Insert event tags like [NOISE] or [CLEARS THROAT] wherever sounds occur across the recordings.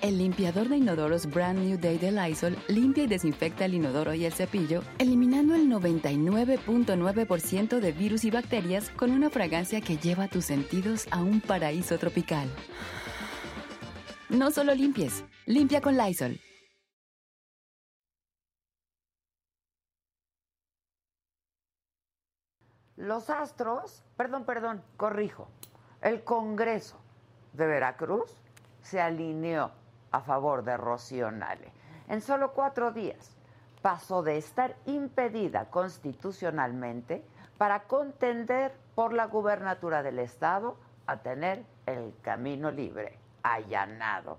El limpiador de inodoros Brand New Day de Lysol limpia y desinfecta el inodoro y el cepillo, eliminando el 99.9% de virus y bacterias con una fragancia que lleva tus sentidos a un paraíso tropical. No solo limpies, limpia con Lysol. Los Astros, perdón, perdón, corrijo, el Congreso de Veracruz se alineó a favor de Rocío Nale. En solo cuatro días pasó de estar impedida constitucionalmente para contender por la gubernatura del Estado a tener el camino libre, allanado.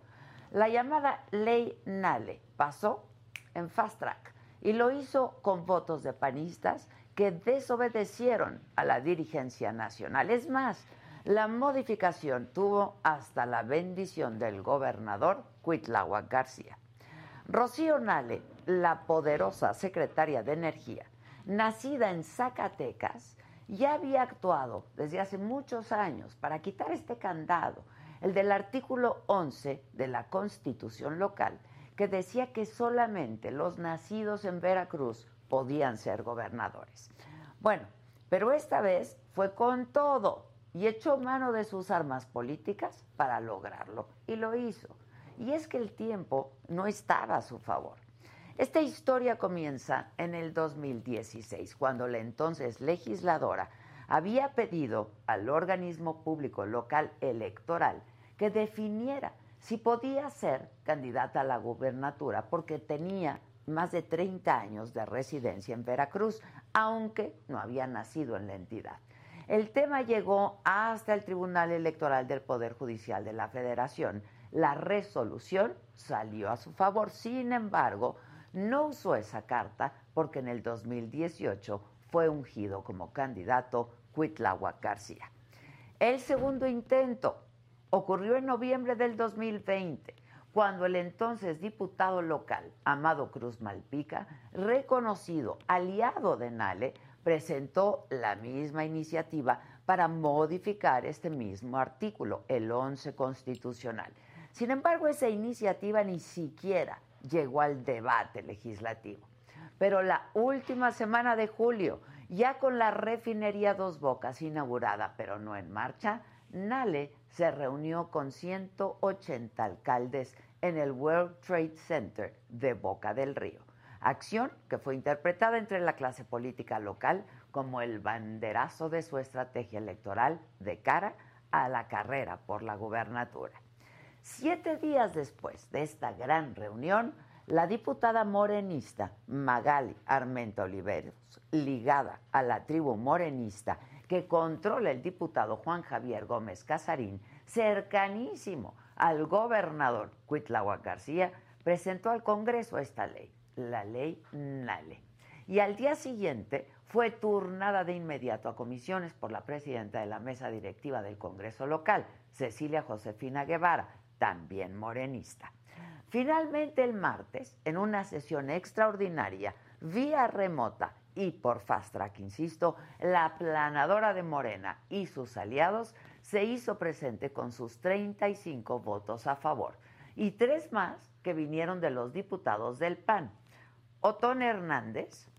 La llamada ley Nale pasó en fast track y lo hizo con votos de panistas que desobedecieron a la dirigencia nacional. Es más, la modificación tuvo hasta la bendición del gobernador Cuitláhuac García. Rocío Nale, la poderosa secretaria de Energía, nacida en Zacatecas, ya había actuado desde hace muchos años para quitar este candado, el del artículo 11 de la Constitución local, que decía que solamente los nacidos en Veracruz podían ser gobernadores. Bueno, pero esta vez fue con todo y echó mano de sus armas políticas para lograrlo. Y lo hizo. Y es que el tiempo no estaba a su favor. Esta historia comienza en el 2016, cuando la entonces legisladora había pedido al organismo público local electoral que definiera si podía ser candidata a la gubernatura porque tenía más de 30 años de residencia en Veracruz, aunque no había nacido en la entidad. El tema llegó hasta el Tribunal Electoral del Poder Judicial de la Federación. La resolución salió a su favor, sin embargo, no usó esa carta porque en el 2018 fue ungido como candidato Cuitláhuac García. El segundo intento ocurrió en noviembre del 2020, cuando el entonces diputado local, Amado Cruz Malpica, reconocido aliado de Nale, presentó la misma iniciativa para modificar este mismo artículo, el 11 constitucional. Sin embargo, esa iniciativa ni siquiera llegó al debate legislativo. Pero la última semana de julio, ya con la refinería Dos Bocas inaugurada, pero no en marcha, Nale se reunió con 180 alcaldes en el World Trade Center de Boca del Río acción que fue interpretada entre la clase política local como el banderazo de su estrategia electoral de cara a la carrera por la gubernatura. Siete días después de esta gran reunión, la diputada morenista Magali Armenta Oliveros, ligada a la tribu morenista que controla el diputado Juan Javier Gómez Casarín, cercanísimo al gobernador Cuitláhuac García, presentó al Congreso esta ley la ley Nale. Y al día siguiente fue turnada de inmediato a comisiones por la presidenta de la mesa directiva del Congreso local, Cecilia Josefina Guevara, también morenista. Finalmente el martes, en una sesión extraordinaria, vía remota y por fast track, insisto, la planadora de Morena y sus aliados se hizo presente con sus 35 votos a favor y tres más que vinieron de los diputados del PAN. Otón Hernández,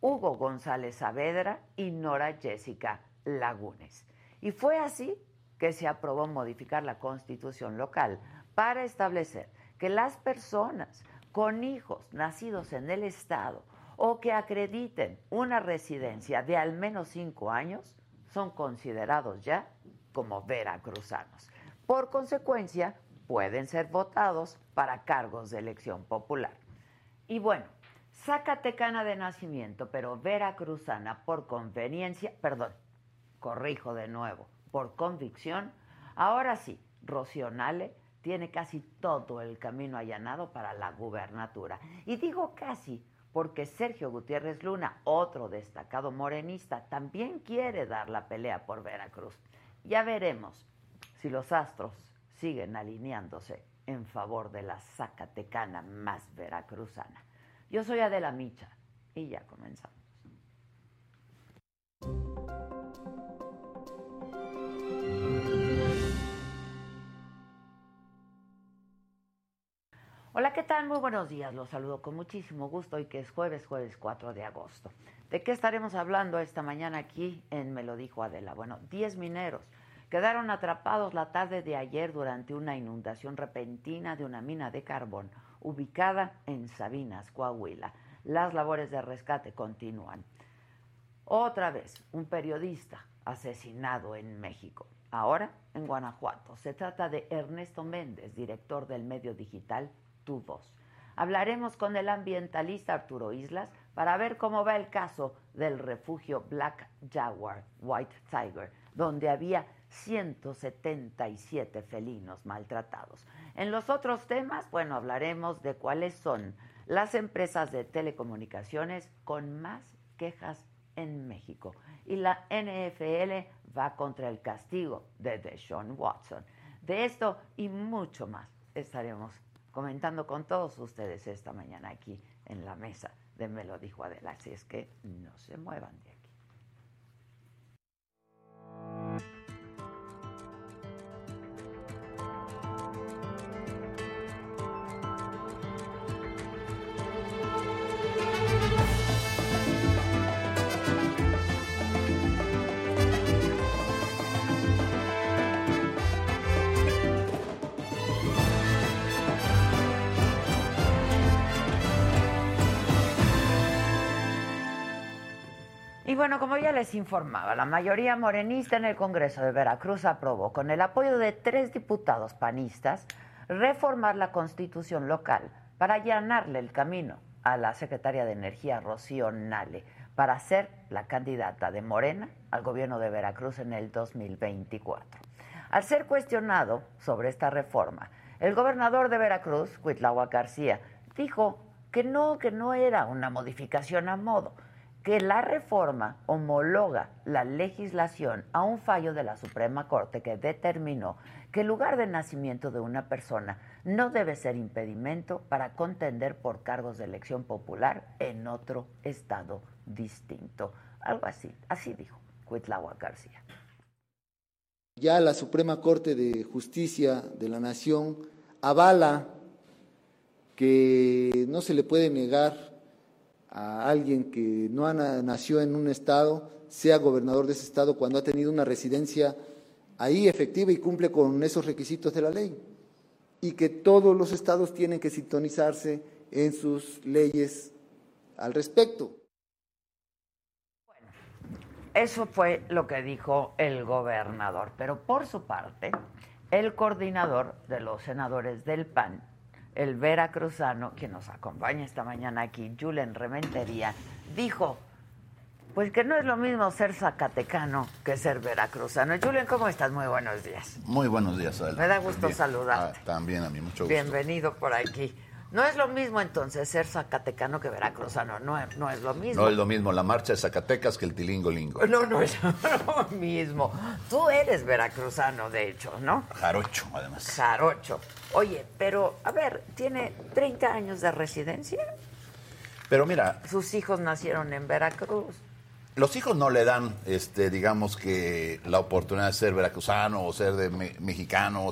Hugo González Saavedra y Nora Jessica Lagunes. Y fue así que se aprobó modificar la constitución local para establecer que las personas con hijos nacidos en el Estado o que acrediten una residencia de al menos cinco años son considerados ya como veracruzanos. Por consecuencia, pueden ser votados para cargos de elección popular. Y bueno, Zacatecana de nacimiento, pero veracruzana por conveniencia, perdón, corrijo de nuevo, por convicción, ahora sí, Rocionale tiene casi todo el camino allanado para la gubernatura. Y digo casi porque Sergio Gutiérrez Luna, otro destacado morenista, también quiere dar la pelea por Veracruz. Ya veremos si los astros siguen alineándose en favor de la Zacatecana más veracruzana. Yo soy Adela Micha y ya comenzamos. Hola, ¿qué tal? Muy buenos días. Los saludo con muchísimo gusto hoy que es jueves, jueves 4 de agosto. ¿De qué estaremos hablando esta mañana aquí en Me lo dijo Adela? Bueno, 10 mineros quedaron atrapados la tarde de ayer durante una inundación repentina de una mina de carbón ubicada en Sabinas, Coahuila. Las labores de rescate continúan. Otra vez, un periodista asesinado en México. Ahora en Guanajuato. Se trata de Ernesto Méndez, director del medio digital Tu Voz. Hablaremos con el ambientalista Arturo Islas para ver cómo va el caso del refugio Black Jaguar, White Tiger, donde había 177 felinos maltratados. En los otros temas, bueno, hablaremos de cuáles son las empresas de telecomunicaciones con más quejas en México. Y la NFL va contra el castigo de Deshaun Watson. De esto y mucho más estaremos comentando con todos ustedes esta mañana aquí en la mesa de Me lo dijo Adela. Así es que no se muevan de bueno, como ya les informaba, la mayoría morenista en el Congreso de Veracruz aprobó, con el apoyo de tres diputados panistas, reformar la constitución local para allanarle el camino a la secretaria de Energía, Rocío Nale, para ser la candidata de Morena al gobierno de Veracruz en el 2024. Al ser cuestionado sobre esta reforma, el gobernador de Veracruz, Cuitlagua García, dijo que no, que no era una modificación a modo, que la reforma homologa la legislación a un fallo de la Suprema Corte que determinó que el lugar de nacimiento de una persona no debe ser impedimento para contender por cargos de elección popular en otro estado distinto. Algo así, así dijo Cuitlagua García. Ya la Suprema Corte de Justicia de la Nación avala que no se le puede negar a alguien que no nació en un estado sea gobernador de ese estado cuando ha tenido una residencia ahí efectiva y cumple con esos requisitos de la ley. Y que todos los estados tienen que sintonizarse en sus leyes al respecto. Bueno, eso fue lo que dijo el gobernador, pero por su parte, el coordinador de los senadores del PAN, el veracruzano, que nos acompaña esta mañana aquí, Julen Rementería, dijo, pues que no es lo mismo ser zacatecano que ser veracruzano. Julen, ¿cómo estás? Muy buenos días. Muy buenos días, Adela. Me da gusto saludarte. Ah, también a mí, mucho gusto. Bienvenido por aquí. No es lo mismo entonces ser zacatecano que veracruzano, no, no es lo mismo. No es lo mismo la marcha de Zacatecas que el tilingo lingo. No, no es [LAUGHS] lo mismo. Tú eres veracruzano, de hecho, ¿no? Jarocho, además. Jarocho. Oye, pero, a ver, ¿tiene 30 años de residencia? Pero mira... Sus hijos nacieron en Veracruz. Los hijos no le dan, este, digamos que la oportunidad de ser veracruzano o ser de mexicano.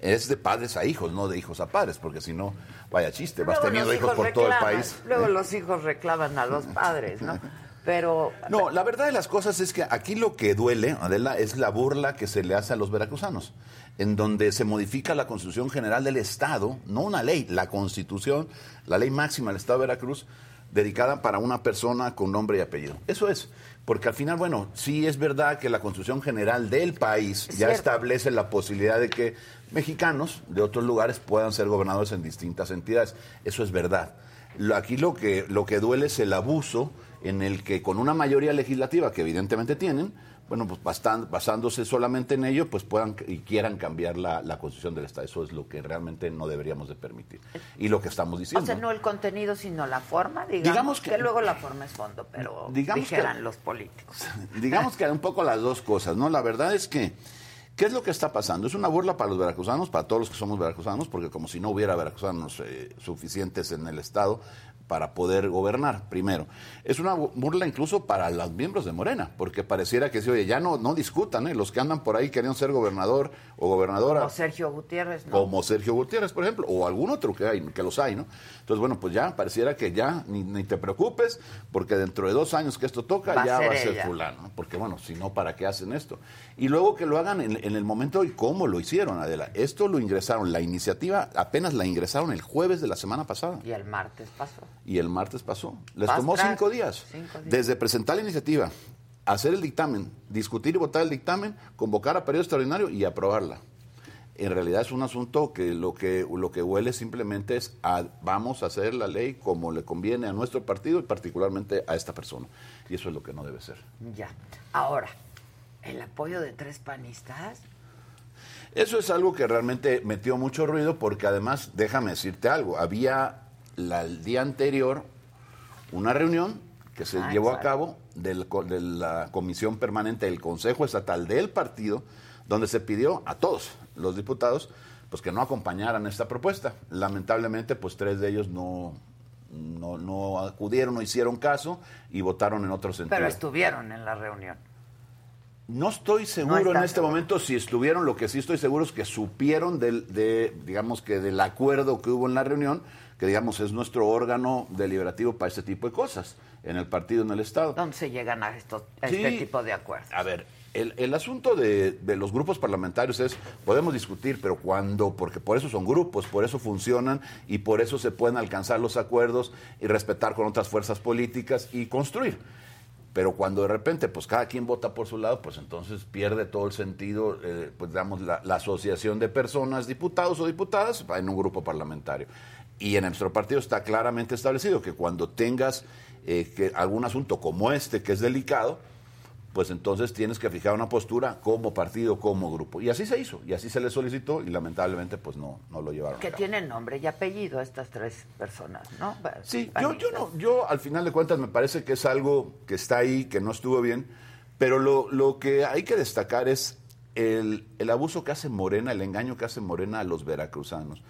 es de padres a hijos, no de hijos a padres, porque si no, vaya chiste, vas teniendo hijos, por todo el país. Luego los hijos reclaman a los padres, ¿no? [LAUGHS] Pero... No, la verdad de las cosas es que aquí lo que duele, Adela, es la burla que se le hace a los veracruzanos en donde se modifica la Constitución General del Estado, no una ley, la Constitución, la ley máxima del Estado de Veracruz, dedicada para una persona con nombre y apellido. Eso es. Porque al final, bueno, sí es verdad que la Constitución General del país Es ya cierto. establece la posibilidad de que mexicanos de otros lugares puedan ser gobernadores en distintas entidades. Eso es verdad. Lo- Aquí lo que, lo que duele es el abuso en el que con una mayoría legislativa que evidentemente tienen, bueno, pues basándose solamente en ello, pues puedan y quieran cambiar la, la constitución del Estado. Eso es lo que realmente no deberíamos de permitir. Y lo que estamos O diciendo. sea, no el contenido, sino la forma, digamos, Digamos que, que- luego la forma es fondo, pero [LAUGHS] Digamos dijeran que- los políticos. [LAUGHS] Digamos que un poco las dos cosas, ¿no? La verdad es que, ¿qué es lo que está pasando? Es una burla para los veracruzanos, para todos los que somos veracruzanos, porque como si no hubiera veracruzanos eh, suficientes en el Estado para poder gobernar, primero. Es una bu- burla incluso para los miembros de Morena, porque pareciera que, sí, oye, ya no, no discutan, ¿eh? Los que andan por ahí queriendo ser gobernador o gobernadora. Como Sergio Gutiérrez, ¿no? Como Sergio Gutiérrez, por ejemplo, o algún otro que hay, que los hay, ¿no? Entonces, bueno, pues ya pareciera que ya ni, ni te preocupes, porque dentro de dos años que esto toca, Va ya ser va a ser ella. fulano, ¿no? Porque bueno, si no, ¿para qué hacen esto? Y luego que lo hagan en, en el momento y cómo lo hicieron, Adela. Esto lo ingresaron, la iniciativa apenas la ingresaron el jueves de la semana pasada Y el martes pasó. y el martes pasó. Les tomó cinco días. Cinco días. Desde presentar la iniciativa, hacer el dictamen, discutir y votar el dictamen, convocar a periodo extraordinario y aprobarla. En realidad es un asunto que lo que lo que huele simplemente es a vamos a hacer la ley como le conviene a nuestro partido y particularmente a esta persona. Y eso es lo que no debe ser. Ya. Ahora, el apoyo de tres panistas. Eso es algo que realmente metió mucho ruido porque además, déjame decirte algo, había la- el día anterior una reunión que se Ah, llevó a cabo del de la Comisión Permanente del Consejo Estatal del partido, donde se pidió a todos los diputados pues que no acompañaran esta propuesta. Lamentablemente, pues tres de ellos no, no, no acudieron, no hicieron caso y votaron en otro sentido. Pero estuvieron en la reunión. No estoy seguro en este seguro. momento si estuvieron, lo que sí estoy seguro es que supieron del, de, digamos que del acuerdo que hubo en la reunión, que digamos es nuestro órgano deliberativo para este tipo de cosas, en el partido, en el Estado. ¿Dónde se llegan a, Sí. este tipo de acuerdos? A ver, el, el asunto de, de los grupos parlamentarios es, podemos discutir, pero cuando, porque por eso son grupos, por eso funcionan y por eso se pueden alcanzar los acuerdos y respetar con otras fuerzas políticas y construir. Pero cuando de repente, pues cada quien vota por su lado, pues entonces pierde todo el sentido, eh, pues digamos, la, la asociación de personas, diputados o diputadas, en un grupo parlamentario. Y en nuestro partido está claramente establecido que cuando tengas eh, que algún asunto como este, que es delicado, pues entonces tienes que fijar una postura como partido, como grupo. Y así se hizo, y así se le solicitó, y lamentablemente pues no, no lo llevaron. a Que cabo. tienen nombre y apellido estas tres personas, ¿no? Sí, yo, yo, no, yo al final de cuentas me parece que es algo que está ahí, que no estuvo bien, pero lo, lo que hay que destacar es el, el abuso que hace Morena, el engaño que hace Morena a los veracruzanos,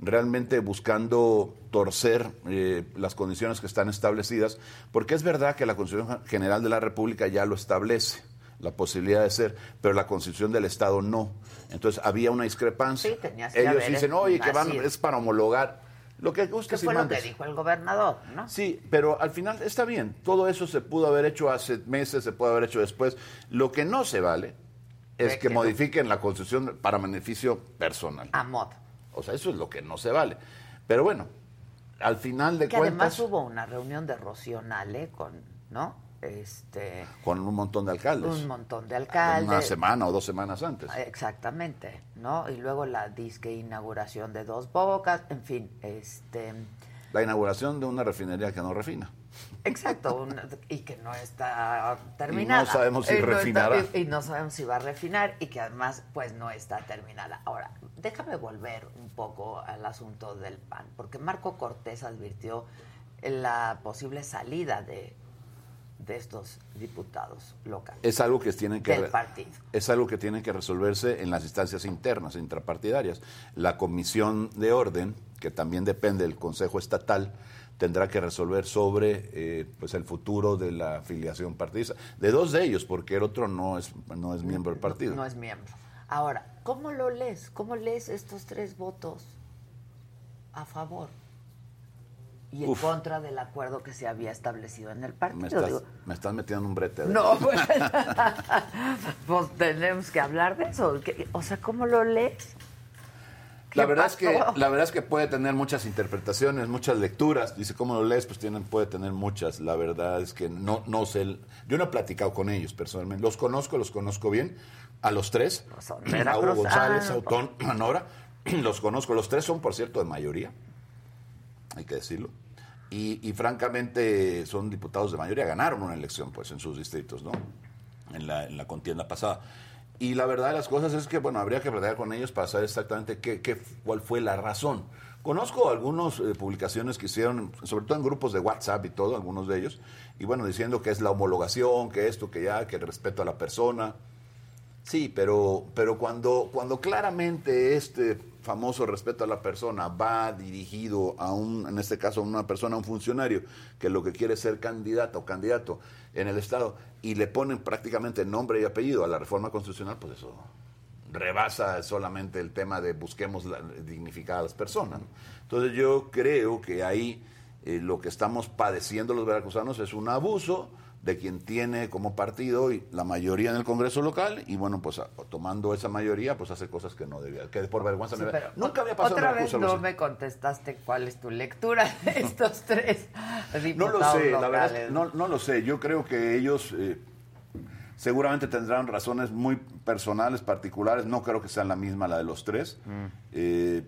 realmente buscando torcer eh, las condiciones que están establecidas, porque es verdad que la Constitución General de la República ya lo establece la posibilidad de ser, pero la Constitución del Estado no. Entonces había una discrepancia. Sí, tenías que Ellos dicen, oye, que van, nacido". es para homologar. Lo que ¿Qué gustes y fue lo que dijo el gobernador, no? Sí, pero al final está bien. Todo eso se pudo haber hecho hace meses, se pudo haber hecho después. Lo que no se vale es ¿De que modifiquen la constitución para beneficio personal. A mod. O sea, eso es lo que no se vale. Pero bueno, al final de Que cuentas, además hubo una reunión de Rocío Nale con, ¿no? Este, con un montón de alcaldes. un montón de Una alcaldes. semana o dos semanas antes. Exactamente, ¿no? Y luego la disque inauguración de Dos Bocas, en fin, este... La inauguración de una refinería que no refina. Exacto, una- y que no está terminada. Y no sabemos si no está- refinará. y, y no sabemos si va a refinar y que además pues no está terminada. Ahora, déjame volver un poco al asunto del PAN, porque Marco Cortés advirtió la posible salida de, de estos diputados locales. Es algo que tienen que Del partido. es algo que tiene que resolverse en las instancias internas, intrapartidarias. La comisión de orden, que también depende del Consejo Estatal, tendrá que resolver sobre eh, pues el futuro de la afiliación partidista. De dos de ellos, porque el otro no es, no es miembro del partido. No es miembro. Ahora, ¿cómo lo lees? ¿Cómo lees estos tres votos a favor y en Uf. contra del acuerdo que se había establecido en el partido? me, estás, Digo, me estás metiendo en un brete. de- no, pues, [LAUGHS] pues tenemos que hablar de eso. ¿Qué- O sea, ¿cómo lo lees? La verdad, es que, la verdad es que puede tener muchas interpretaciones, muchas lecturas. Dice, ¿cómo lo lees? Pues tienen, puede tener muchas. La verdad es que no, no sé. Yo no he platicado con ellos personalmente. Los conozco, los conozco bien. A los tres. [CLEARS THROAT] a Hugo González, Autón, [CLEARS THROAT] a Nora. [CLEARS THROAT] Los conozco. Los tres son, por cierto, de mayoría. Hay que decirlo. Y, y, francamente son diputados de mayoría. Ganaron una elección, pues, en sus distritos, ¿no? En la, en la contienda pasada. Y la verdad de las cosas es que, bueno, habría que platicar con ellos para saber exactamente qué, qué cuál fue la razón. Conozco algunas eh, publicaciones que hicieron, sobre todo en grupos de WhatsApp y todo, algunos de ellos, y bueno, diciendo que es la homologación, que esto, que ya, que el respeto a la persona. Sí, pero, pero cuando, cuando claramente este famoso respeto a la persona va dirigido a un, en este caso a una persona, a un funcionario, que lo que quiere es ser candidato o candidato en el Estado, y le ponen prácticamente nombre y apellido a la reforma constitucional, pues eso rebasa solamente el tema de busquemos la, dignificar a las personas. Entonces yo creo que ahí eh, lo que estamos padeciendo los veracruzanos es un abuso de quien tiene como partido y la mayoría en el Congreso local y bueno, pues tomando esa mayoría, pues hace cosas que no debía, que por vergüenza nunca había pasado. Otra vez no me contestaste cuál es tu lectura de [LAUGHS] estos tres No lo sé, la verdad, no, no lo sé. Yo creo que ellos eh, seguramente tendrán razones muy personales, particulares. No creo que sean la misma la de los tres. Mm. Eh,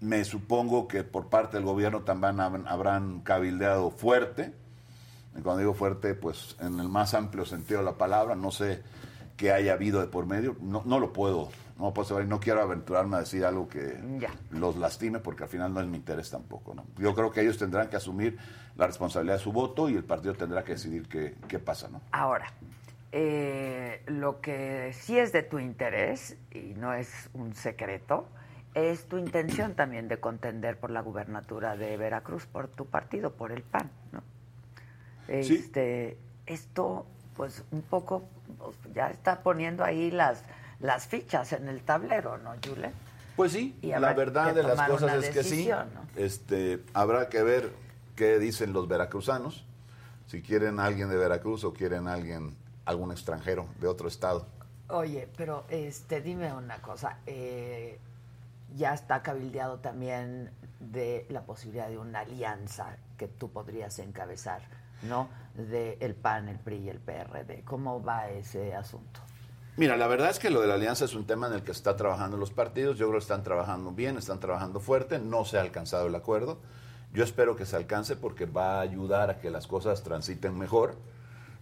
me supongo que por parte del gobierno también habrán cabildeado fuerte y cuando digo fuerte, pues en el más amplio sentido de la palabra, no sé qué haya habido de por medio, no, no lo puedo, no puedo saber, no quiero aventurarme a decir algo que los lastime porque al final no es mi interés tampoco. ¿no? Yo creo que ellos tendrán que asumir la responsabilidad de su voto y el partido tendrá que decidir qué, qué pasa. ¿no? Ahora, eh, lo que sí es de tu interés, y no es un secreto, es tu intención también de contender por la gubernatura de Veracruz, por tu partido, por el PAN, ¿no? Este, Esto, pues un poco, pues, ya está poniendo ahí las, las fichas en el tablero, ¿no, Jule? Pues sí, la verdad de las cosas es que sí. Este, habrá que ver qué dicen los veracruzanos, si quieren a alguien de Veracruz o quieren a alguien, algún extranjero de otro estado. Oye, pero este, dime una cosa, eh, ya está cabildeado también de la posibilidad de una alianza que tú podrías encabezar ¿no? De el PAN, el PRI y el PRD. ¿Cómo va ese asunto? Mira, la verdad es que lo de la alianza es un tema en el que está trabajando los partidos. Yo creo que están trabajando bien, están trabajando fuerte. No se ha alcanzado el acuerdo. Yo espero que se alcance porque va a ayudar a que las cosas transiten mejor.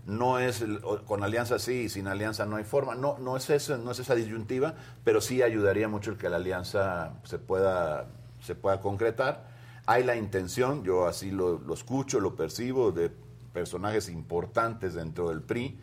No es con alianza sí, sin alianza no hay forma. No, no es eso, no es esa disyuntiva, pero sí ayudaría mucho el que la alianza se pueda, se pueda concretar. Hay la intención, yo así lo, lo escucho, lo percibo, de personajes importantes dentro del PRI,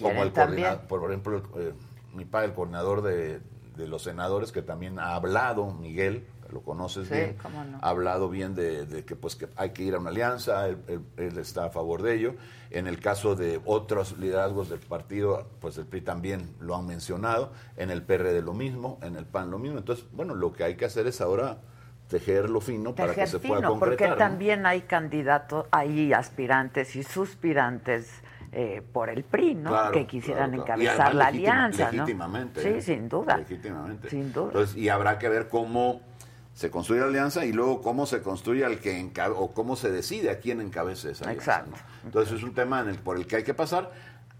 como el coordinador, por ejemplo, eh, mi padre, el coordinador de, los senadores, que también ha hablado, Miguel, lo conoces bien, ha hablado bien de, que pues que hay que ir a una alianza, él, está a favor de ello. En el caso de otros liderazgos del partido, pues el PRI también lo han mencionado, en el PRD lo mismo, en el PAN lo mismo. Entonces, bueno, lo que hay que hacer es ahora tejerlo fino para que se pueda concretar. Porque también hay candidatos, hay aspirantes y suspirantes eh, por el PRI, ¿no? que quisieran encabezar la alianza, legítimamente, Sí, sin duda. Legítimamente. Sin duda. Entonces, y habrá que ver cómo se construye la alianza y luego cómo se construye al que encabe, o cómo se decide a quién encabece esa alianza. Exacto. Entonces es un tema en el, por el que hay que pasar.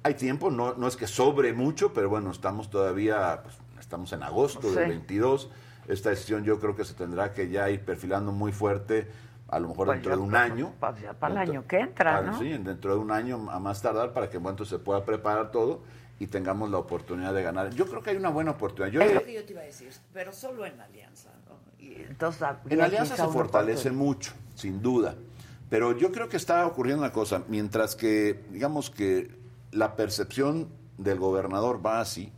Hay tiempo, no, no es que sobre mucho, pero bueno, estamos todavía, pues, estamos en agosto del 22 esta decisión yo creo que se tendrá que ya ir perfilando muy fuerte, a lo mejor pues dentro de un año. Para, para el año que entra, ¿no? Sí, dentro de un año a más tardar para que en momento se pueda preparar todo y tengamos la oportunidad de ganar. Yo creo que hay una buena oportunidad. Yo, yo te iba a decir, pero solo en alianza. ¿no? entonces, en alianza se fortalece mucho, sin duda. Pero yo creo que está ocurriendo una cosa, mientras que, digamos que la percepción del gobernador va así,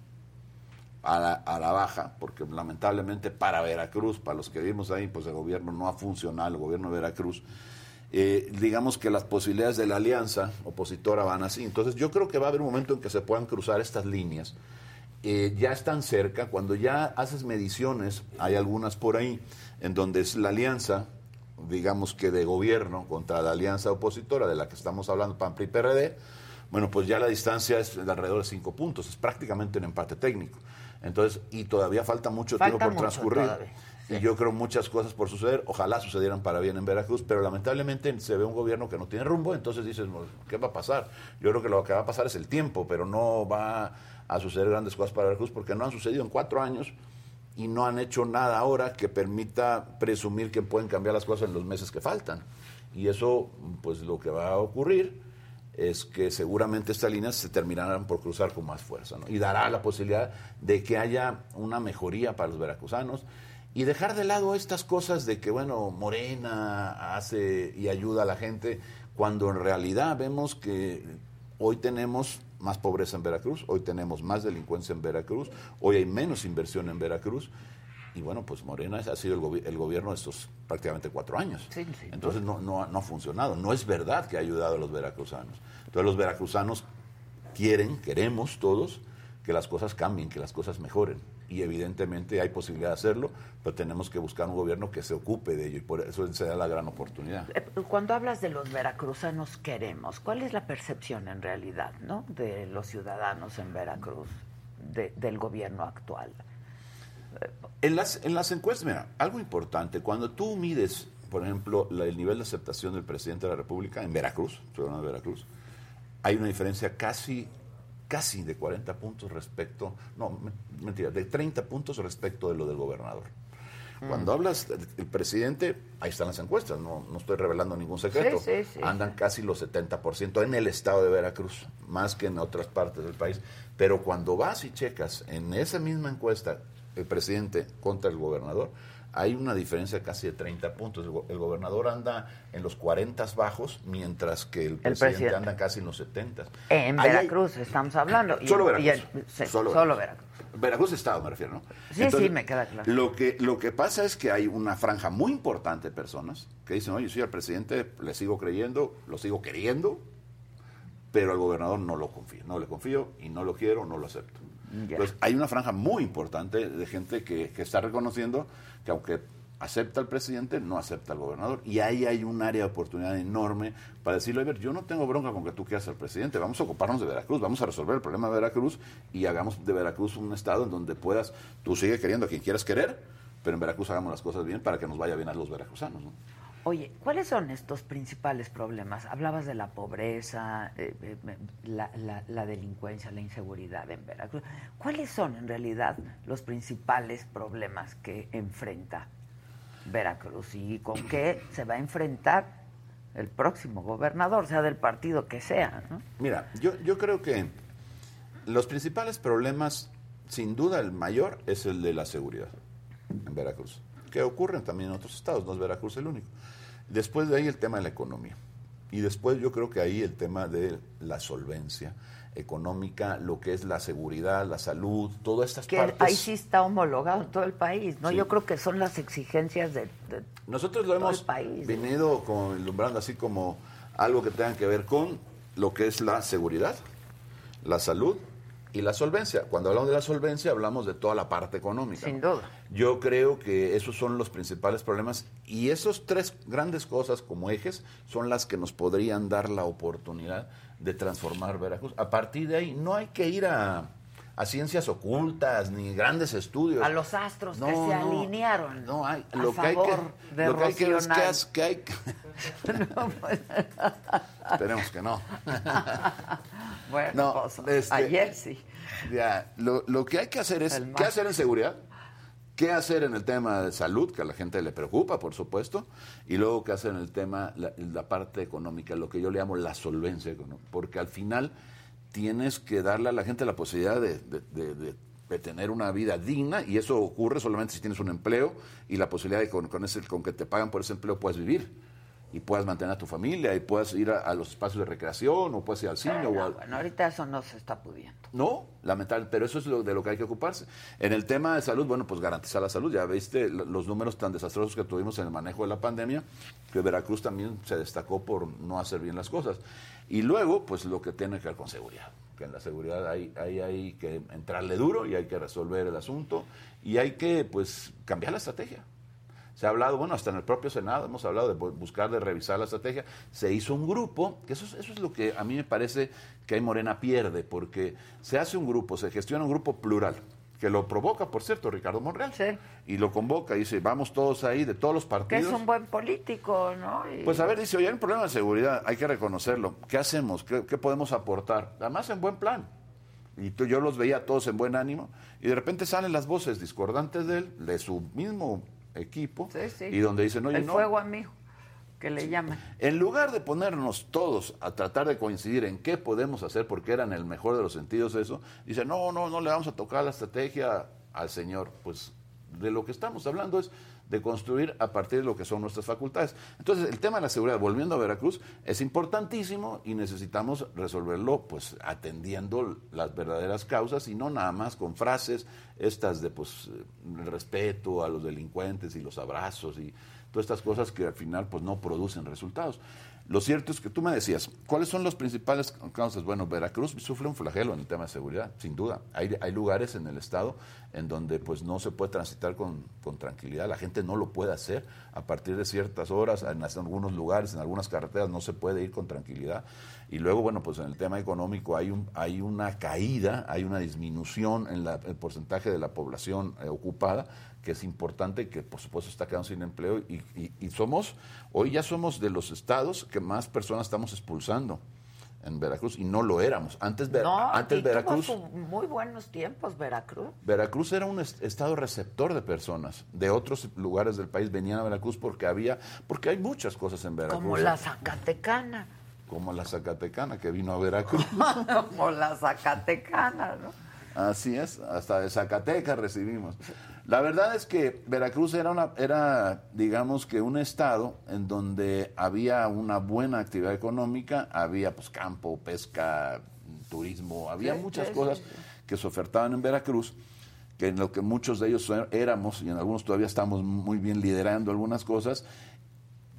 a la, a la, baja, porque lamentablemente para Veracruz, para los que vivimos ahí, pues el gobierno no ha funcionado, el gobierno de Veracruz, eh, digamos que las posibilidades de la alianza opositora van así. Entonces yo creo que va a haber un momento en que se puedan cruzar estas líneas. Eh, ya están cerca, cuando ya haces mediciones, hay algunas por ahí, en donde es la alianza, digamos que de gobierno contra la alianza opositora de la que estamos hablando, PAN, PRI, PRD, bueno, pues ya la distancia es de alrededor de cinco puntos, es prácticamente un empate técnico. Entonces, y todavía falta mucho tiempo por transcurrir. Y yo creo muchas cosas por suceder, ojalá sucedieran para bien en Veracruz, pero lamentablemente se ve un gobierno que no tiene rumbo, entonces dices, ¿qué va a pasar? Yo creo que lo que va a pasar es el tiempo, pero no va a suceder grandes cosas para Veracruz porque no han sucedido en cuatro años y no han hecho nada ahora que permita presumir que pueden cambiar las cosas en los meses que faltan. Y eso, pues lo que va a ocurrir es que seguramente estas líneas se terminarán por cruzar con más fuerza y dará la posibilidad de que haya una mejoría para los veracruzanos y dejar de lado estas cosas de que, bueno, Morena hace y ayuda a la gente, cuando en realidad vemos que hoy tenemos más pobreza en Veracruz, hoy tenemos más delincuencia en Veracruz, hoy hay menos inversión en Veracruz. Y bueno, pues Morena ha sido el, el gobierno de estos prácticamente cuatro años. Entonces no, no, no ha funcionado. No es verdad que ha ayudado a los veracruzanos. Entonces los veracruzanos quieren, queremos todos, que las cosas cambien, que las cosas mejoren. Y evidentemente hay posibilidad de hacerlo, pero tenemos que buscar un gobierno que se ocupe de ello y por eso se da la gran oportunidad. Eh, Cuando hablas de los veracruzanos queremos, ¿cuál es la percepción en realidad ¿no? de los ciudadanos en Veracruz, de- del gobierno actual? En las, en las encuestas, mira, algo importante, cuando tú mides, por ejemplo, la- el nivel de aceptación del presidente de la República en Veracruz, estoy hablando de Veracruz, hay una diferencia casi, casi de 40 puntos respecto, no, me- mentira, de 30 puntos respecto de lo del gobernador. Cuando hablas del presidente, ahí están las encuestas, no, no estoy revelando ningún secreto. Sí, sí, sí. Andan casi los 70% en el estado de Veracruz, más que en otras partes del país. Pero cuando vas y checas en esa misma encuesta el presidente contra el gobernador, hay una diferencia casi de 30 puntos. El, go- el gobernador anda en los 40 bajos, mientras que el presidente, presidente. anda casi en los 70. En Ahí hay- Veracruz estamos hablando. y- Solo y Veracruz. el- sí, Solo solo, Veracruz. Veracruz. Veracruz Estado me refiero, ¿no? Sí, sí, me queda claro. Lo que, lo que pasa es que hay una franja muy importante de personas que dicen, oye, sí, al presidente le sigo creyendo, lo sigo queriendo, pero al gobernador no lo confío, no le confío y no lo quiero, no lo acepto. Entonces, hay una franja muy importante de gente que, está reconociendo que aunque acepta al presidente, no acepta al gobernador. Y ahí hay un área de oportunidad enorme para decirle, a ver, yo no tengo bronca con que tú quieras al presidente, vamos a ocuparnos de Veracruz, vamos a resolver el problema de Veracruz y hagamos de Veracruz un estado en donde puedas, tú sigue queriendo a quien quieras querer, pero en Veracruz hagamos las cosas bien para que nos vaya bien a los veracruzanos. ¿no? Oye, ¿cuáles son estos principales problemas? Hablabas de la pobreza, eh, eh, la, delincuencia, la inseguridad en Veracruz. ¿Cuáles son en realidad los principales problemas que enfrenta Veracruz y con qué se va a enfrentar el próximo gobernador, sea del partido que sea? ¿no? Mira, yo creo que los principales problemas, sin duda el mayor, es el de la seguridad en Veracruz, que ocurren también en otros estados, no es Veracruz el único. Después de ahí el tema de la economía. Y después yo creo que ahí el tema de la solvencia económica, lo que es la seguridad, la salud, todas estas Que partes. ahí sí está homologado en todo el país, ¿no? Sí. Yo creo que son las exigencias de, de- Nosotros lo hemos país. venido como ilumbrando así como algo que tenga que ver con lo que es la seguridad, la salud y la solvencia. Cuando hablamos de la solvencia hablamos de toda la parte económica. Sin duda. Yo creo que esos son los principales problemas y esos tres grandes cosas como ejes son las que nos podrían dar la oportunidad de transformar Veracruz. A partir de ahí no hay que ir a, a ciencias ocultas ni grandes estudios. A los astros que se no, alinearon No hay. a Lo que hay que, de lo que hay que es que, Rocío has- que hay que- No, pues, [LAUGHS] Esperemos que no. [LAUGHS] bueno, No, pues, este- ayer sí. Ya, lo, lo que hay que hacer es, ¿qué hacer en seguridad? ¿Qué hacer en el tema de salud, que a la gente le preocupa, por supuesto? Y luego, ¿qué hacer en el tema, la, la parte económica, lo que yo le llamo la solvencia económica? Porque al final tienes que darle a la gente la posibilidad de, de- de- de- de tener una vida digna y eso ocurre solamente si tienes un empleo y la posibilidad de con, con ese, con que te pagan por ese empleo puedes vivir y puedas mantener a tu familia y puedas ir a, a los espacios de recreación o puedes ir al cine o No, al, bueno, ahorita eso no se está pudiendo. no, lamentable, pero eso es lo, de lo que hay que ocuparse. En el tema de salud, bueno, pues garantizar la salud. Ya viste los números tan desastrosos que tuvimos en el manejo de la pandemia, que Veracruz también se destacó por no hacer bien las cosas. Y luego, pues lo que tiene que ver con seguridad. Que en la seguridad hay, hay, hay que entrarle duro y hay que resolver el asunto y hay que, pues, cambiar la estrategia. Se ha hablado, bueno, hasta en el propio Senado hemos hablado de bu- buscar, de revisar la estrategia. Se hizo un grupo, que eso, es- eso es lo que a mí me parece que ahí Morena pierde, porque se hace un grupo, se gestiona un grupo plural, que lo provoca, por cierto, Ricardo Monreal. Sí. Y lo convoca y dice, vamos todos ahí, de todos los Que partidos. es un buen político, ¿no? Y- Pues a ver, dice, oye, hay un problema de seguridad, hay que reconocerlo. ¿Qué hacemos? ¿Qué, qué podemos aportar? Además, en buen plan. Y tú- yo los veía todos en buen ánimo, y de repente salen las voces discordantes de él, de su mismo equipo, Sí, sí. y donde dicen, oye, El no. fuego amigo, que le llaman. En lugar de ponernos todos a tratar de coincidir en qué podemos hacer, porque era en el mejor de los sentidos eso, dice, no, no, no le vamos a tocar la estrategia al señor. Pues de lo que estamos hablando es de construir a partir de lo que son nuestras facultades. Entonces, el tema de la seguridad, volviendo a Veracruz, es importantísimo y necesitamos resolverlo pues atendiendo las verdaderas causas y no nada más con frases estas de pues el respeto a los delincuentes y los abrazos y todas estas cosas que al final pues no producen resultados. Lo cierto es que tú me decías, ¿cuáles son los principales causas? Bueno, Veracruz sufre un flagelo en el tema de seguridad, sin duda. Hay, hay lugares en el estado en donde pues no se puede transitar con, con tranquilidad, la gente no lo puede hacer a partir de ciertas horas, en algunos lugares, en algunas carreteras no se puede ir con tranquilidad. Y luego, bueno, pues en el tema económico hay, un, hay una caída, hay una disminución en la- el porcentaje de la población eh, ocupada, que es importante que por supuesto está quedando sin empleo y, y- y somos, hoy ya somos de los estados que más personas estamos expulsando en Veracruz y no lo éramos. Antes, Ver- No, antes Veracruz... muy buenos tiempos Veracruz. Veracruz era un est- estado receptor de personas de otros lugares del país venían a Veracruz porque había porque hay muchas cosas en Veracruz Como la Zacatecana. como la Zacatecana que vino a Veracruz [LAUGHS] como la Zacatecana, ¿no? así es hasta de Zacatecas recibimos la verdad es que Veracruz era una era digamos que un estado en donde había una buena actividad económica había pues campo pesca turismo había Sí, muchas sí, cosas sí, que se ofertaban en Veracruz que en lo que muchos de ellos éramos y en algunos todavía estamos muy bien liderando algunas cosas,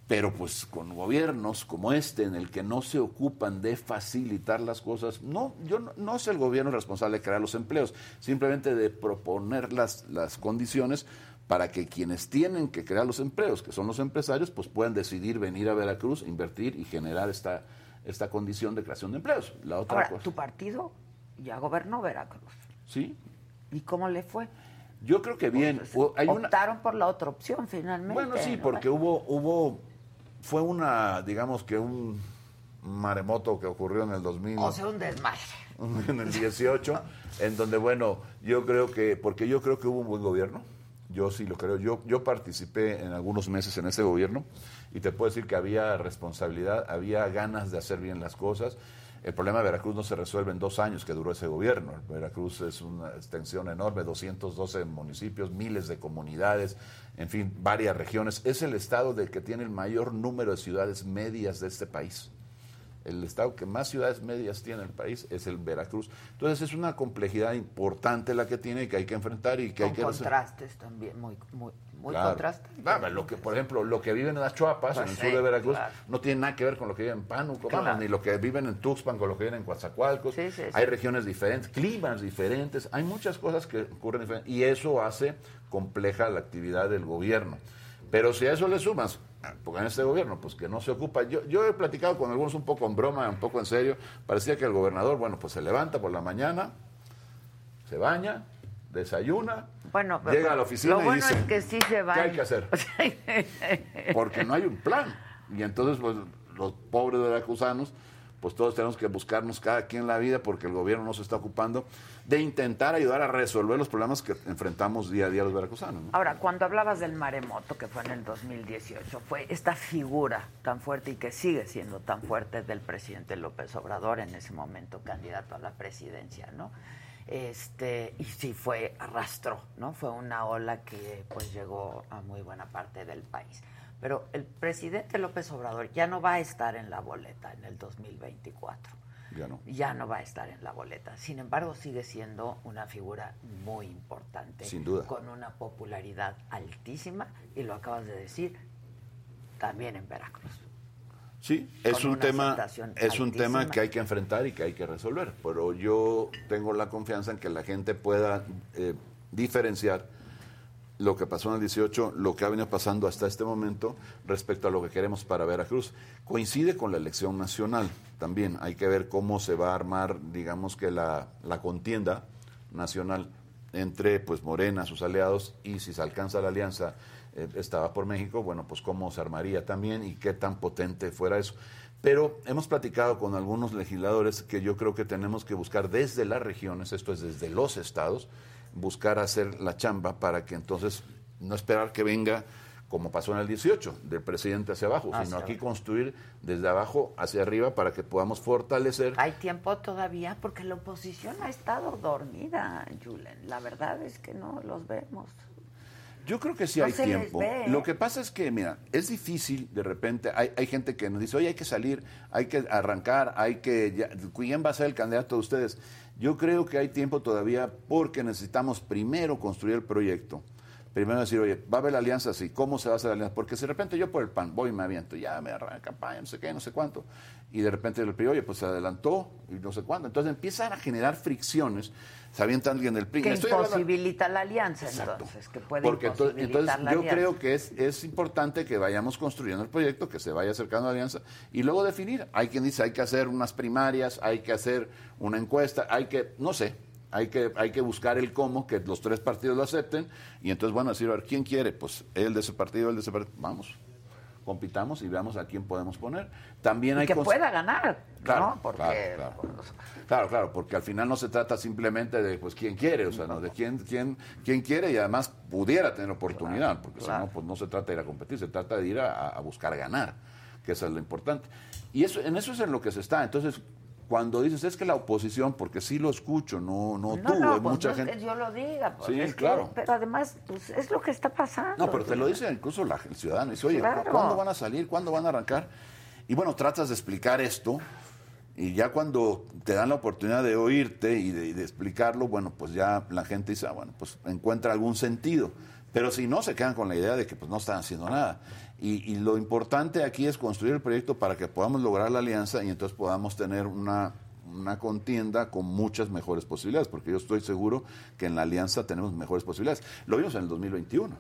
pero pues con gobiernos como este en el que no se ocupan de facilitar las cosas, no, yo no, no es el gobierno responsable de crear los empleos, simplemente de proponer las, las condiciones para que quienes tienen que crear los empleos, que son los empresarios, pues puedan decidir venir a Veracruz, invertir y generar esta, esta condición de creación de empleos. La otra Ahora, cosa. tu partido ya gobernó Veracruz. Sí, ¿Y cómo le fue? yo creo que bien. Pues, una, Optaron por la otra opción finalmente. Bueno, sí, ¿no? porque hubo, hubo, fue una, digamos que un maremoto que ocurrió en el 2000, O sea, un desmadre. en el 18, en donde, bueno, yo creo que, porque yo creo que hubo un buen gobierno, yo sí lo creo, yo, yo participé en algunos meses en ese gobierno y te puedo decir que había responsabilidad, había ganas de hacer bien las cosas. El problema de Veracruz no se resuelve en dos años que duró ese gobierno. Veracruz es una extensión enorme, 212 municipios, miles de comunidades, en fin, varias regiones. Es el estado del que tiene el mayor número de ciudades medias de este país. El estado que más ciudades medias tiene el país es el Veracruz. Entonces es una complejidad importante la que tiene y que hay que enfrentar y que hay Con que resolver. contrastes también, muy, muy, muy Claro. contrastes. Claro, lo que, por ejemplo, lo que viven en las Chuapas, Pues en el sí, sur de Veracruz, claro. no tiene nada que ver con lo que viven en Pánuco, ni lo que viven en Tuxpan con lo que viven en Coatzacoalcos. Sí, sí, sí. Hay regiones diferentes, climas diferentes, hay muchas cosas que ocurren diferentes y eso hace compleja la actividad del gobierno. Pero si a eso le sumas, porque en este gobierno, pues que no se ocupa, yo, yo he platicado con algunos un poco en broma, un poco en serio, parecía que el gobernador, bueno, pues se levanta por la mañana, se baña, desayuna, Bueno, pero- llega a la oficina lo y bueno dice, es que sí se va. ¿qué hay que hacer? [LAUGHS] porque no hay un plan. Y entonces, pues, los pobres veracruzanos, pues todos tenemos que buscarnos cada quien la vida porque el gobierno no se está ocupando de intentar ayudar a resolver los problemas que enfrentamos día a día los veracruzanos. ¿no? Ahora, cuando hablabas del maremoto, que fue en el 2018, fue esta figura tan fuerte y que sigue siendo tan fuerte del presidente López Obrador, en ese momento candidato a la presidencia, ¿no? Este, y sí fue, arrastró, ¿no? Fue una ola que pues llegó a muy buena parte del país. Pero el presidente López Obrador ya no va a estar en la boleta en el 2024 Ya no. ya no va a estar en la boleta. Sin embargo, sigue siendo una figura muy importante. Sin duda. Con una popularidad altísima, y lo acabas de decir, también en Veracruz. Sí, es un tema, es un tema que hay que enfrentar y que hay que resolver. Pero yo tengo la confianza en que la gente pueda eh, diferenciar lo que pasó en el 18, lo que ha venido pasando hasta este momento respecto a lo que queremos para Veracruz. Coincide con la elección nacional también. Hay que ver cómo se va a armar, digamos que la, la contienda nacional entre pues Morena, sus aliados, y si se alcanza la alianza eh, estaba por México, bueno, pues cómo se armaría también y qué tan potente fuera eso. Pero hemos platicado con algunos legisladores que yo creo que tenemos que buscar desde las regiones, esto es desde los estados, buscar hacer la chamba para que entonces no esperar que venga como pasó en el 18, del presidente hacia abajo, sino aquí construir desde abajo hacia arriba para que podamos fortalecer. Hay tiempo todavía porque la oposición ha estado dormida, Julen. La verdad es que no los vemos. Yo creo que sí hay tiempo. Lo que pasa es que, mira, es difícil de repente. Hay, hay gente que nos dice, oye, hay que salir, hay que arrancar, hay que. ¿Quién va a ser el candidato de ustedes? Yo creo que hay tiempo todavía porque necesitamos primero construir el proyecto primero decir, oye, va a haber la alianza así, ¿cómo se va a hacer la alianza? Porque si de repente yo por el PAN voy y me aviento, ya me arranca campaña, no sé qué, no sé cuánto, y de repente el PRI, oye, pues se adelantó y no sé cuánto. Entonces empiezan a generar fricciones, se avienta alguien del PRI. Que imposibilita la alianza, entonces, que puede Porque entonces, yo creo que es, es importante que vayamos construyendo el proyecto, que se vaya acercando a la alianza, y luego definir. Hay quien dice, hay que hacer unas primarias, hay que hacer una encuesta, hay que, no sé, hay que, hay que buscar el cómo, que los tres partidos lo acepten, y entonces, bueno, decir, a ver, ¿quién quiere? Pues él de ese partido, él de ese partido, vamos, compitamos y veamos a quién podemos poner. También hay que pueda ganar, claro, ¿no? Porque, claro, claro. porque al final no se trata simplemente de, pues, quién quiere, o sea, no, de quién, quién, quién quiere y además pudiera tener oportunidad, porque si no, pues no se trata de ir a competir, se trata de ir a, a buscar ganar, que eso es lo importante. Y eso, en eso es en lo que se está. Entonces, cuando dices es que la oposición, porque sí lo escucho, no, no, no tú, no, pues mucha gente. Que yo lo diga, pues, sí, claro. pero además pues, es lo que está pasando. No, pero te lo dice incluso la, el ciudadano. Dice, oye, ¿cuándo van a salir? ¿Cuándo van a arrancar? Y bueno, tratas de explicar esto y ya cuando te dan la oportunidad de oírte y de, y de explicarlo, bueno, pues ya la gente dice, ah, bueno, pues encuentra algún sentido. Pero si no, se quedan con la idea de que pues no están haciendo nada. Y, lo importante aquí es construir el proyecto para que podamos lograr la alianza y entonces podamos tener una, una contienda con muchas mejores posibilidades, porque yo estoy seguro que en la alianza tenemos mejores posibilidades. Lo vimos en el 2021.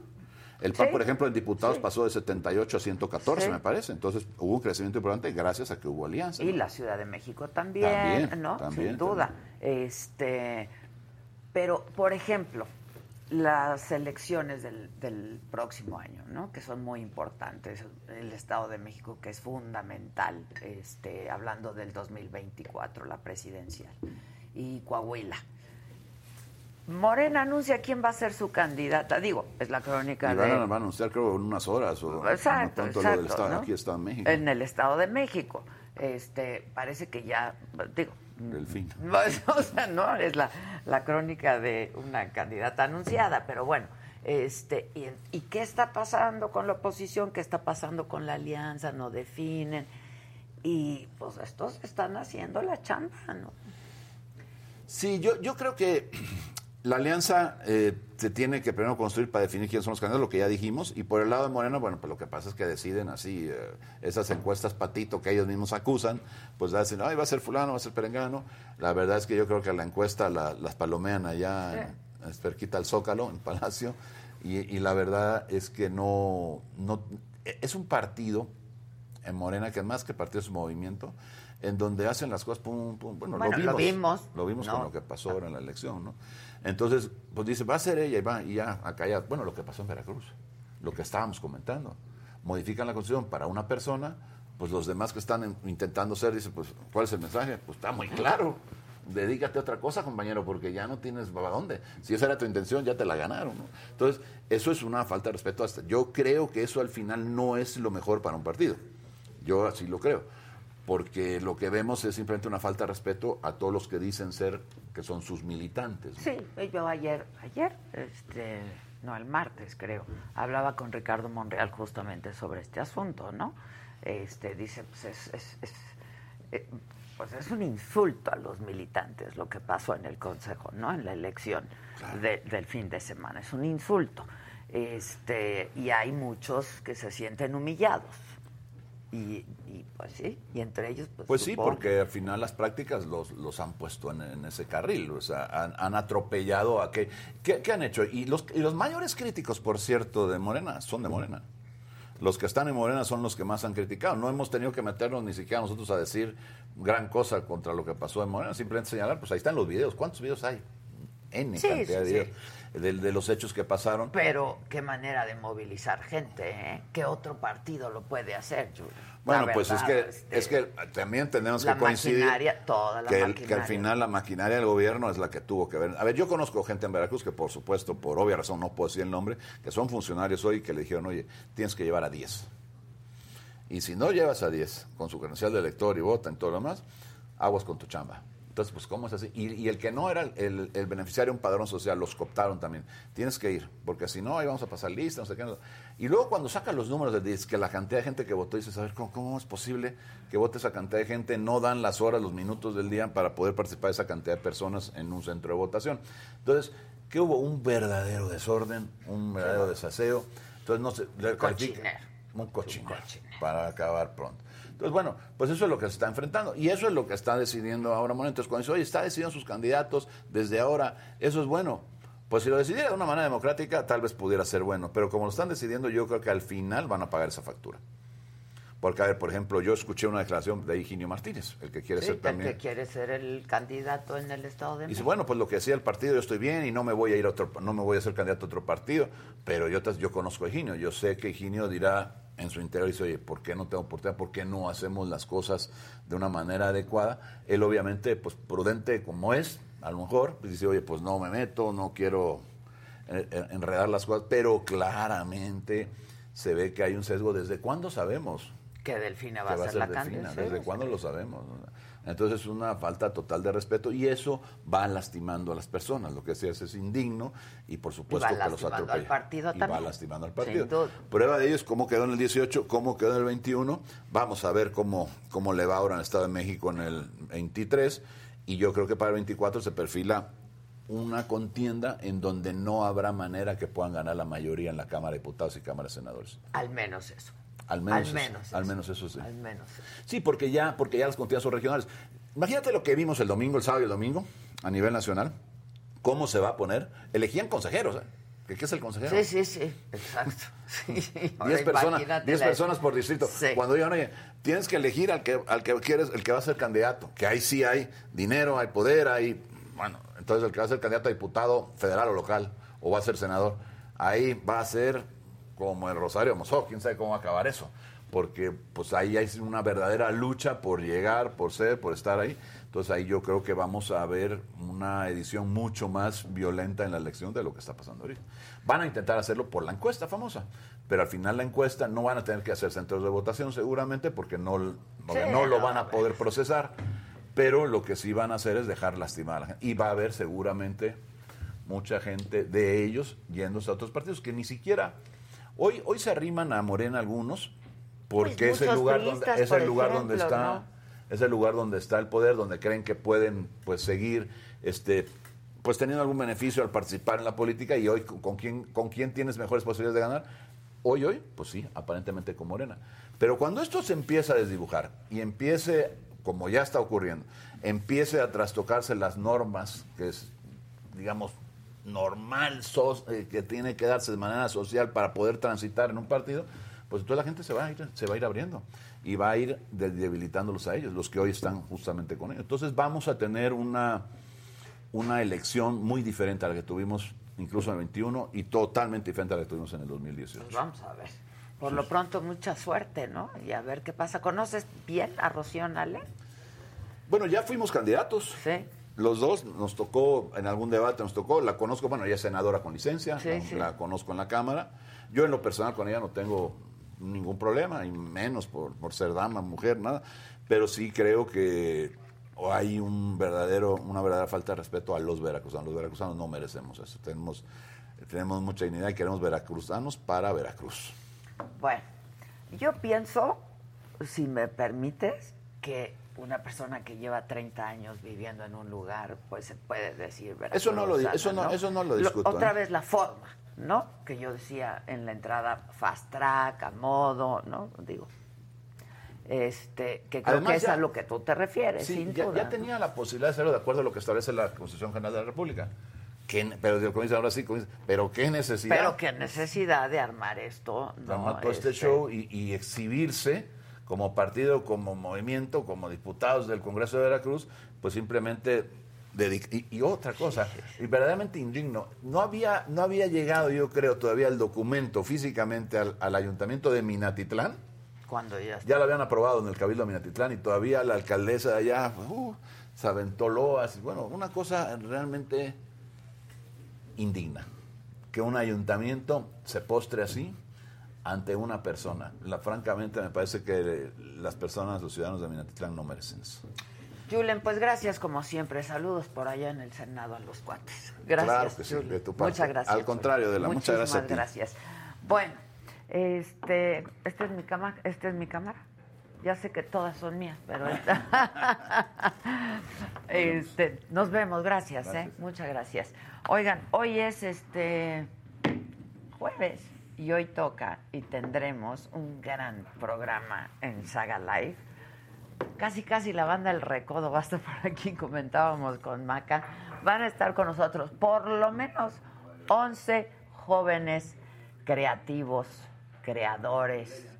El PAN, por ejemplo, en diputados pasó de 78 a 114, me parece. Entonces hubo un crecimiento importante gracias a que hubo alianza. Y la Ciudad de México también, ¿no? Sin duda. Este, pero, por ejemplo, las elecciones del, del, próximo año, ¿no? que son muy importantes. El Estado de México, que es fundamental, este, hablando del 2024, la presidencial, y Coahuila. Morena anuncia quién va a ser su candidata. Digo, es la crónica y van, de... a anunciar, creo, en unas horas. O exacto, exacto. Estado, Aquí está en México. En el Estado de México. Este, parece que ya, digo, fin. [LAUGHS] o sea, no es la, la, crónica de una candidata anunciada, pero bueno, este, y, qué está pasando con la oposición? ¿Qué está pasando con la alianza? No definen. Y pues estos están haciendo la chamba, ¿no? Sí, yo, yo creo que [CLEARS THROAT] la alianza eh, se tiene que primero construir para definir quiénes son los candidatos, lo que ya dijimos, y por el lado de Moreno, bueno, pues lo que pasa es que deciden así, eh, esas encuestas patito que ellos mismos acusan, pues dicen, ay, va a ser fulano, va a ser perengano. La verdad es que yo creo que la encuesta las palomean allá, en, cerquita al Zócalo, en Palacio, y, la verdad es que no, no, es un partido en Morena que más que partido es un movimiento, en donde hacen las cosas, pum, pum, bueno, lo vimos, lo vimos, con lo que pasó ahora en la elección, ¿no? Entonces, pues dice, va a ser ella y va, y ya, acá ya, bueno, lo que pasó en Veracruz, lo que estábamos comentando. Modifican la constitución para una persona, pues los demás que están intentando ser, dicen, pues, ¿cuál es el mensaje? Pues está muy claro. Dedícate a otra cosa, compañero, porque ya no tienes para dónde. Si esa era tu intención, ya te la ganaron. Entonces, eso es una falta de respeto. Hasta. Yo creo que eso al final no es lo mejor para un partido. Yo así lo creo porque lo que vemos es simplemente una falta de respeto a todos los que dicen ser que son sus militantes. Sí, yo ayer, ayer, este, no, el martes creo, hablaba con Ricardo Monreal justamente sobre este asunto, ¿no? Este, dice, pues es, es, eh, pues es un insulto a los militantes lo que pasó en el Consejo, ¿no? En la elección del fin de semana, es un insulto. Este, y hay muchos que se sienten humillados y, pues sí, y entre ellos pues... Pues sí, porque al final las prácticas los, los han puesto en, ese carril, o sea, han, atropellado a que... ¿qué, han hecho? Y los, y los mayores críticos, por cierto, de Morena son de Morena. Los que están en Morena son los que más han criticado. No hemos tenido que meternos ni siquiera nosotros a decir gran cosa contra lo que pasó en Morena, simplemente señalar, pues ahí están los videos. ¿Cuántos videos hay? N Sí, cantidad sí, de, sí. De- de los hechos que pasaron. Pero qué manera de movilizar gente, ¿eh? ¿Qué otro partido lo puede hacer, Julio? Bueno, pues es que, este, es que también tenemos que coincidir maquinaria, toda la que, el- que al final la maquinaria del gobierno es la que tuvo que ver. A ver, yo conozco gente en Veracruz que por supuesto, por obvia razón, no puedo decir el nombre, que son funcionarios hoy que le dijeron, oye, tienes que llevar a 10. Y si no llevas a 10 con su credencial de elector y vota en todo lo demás, aguas con tu chamba. Entonces, pues, ¿cómo es así? Y, y el que no era el, el beneficiario de un padrón social, los cooptaron también. Tienes que ir, porque si no, ahí vamos a pasar lista, no sé qué. no- Y luego cuando sacan los números de que la cantidad de gente que votó, dices, a ver, ¿cómo, cómo es posible que vote esa cantidad de gente? No dan las horas, los minutos del día para poder participar esa cantidad de personas en un centro de votación. Entonces, ¿qué hubo? Un verdadero desorden, un verdadero desaseo. Entonces, no se... le califica- Cochinero. un cochinero. para acabar pronto. Entonces, bueno, pues eso es lo que se está enfrentando. Y eso es lo que está decidiendo ahora Moreno. Entonces, cuando dice, oye, está decidiendo sus candidatos desde ahora, eso es bueno. Pues si lo decidiera de una manera democrática, tal vez pudiera ser bueno. Pero como lo están decidiendo, yo creo que al final van a pagar esa factura. Porque, a ver, por ejemplo, yo escuché una declaración de Higinio Martínez, el que quiere Sí, ser el también. que quiere ser el candidato en el Estado de Y dice, México. bueno, pues lo que decía el partido, yo estoy bien y no me voy a ir a otro, no me voy a ser candidato a otro partido, pero yo, yo conozco a Higinio, yo sé que Higinio dirá en su interior, dice, oye, ¿por qué no tengo oportunidad? ¿Por qué no hacemos las cosas de una manera adecuada? Él obviamente, pues prudente como es, a lo mejor, pues dice, oye, pues no me meto, no quiero eh, eh, enredar las cosas, pero claramente se ve que hay un sesgo. ¿Desde cuándo sabemos? que Delfina va que a ser la Delfina. candidata. ¿Desde cuándo lo sabemos? Entonces es una falta total de respeto y eso va lastimando a las personas. Lo que se hace es indigno y por supuesto que los atropella. al partido y va lastimando al partido. Prueba de ello es cómo quedó en el 18, cómo quedó en el 21. Vamos a ver cómo, cómo le va ahora en el Estado de México en el 23 y yo creo que para el 24 se perfila una contienda en donde no habrá manera que puedan ganar la mayoría en la Cámara de Diputados y Cámara de Senadores. Al menos eso. Al menos, Al eso, menos al eso. menos eso sí. Al menos. Sí, porque ya, porque ya las contiendas son regionales. Imagínate lo que vimos el domingo, el sábado y el domingo, a nivel nacional. ¿Cómo se va a poner? Elegían consejeros, ¿eh? ¿Qué, es el consejero? Sí, sí, sí, exacto. [LAUGHS] Sí, 10 personas, imagínate 10 la- personas por distrito. Sí. Cuando digan, oye, tienes que elegir al que, al que quieres, el que va a ser candidato. Que ahí sí hay dinero, hay poder, hay. Bueno, entonces el que va a ser candidato a diputado federal o local, o va a ser senador, ahí va a ser como el Rosario Mosó. Quién sabe cómo va a acabar eso. Porque pues ahí hay una verdadera lucha por llegar, por ser, por estar ahí. Entonces ahí yo creo que vamos a ver una edición mucho más violenta en la elección de lo que está pasando ahorita. Van a intentar hacerlo por la encuesta famosa, pero al final la encuesta no van a tener que hacer centros de votación seguramente porque no, porque Sí, no lo van a poder procesar. Pero lo que sí van a hacer es dejar lastimar a la gente. Y va a haber seguramente mucha gente de ellos yéndose a otros partidos que ni siquiera... Hoy, hoy se arriman a Morena algunos porque Pues es el lugar donde es el lugar donde está ¿no? es el lugar donde está el poder, donde creen que pueden pues seguir este pues teniendo algún beneficio al participar en la política y hoy con, con quién con quién tienes mejores posibilidades de ganar. Hoy hoy, pues sí, aparentemente con Morena. Pero cuando esto se empieza a desdibujar y empiece como ya está ocurriendo, empiece a trastocarse las normas que es digamos normal so- eh, que tiene que darse de manera social para poder transitar en un partido, pues entonces la gente se va a ir, se va a ir abriendo y va a ir de- debilitándolos a ellos, los que hoy están justamente con ellos. Entonces vamos a tener una, una elección muy diferente a la que tuvimos incluso en el 21 y totalmente diferente a la que tuvimos en el 2018. Pues vamos a ver. Por lo pronto, mucha suerte, ¿no? Y a ver qué pasa. ¿Conoces bien a Rocío Nale? Bueno, ya fuimos candidatos. Sí. Los dos nos tocó, en algún debate nos tocó, la conozco, bueno, ella es senadora con licencia, Sí, la, sí. la conozco en la Cámara. Yo en lo personal con ella no tengo ningún problema, y menos por, por ser dama, mujer, nada. Pero sí creo que hay un verdadero, una verdadera falta de respeto a los veracruzanos. Los veracruzanos no merecemos eso. Tenemos, tenemos mucha dignidad y queremos veracruzanos para Veracruz. Bueno, yo pienso, si me permites, que una persona que lleva 30 años viviendo en un lugar, pues se puede decir Eso no lo eso no- eso no lo discuto, otra ¿eh? vez la forma, ¿no? Que yo decía en la entrada fast track, a modo, ¿no? Digo, este, que creo Además, que es a lo que tú te refieres, Sí, sin ya, duda. ya ¿no? tenía la posibilidad de hacerlo de acuerdo a lo que establece la Constitución General de la República. ¿Qué- pero dice ahora sí, dice, pero qué necesidad Pero qué necesidad de armar esto, de ¿no? armar todo este Este, show y, y exhibirse como partido, como movimiento, como diputados del Congreso de Veracruz, pues simplemente y, y otra cosa, y verdaderamente indigno, no había, no había llegado, yo creo, todavía el documento físicamente al, al ayuntamiento de Minatitlán. Cuando ya Ya lo habían aprobado en el Cabildo de Minatitlán y todavía la alcaldesa de allá uh, se aventó loas. Bueno, una cosa realmente indigna. Que un ayuntamiento se postre así ante una persona. La, francamente, me parece que las personas, los ciudadanos de Minatitlán no merecen eso. Julen, pues gracias como siempre. Saludos por allá en el Senado a los cuates. Gracias. Claro que sí, de tu parte. Muchas gracias. Al contrario, de la muchas gracias ti. gracias. Bueno, este, esta es mi cámara, esta es mi cámara. Ya sé que todas son mías, pero esta. [LAUGHS] este, nos vemos, gracias, ¿eh? Gracias. Muchas gracias. Oigan, hoy es este jueves y hoy toca y tendremos un gran programa en Saga Live. Casi, casi la banda El Recodo va a estar [LAUGHS] por aquí, comentábamos con Maca. Van a estar con nosotros por lo menos 11 jóvenes creativos, creadores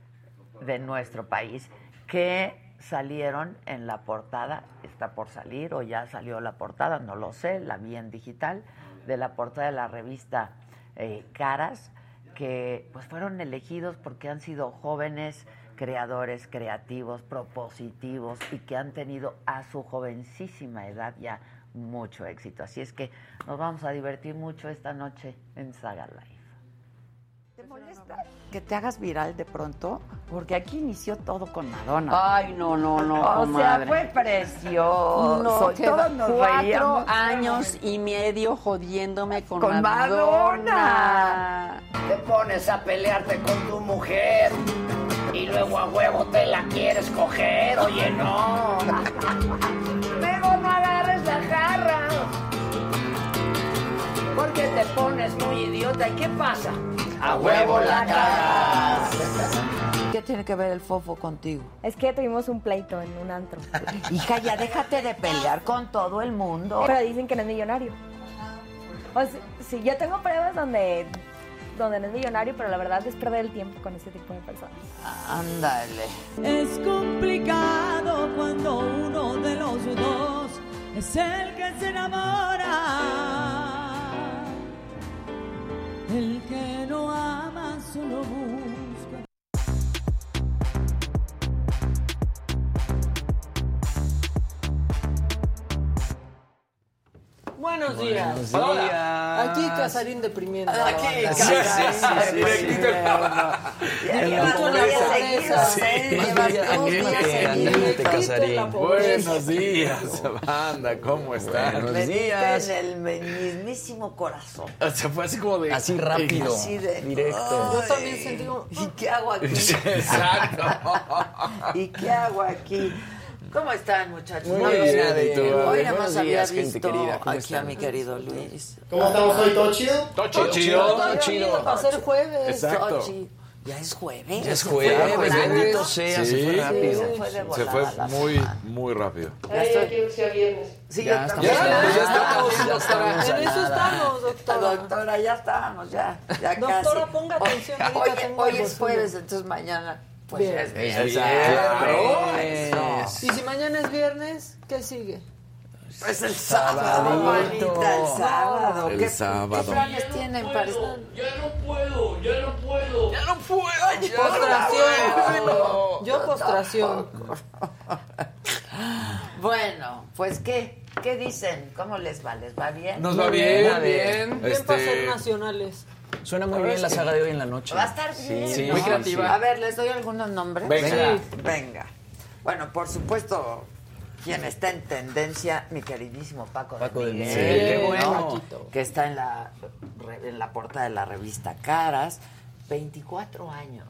de nuestro país que salieron en la portada, está por salir o ya salió la portada, no lo sé, la vi en digital, de la portada de la revista eh, Caras, que pues fueron elegidos porque han sido jóvenes creadores, creativos, propositivos y que han tenido a su jovencísima edad ya mucho éxito. Así es que nos vamos a divertir mucho esta noche en Saga Live. ¿Te molesta que te hagas viral de pronto? Porque aquí inició todo con Madonna. Ay, no, no, no, o sea, fue precioso. No, que Todos nos cuatro reíamos. años y medio jodiéndome con, Con Madonna. Te pones a pelearte con tu mujer y luego a huevo te la quieres coger. Oye, no. Luego no agarres la jarra. Porque te pones muy idiota. ¿Y qué pasa? A huevo la cagas. ¿Qué tiene que ver el fofo contigo? Es que tuvimos un pleito en un antro. Hija, ya déjate de pelear con todo el mundo. Pero dicen que no es millonario. O sea, sí, yo tengo pruebas donde, donde no es millonario, pero la verdad es perder el tiempo con ese tipo de personas. Ándale. Es complicado cuando uno de los dos es el que se enamora. El que no ama solo busca. ¿Eh? Más Llevas bien, dos aquí días que seguidos. andante, Casarín. La pobreza. Buenos días, banda, ¿cómo están? Me diste en el mismísimo corazón. O sea, fue así como de. Así rápido, Así de- directo. Yo también sentí como... ¿Y qué hago aquí? [LAUGHS] Exacto. [LAUGHS] ¿Y qué hago aquí? ¿Cómo están, muchachos? Muy Buenos bien, días. ¿y tú? Hoy nada más días, había gente visto querida, ¿cómo aquí a mi querido Luis. ¿Cómo estamos hoy? ¿Todo chido? Todo chido. Todo chido. Todo chido. Va a ser jueves. Exacto. Ya es jueves. Ya es jueves, bendito sea, se fue Sí. rápido. Se fue muy, semana. muy rápido. Ya estoy- Sí, Ya yo estamos también. a nada, ya estamos, ya estamos En eso estamos, doctora. Doctora, ya estábamos, ya, ya Doctora, ponga atención, Hoy, es jueves, entonces mañana pues Bien. es Es viernes. Y si mañana es viernes, ¿qué sigue? Pues el sábado, Sabadito. manita, el sábado. El ¿Qué, sábado. ¿Qué planes tienen para estar? Ya no puedo, ya no puedo. Ya no puedo. Postración. Yo postración. Bueno, pues ¿qué? ¿Qué dicen? ¿Cómo les va? ¿Les va bien? Nos va bien, bien. Bien para ser Este, nacionales. Suena muy bien la saga de hoy en la noche. Va a estar bien. Sí, ¿no? muy creativa. A ver, les doy algunos nombres. Venga. Sí. Venga. Bueno, por supuesto, quien está en tendencia, mi queridísimo Paco, Paco de Miguel, qué ¿no? bueno. que está en la, en la portada de la revista Caras, 24 años.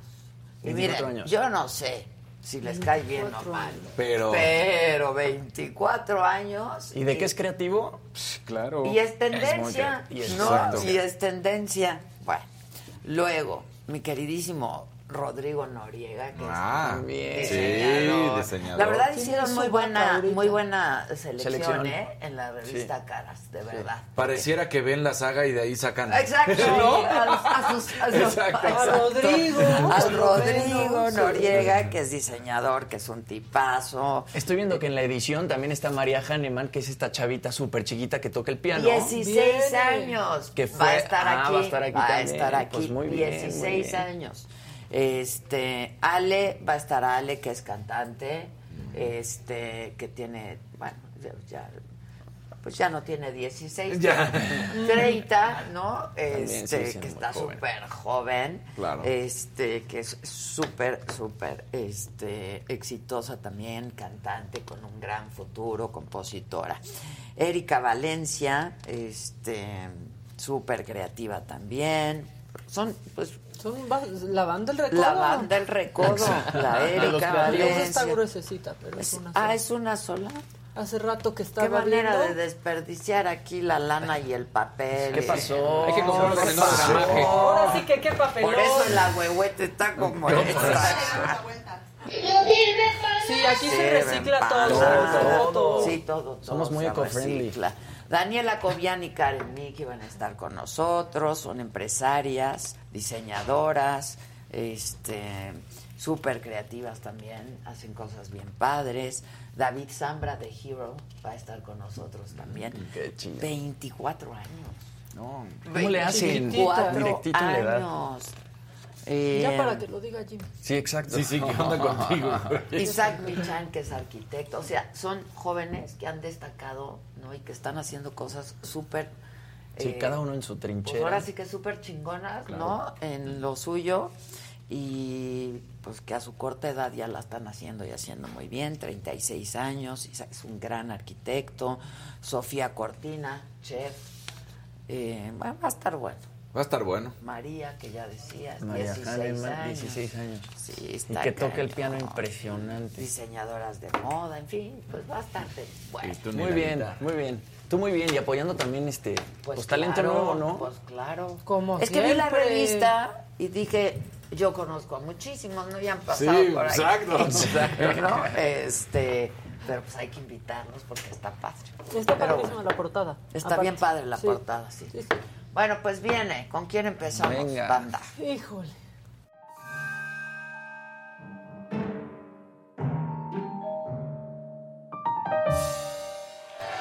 Y 24 miren, años. yo no sé si les cae bien o mal, Pero. pero 24 años. ¿Y de qué es creativo? Claro. Y es tendencia, y es- ¿no? Y es tendencia. Bueno, luego, mi queridísimo Rodrigo Noriega, que Ah, es bien. sí, diseñador, Diseñador. La verdad hicieron muy buena, muy buena selección, Selección. ¿eh? En la revista Caras, de verdad. Pareciera que ven la saga y de ahí sacan. Exacto, [LAUGHS] ¿no? A, los- a sus, a sus- Exacto. A Rodrigo. Al Rodrigo Noriega, que es diseñador, que es un tipazo. Estoy viendo que en la edición también está María Hahnemann, que es esta chavita súper chiquita que toca el piano. 16 Viene. años. Que va a fue- estar ah, aquí. va a estar aquí Va a también. estar aquí. Pues muy bien, 16 muy bien. años. Este, Ale, va a estar Ale, que es cantante, este, que tiene, bueno, ya, pues ya no tiene 16, Ya. tiene 30, ¿no? Este, que está joven. súper joven. Claro. Este, que es súper, súper, este, exitosa también, cantante con un gran futuro, compositora. Erika Valencia, este, súper creativa también. Son, pues, Son la banda del recodo. la banda El Recodo, la Erika creativos está Valencia. gruesecita, pero es Es- una ah, sola. es una sola. Hace rato que Qué estaba manera viendo. de desperdiciar aquí la lana y el papel. ¿Qué pasó? Hay que ¿Qué menos pasó? gramaje. Ahora sí que qué papelón. Por eso el agüehuete está como. Sí, aquí se recicla todo, nada. todo. Sí, todo. todo Somos muy eco-friendly. Daniela Cobian y Karen Miki van a estar con nosotros, son empresarias, diseñadoras, este, súper creativas también, hacen cosas bien padres. David Zambra de Hero va a estar con nosotros también. Qué chingada. 24 años. No, ¿Cómo le hacen? 24 Directito en la edad. años. Eh, Ya para que lo diga Jimmy. Sí, exacto. Sí, sí, ¿qué onda [LAUGHS] contigo? Isaac Michan, que es arquitecto. O sea, son jóvenes que han destacado, ¿no? Y que están haciendo cosas súper... Sí, eh, cada uno en su Pues trinchera. ahora sí que súper chingonas, ¿no? En lo suyo. Y pues que a su corta edad ya la están haciendo y haciendo muy bien. 36 años. Es un gran arquitecto. Sofía Cortina, chef. Eh, bueno, va a estar bueno. Va a estar bueno. María, que ya decías, María 16 Hahnemann, años. 16 años. Sí, Y que toca el piano impresionante. Diseñadoras de moda, en fin, pues bastante bueno. Tú Muy bien, guitarra. muy bien. Tú muy bien y apoyando también este pues, talento claro, nuevo, ¿no? Pues claro. Como es que vi la revista y dije, yo conozco a muchísimos, no habían pasado Sí, por ahí. exacto, [LAUGHS] exacto. ¿No? Este, pero pues hay que invitarlos porque está padre. Está padrísima bueno, la portada. Está Aparte. bien padre la Sí. portada, sí. Sí, sí. Bueno, pues viene. ¿Con quién empezamos, Venga. banda? Híjole.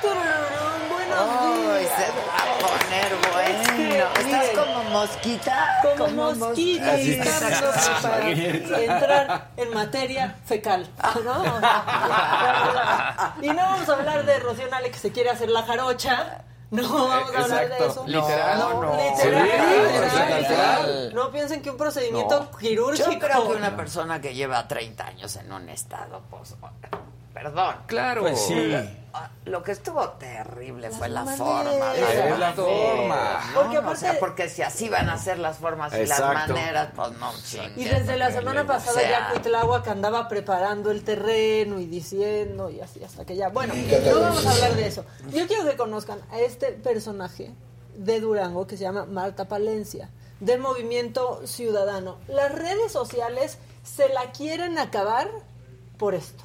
Turururún, Buenos Ay, días. se va a poner bueno. Es que, ¿Estás miren, como mosquita? como mosquita Así y estamos para entrar en materia fecal. ¿no? [LAUGHS] y no vamos a hablar de Rocío Nale que se quiere hacer la jarocha. No vamos a hablar de eso. Literal. No, No, literal, literal, literal. No piensen que un procedimiento quirúrgico. Yo creo que una persona que lleva 30 años en un estado, pues, perdón. Claro. Pues sí. Lo que estuvo terrible fue la forma. Es la forma. Porque no, o sea, aparte- porque si así van a ser las formas y las Exacto. maneras, pues no chinguen. Y desde la semana pasada O sea, ya Cuitláhuac andaba preparando el terreno y diciendo y así hasta que ya. Bueno, no vamos a hablar de eso. Yo quiero que conozcan a este personaje de Durango que se llama Marta Palencia, del Movimiento Ciudadano. Las redes sociales se la quieren acabar por esto.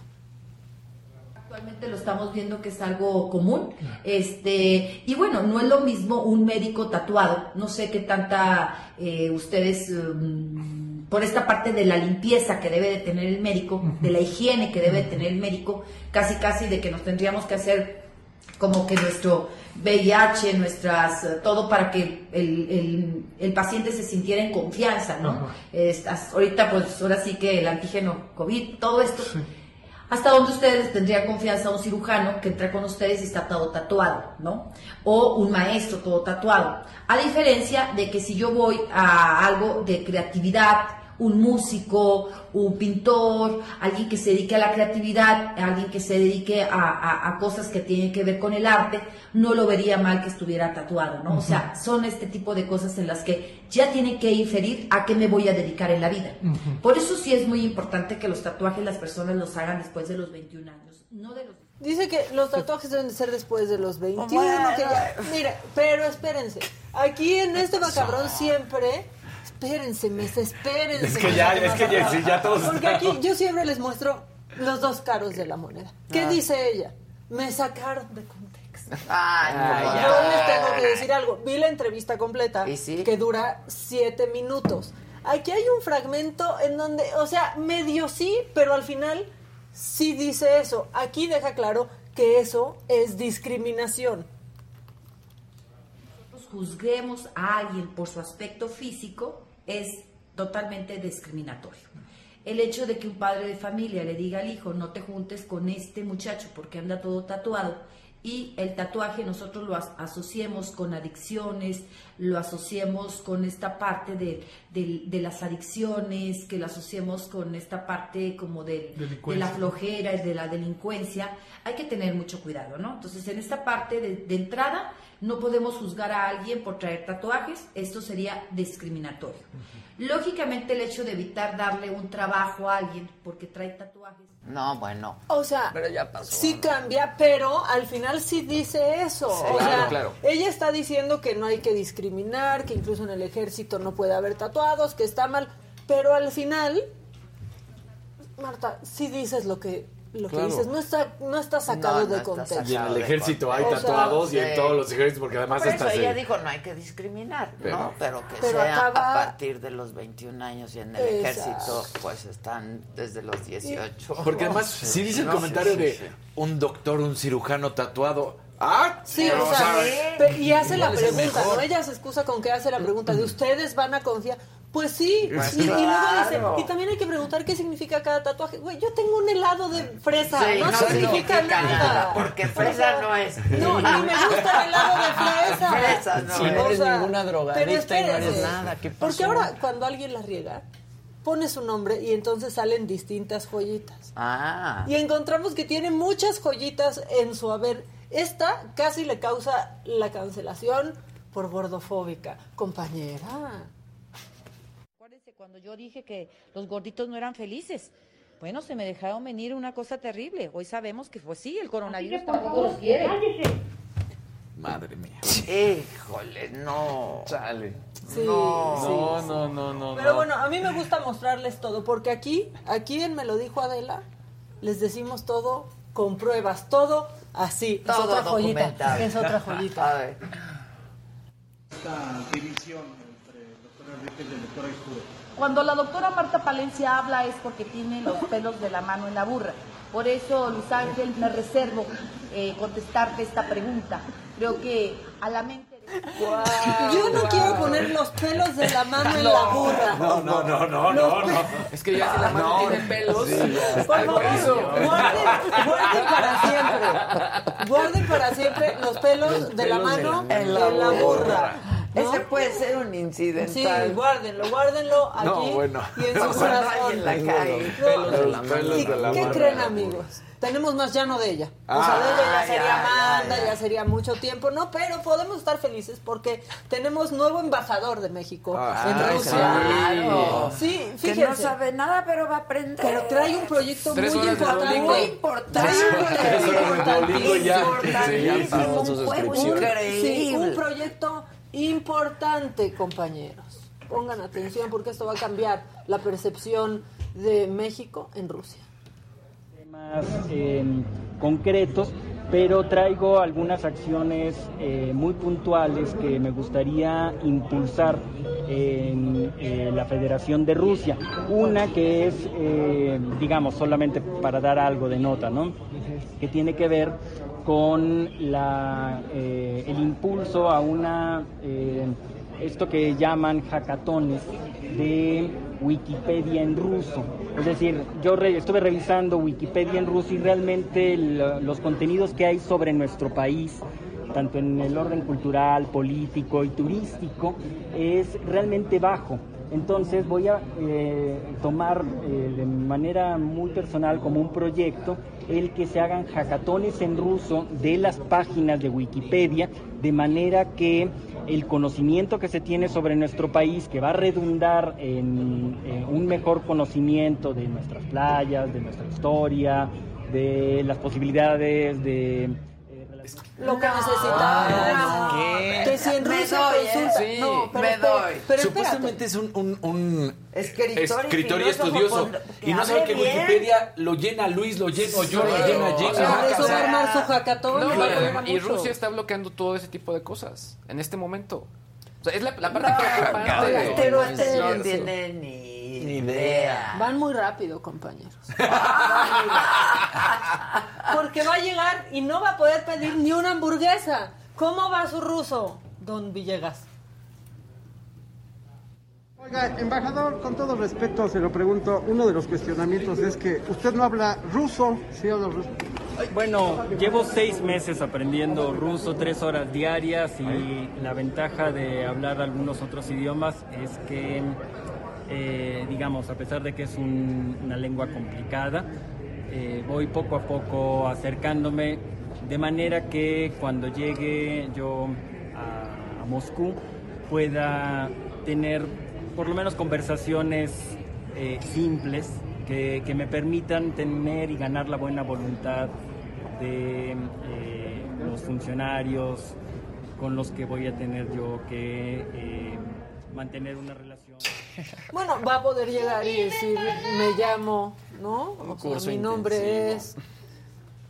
Actualmente lo estamos viendo que es algo común. Este, y bueno, no es lo mismo un médico tatuado. No sé qué tanta eh, ustedes um, por esta parte de la limpieza que debe de tener el médico, de la higiene que debe de tener el médico, casi casi de que nos tendríamos que hacer como que nuestro VIH, nuestras, todo para que el, el- el paciente se sintiera en confianza, ¿no? Estas- ahorita pues ahora sí que el antígeno COVID, todo esto. ¿Hasta dónde ustedes tendrían confianza un cirujano que entra con ustedes y está todo tatuado, ¿no? O un maestro todo tatuado. A diferencia de que si yo voy a algo de creatividad, un músico, un pintor, alguien que se dedique a la creatividad, alguien que se dedique a, a- a cosas que tienen que ver con el arte, no lo vería mal que estuviera tatuado, ¿no? O sea, son este tipo de cosas en las que ya tienen que inferir a qué me voy a dedicar en la vida. Por eso sí es muy importante que los tatuajes las personas los hagan después de los 21 años, no de los... Dice que los tatuajes deben de ser después de los 21, Bueno. que ya, mire, pero espérense. Aquí en este macabrón siempre, espérense, mes, espérense. Es que ya, es que ya, sí, ya todos Porque aquí yo siempre les muestro los dos caros de la moneda. ¿Qué Ah. dice ella? Me sacaron de contexto. Ay, Yo ya. les tengo que decir algo. Vi la entrevista completa que dura siete minutos. Aquí hay un fragmento en donde, o sea, medio sí, pero al final sí dice eso. Aquí deja claro que eso es discriminación. nosotros juzguemos a alguien por su aspecto físico es totalmente discriminatorio. El hecho de que un padre de familia le diga al hijo no te juntes con este muchacho porque anda todo tatuado y el tatuaje nosotros lo as- asociemos con adicciones, lo asociemos con esta parte de, de- de las adicciones, que lo asociemos con esta parte como de, de la flojera y de la delincuencia, hay que tener mucho cuidado, ¿no? Entonces, en esta parte de entrada, no podemos juzgar a alguien por traer tatuajes, esto sería discriminatorio. Lógicamente, el hecho de evitar darle un trabajo a alguien porque trae tatuajes. No, bueno. O sea, sí cambia, pero al final sí dice eso. Sí. o Claro, sea, claro. ella está diciendo que no hay que discriminar, que incluso en el ejército no puede haber tatuados, que está mal, pero al final, Marta, sí dices lo que lo que dices, no está no está sacado No, no de está contexto. Y en el ejército hay O sea, tatuados y en todos los ejércitos, porque además Por eso hasta ella dijo no hay que discriminar, Pero- ¿no? Pero que Pero sea acaba- a partir de los 21 años y en el Exacto. ejército pues están desde los 18. Porque [LAUGHS] además, si dice el comentario sí, sí, de sí. un doctor, un cirujano tatuado. ¡Ah! Sí, o sea, y hace la pregunta. ¿no? Ella se excusa con que hace la pregunta de ustedes van a confiar. Pues sí, Pues y, y luego dice, y también hay que preguntar qué significa cada tatuaje. Güey, yo tengo un helado de fresa, Sí, no, no significa nada. nada, porque fresa no es. No, y me gusta el helado de fresa. Fresa no Si es. no eres O sea, ninguna drogadicta pero y no eres nada, ¿qué pasó? Porque ahora cuando alguien la riega, pone su nombre y entonces salen distintas joyitas. Ah. Y encontramos que tiene muchas joyitas en su haber. Esta casi le causa la cancelación por gordofóbica. Compañera. Cuando yo dije que los gorditos no eran felices. Bueno, se me dejaron venir una cosa terrible. Hoy sabemos que pues sí, el coronavirus tampoco favor, los quiere. Madre mía. Híjole, no. Chale. Sí, No, sí, no, sí. no, no, no. Pero no. bueno, a mí me gusta mostrarles todo, porque aquí, aquí en Me lo dijo Adela, les decimos todo con pruebas, todo así. es Todo otra joyita. documentado. Es otra joyita. [LAUGHS] A ver. Esta división entre el doctor Enrique y el doctor. Cuando la doctora Marta Palencia habla es porque tiene los pelos de la mano en la burra. Por eso, Luis Ángel, me reservo eh, contestarte esta pregunta. Creo que a la mente... Yo no quiero poner los pelos de la mano en la burra. No, no, no, no, no, no. Es que ya si la mano No, tiene pelos. sí. Por favor, eso. guarden, guarden para siempre. Guarden para siempre los pelos de la pelos mano la- en la, burra. ¿no? Ese puede ser un Sí, incidental. guárdenlo, guárdenlo [LAUGHS] aquí No, bueno. y en su [LAUGHS] no corazón. en la calle. No, Pelos de la mano. ¿Y Pelos de la ¿Qué mano. creen, amigos? Tenemos más ya no de ella. O sea, de ella ya sería ya, Amanda, ya. ya sería mucho tiempo, ¿no? Pero podemos estar felices porque tenemos nuevo embajador de México Ah, en sí, Rusia. Claro. Sí, Que no fíjense. sabe nada, pero va a aprender. Pero trae un proyecto Tres muy importante. Muy importante. Trae un. Importantísimo, Sí, un. Sí, proyecto importante, compañeros. Pongan atención porque esto va a cambiar la percepción de México en Rusia. temas eh, concretos, pero traigo algunas acciones eh, muy puntuales que me gustaría impulsar en eh, la Federación de Rusia. Una que es, eh, digamos, solamente para dar algo de nota, ¿no? Que tiene que ver con la, eh, el impulso a una eh, esto que llaman hackatones de Wikipedia en ruso. Es decir, yo re- estuve revisando Wikipedia en ruso y realmente lo- los contenidos que hay sobre nuestro país, tanto en el orden cultural, político y turístico, es realmente bajo. Entonces voy a eh, tomar eh, de manera muy personal como un proyecto el que se hagan hackatones en ruso de las páginas de Wikipedia, de manera que el conocimiento que se tiene sobre nuestro país, que va a redundar en un mejor conocimiento de nuestras playas, de nuestra historia, de las posibilidades de... Lo que No, necesitaba. ¿qué? Que si en Me Rusia doy, ¿eh? consulta. Sí, no, pero me doy. Pero Supuestamente es un, un, un Escritor y estudioso. Y no sabe que. Wikipedia lo llena Luis, lo lleno yo, lo llena Jim. Eso va a armar su y. Rusia está bloqueando todo ese tipo de cosas en este momento. O sea, es la, la parte No, preocupante. de- pero este no ni, Ni idea. Van muy rápido, compañeros. [LAUGHS] Porque va a llegar y no va a poder pedir ni una hamburguesa. ¿Cómo va su ruso, don Villegas? Oiga, embajador, con todo respeto se lo pregunto, uno de los cuestionamientos es que usted no habla ruso, sí habla ruso. Bueno, llevo seis meses aprendiendo ruso, tres horas diarias y la ventaja de hablar algunos otros idiomas es que, eh, digamos, a pesar de que es un- una lengua complicada, eh, voy poco a poco acercándome de manera que cuando llegue yo a, Moscú pueda tener por lo menos conversaciones eh, simples que, que me permitan tener y ganar la buena voluntad de los funcionarios con los que voy a tener yo que mantener una relación. Bueno, va a poder llegar y decir, me llamo, ¿no? O sea, mi nombre intensivo.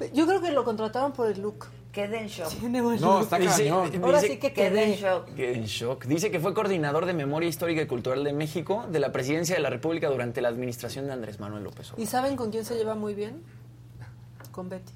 es... Yo creo que lo contrataron por el look. Quedé en shock. Tiene buen No, look. está cañón. Ahora Dice- sí que Quedé en shock. Que En shock. Dice que fue coordinador de Memoria Histórica y Cultural de México de la Presidencia de la República durante la administración de Andrés Manuel López Obrador. ¿Y saben con quién se lleva muy bien? Con Betty.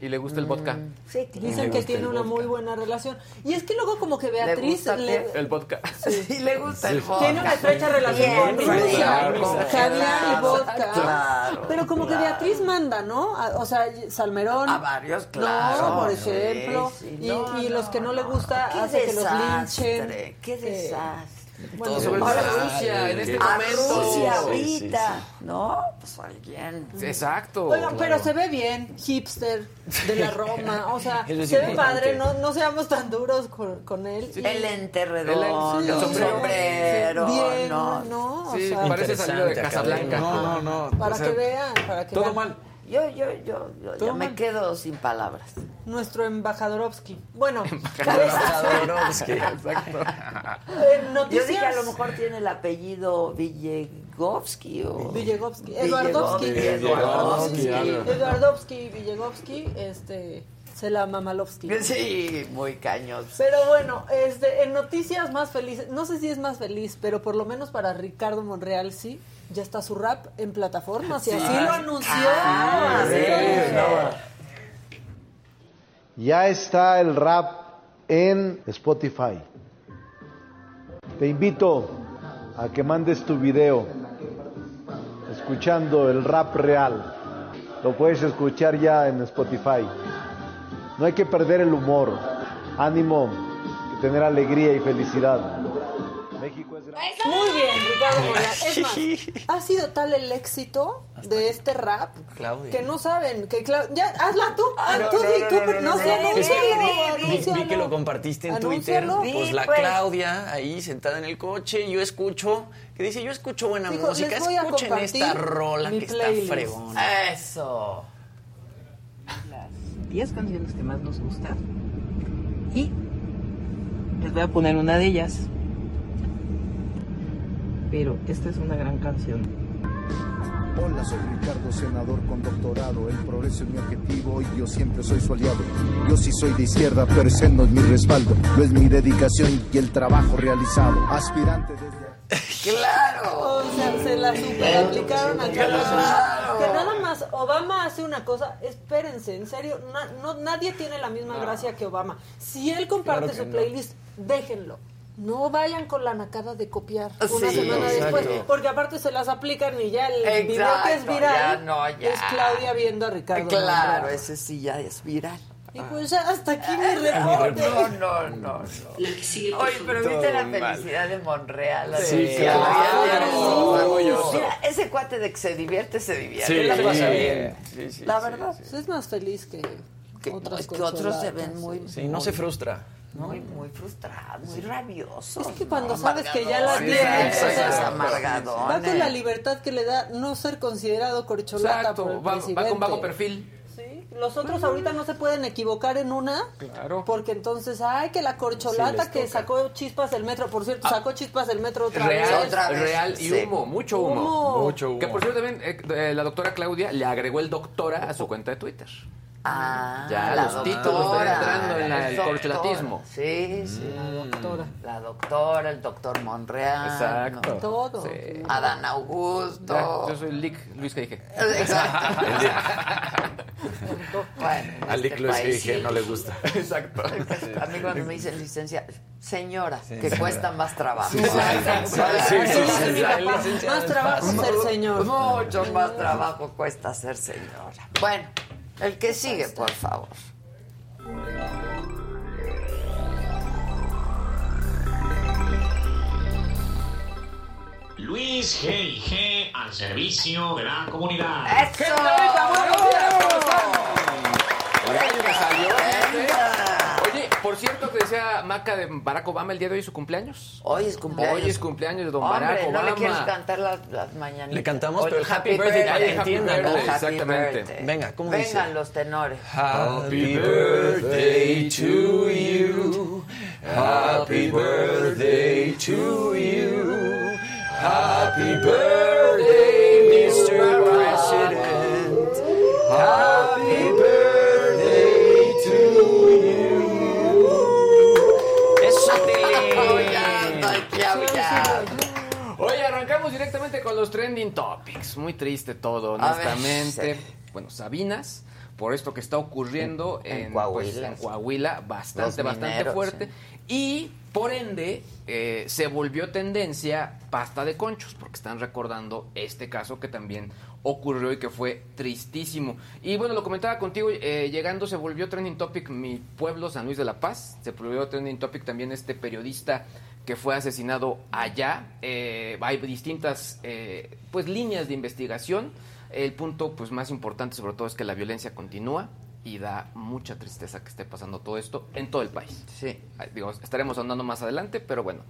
Y le gusta el vodka. Sí, Dicen que tiene una muy buena relación. Y es que luego como que Beatriz gusta le, El vodka. [LAUGHS] Sí, le gusta el vodka. tiene una estrecha relación con Rusia, claro, con caviar y vodka. claro, Pero como que. Beatriz manda, ¿no? A- O sea, Salmerón. A varios, claro. No, por ejemplo. sí, y, no, y los que no, le gusta hace que los linchen. Qué Eh, desastre. Bueno, Sobre todo ahora Rusia, en este a momento. Rusia Sí, ahorita, ¿no? Pues alguien. Exacto. Oigan, pero se ve bien, hipster, de la Roma, o sea, [LAUGHS] se ve importante. padre, no, no seamos tan duros con, con él. Y- El lente redondo, El- el sí, sombrero, bien, no. ¿no? O Sí, sea, parece salido de Casablanca. académico. No, no, no. para o sea, que vean, para que Todo vean. mal. Yo, yo, yo, yo ya me quedo sin palabras. Nuestro embajadorovsky. Bueno, Embajadorovsky. [LAUGHS] Exacto. noticias. Yo dije, a lo mejor tiene el apellido Villegovsky o... Villegovsky, Eduardovsky. Eduardovsky, Villegovsky, este, se la Mamalovsky. Sí, muy cañón. Pero bueno, este, en noticias más felices, no sé si es más feliz, pero por lo menos para Ricardo Monreal sí, ya está su rap en plataformas y así lo anunció. Ah, así sí, lo anunció. Ya está el rap en Spotify. Te invito a que mandes tu video escuchando el rap real. Lo puedes escuchar ya en Spotify. No hay que perder el humor. Ánimo, tener alegría y felicidad. Muy bien, Ricardo Monreal. Es más, ha sido tal el éxito de este rap Claudia. que no saben que Clau- ya hazla tú, Ah, no, tú no, di, no, tú, no, sé, Vi, que lo compartiste en Twitter. Pues la pues. Claudia ahí sentada en el coche, yo escucho, que dice, yo escucho buena Dijo, música, escuchen esta rola mi que playlist. está fregona. Eso. las 10 canciones que más nos gustan. Y les voy a poner una de ellas. Pero esta es una gran canción. Hola, soy Ricardo, senador con doctorado. El progreso es mi objetivo y yo siempre soy su aliado. Yo sí soy de izquierda, pero ese no es mi respaldo. Lo es mi dedicación y el trabajo realizado. Aspirante desde... [LAUGHS] ¡Claro! O sea, se la super aplicaron a Carlos Slim. Que nada más Obama hace una cosa, espérense, en serio, na- no, nadie tiene la misma gracia que Obama. Si él comparte Claro su no. playlist, déjenlo. No vayan con la nacada de copiar una Sí, semana exacto. después, porque aparte se las aplican y ya el video que es Exacto, viral ya no, ya. es Claudia viendo a Ricardo. Claro, ese sí ya es viral. Y pues ya hasta aquí mi reporte. No, no, no, no. Oye, pero viste la felicidad de Monreal. la Sí, de claro. Mira, ese cuate de que se divierte, se divierte. Sí, la sí, pasa sí. bien. Sí, sí, la sí, verdad. Pues es más feliz que, Que, otras es que otros se ven muy, Sí, no se frustra. Muy, muy frustrados, muy rabiosos. Es que cuando ¿no? sabes que ya la tienes, amargadones. va con la libertad que le da no ser considerado corcholata Exacto, por el va, con bajo perfil. Sí, Los otros ahorita no se pueden equivocar en una. Claro. Porque entonces, ay, que la corcholata Sí, que sacó chispas del metro. Por cierto, sacó chispas del metro otra Real, vez. real y Sí. humo, mucho humo. Humo. Mucho humo. Que por cierto también eh, eh, la doctora Claudia le agregó el doctora a su cuenta de Twitter. Ah, Ya, la los títulos están entrando en la- el doctora. corcholatismo. Sí, sí. Mm. La doctora. La doctora, el doctor Monreal. Exacto. ¿no? Todo. Sí. Adán Augusto. Ya, yo soy Lick Luis Caige. Exacto. bueno, en A Lick este Luis Caige sí. no le gusta. Exacto. A mí cuando me dicen licencia, señora, que señora. cuesta más trabajo. Sí, sí, sí, sí, sí, sí, sí. La Más trabajo ser señor. Mucho más trabajo cuesta ser señora. Bueno, el que sigue, por favor. Luis G&G al servicio de la comunidad. ¡Eso! Venga, salió, ¿eh? Oye, por cierto que decía Maca de Barack Obama el día de hoy es su cumpleaños. Hoy es cumpleaños. Hoy es cumpleaños de don Hombre, Barack ¿no Obama. le quieres cantar las, las mañanitas? Le cantamos, pero el happy birthday para que Happy entiendan, ¿no? birthday, happy Exactamente. birthday. Venga, ¿cómo Vengan dice? los tenores. Happy birthday to you. Happy birthday to you. Happy birthday, Mr. President. Happy birthday con los trending topics. Muy triste todo, honestamente. Bueno, Sabinas, por esto que está ocurriendo En en, Coahuila. pues, en Coahuila, bastante, bastante fuerte. Y por ende, eh, se volvió tendencia pasta de conchos, porque están recordando este caso que también ocurrió y que fue tristísimo. Y bueno, lo comentaba contigo, eh, llegando se volvió trending topic mi pueblo, San Luis de la Paz. Se volvió trending topic también este periodista que fue asesinado allá. Eh, hay distintas eh, pues líneas de investigación. El punto pues más importante sobre todo es que la violencia continúa y da mucha tristeza que esté pasando todo esto en todo el país. Sí. Digo, estaremos andando más adelante, pero bueno,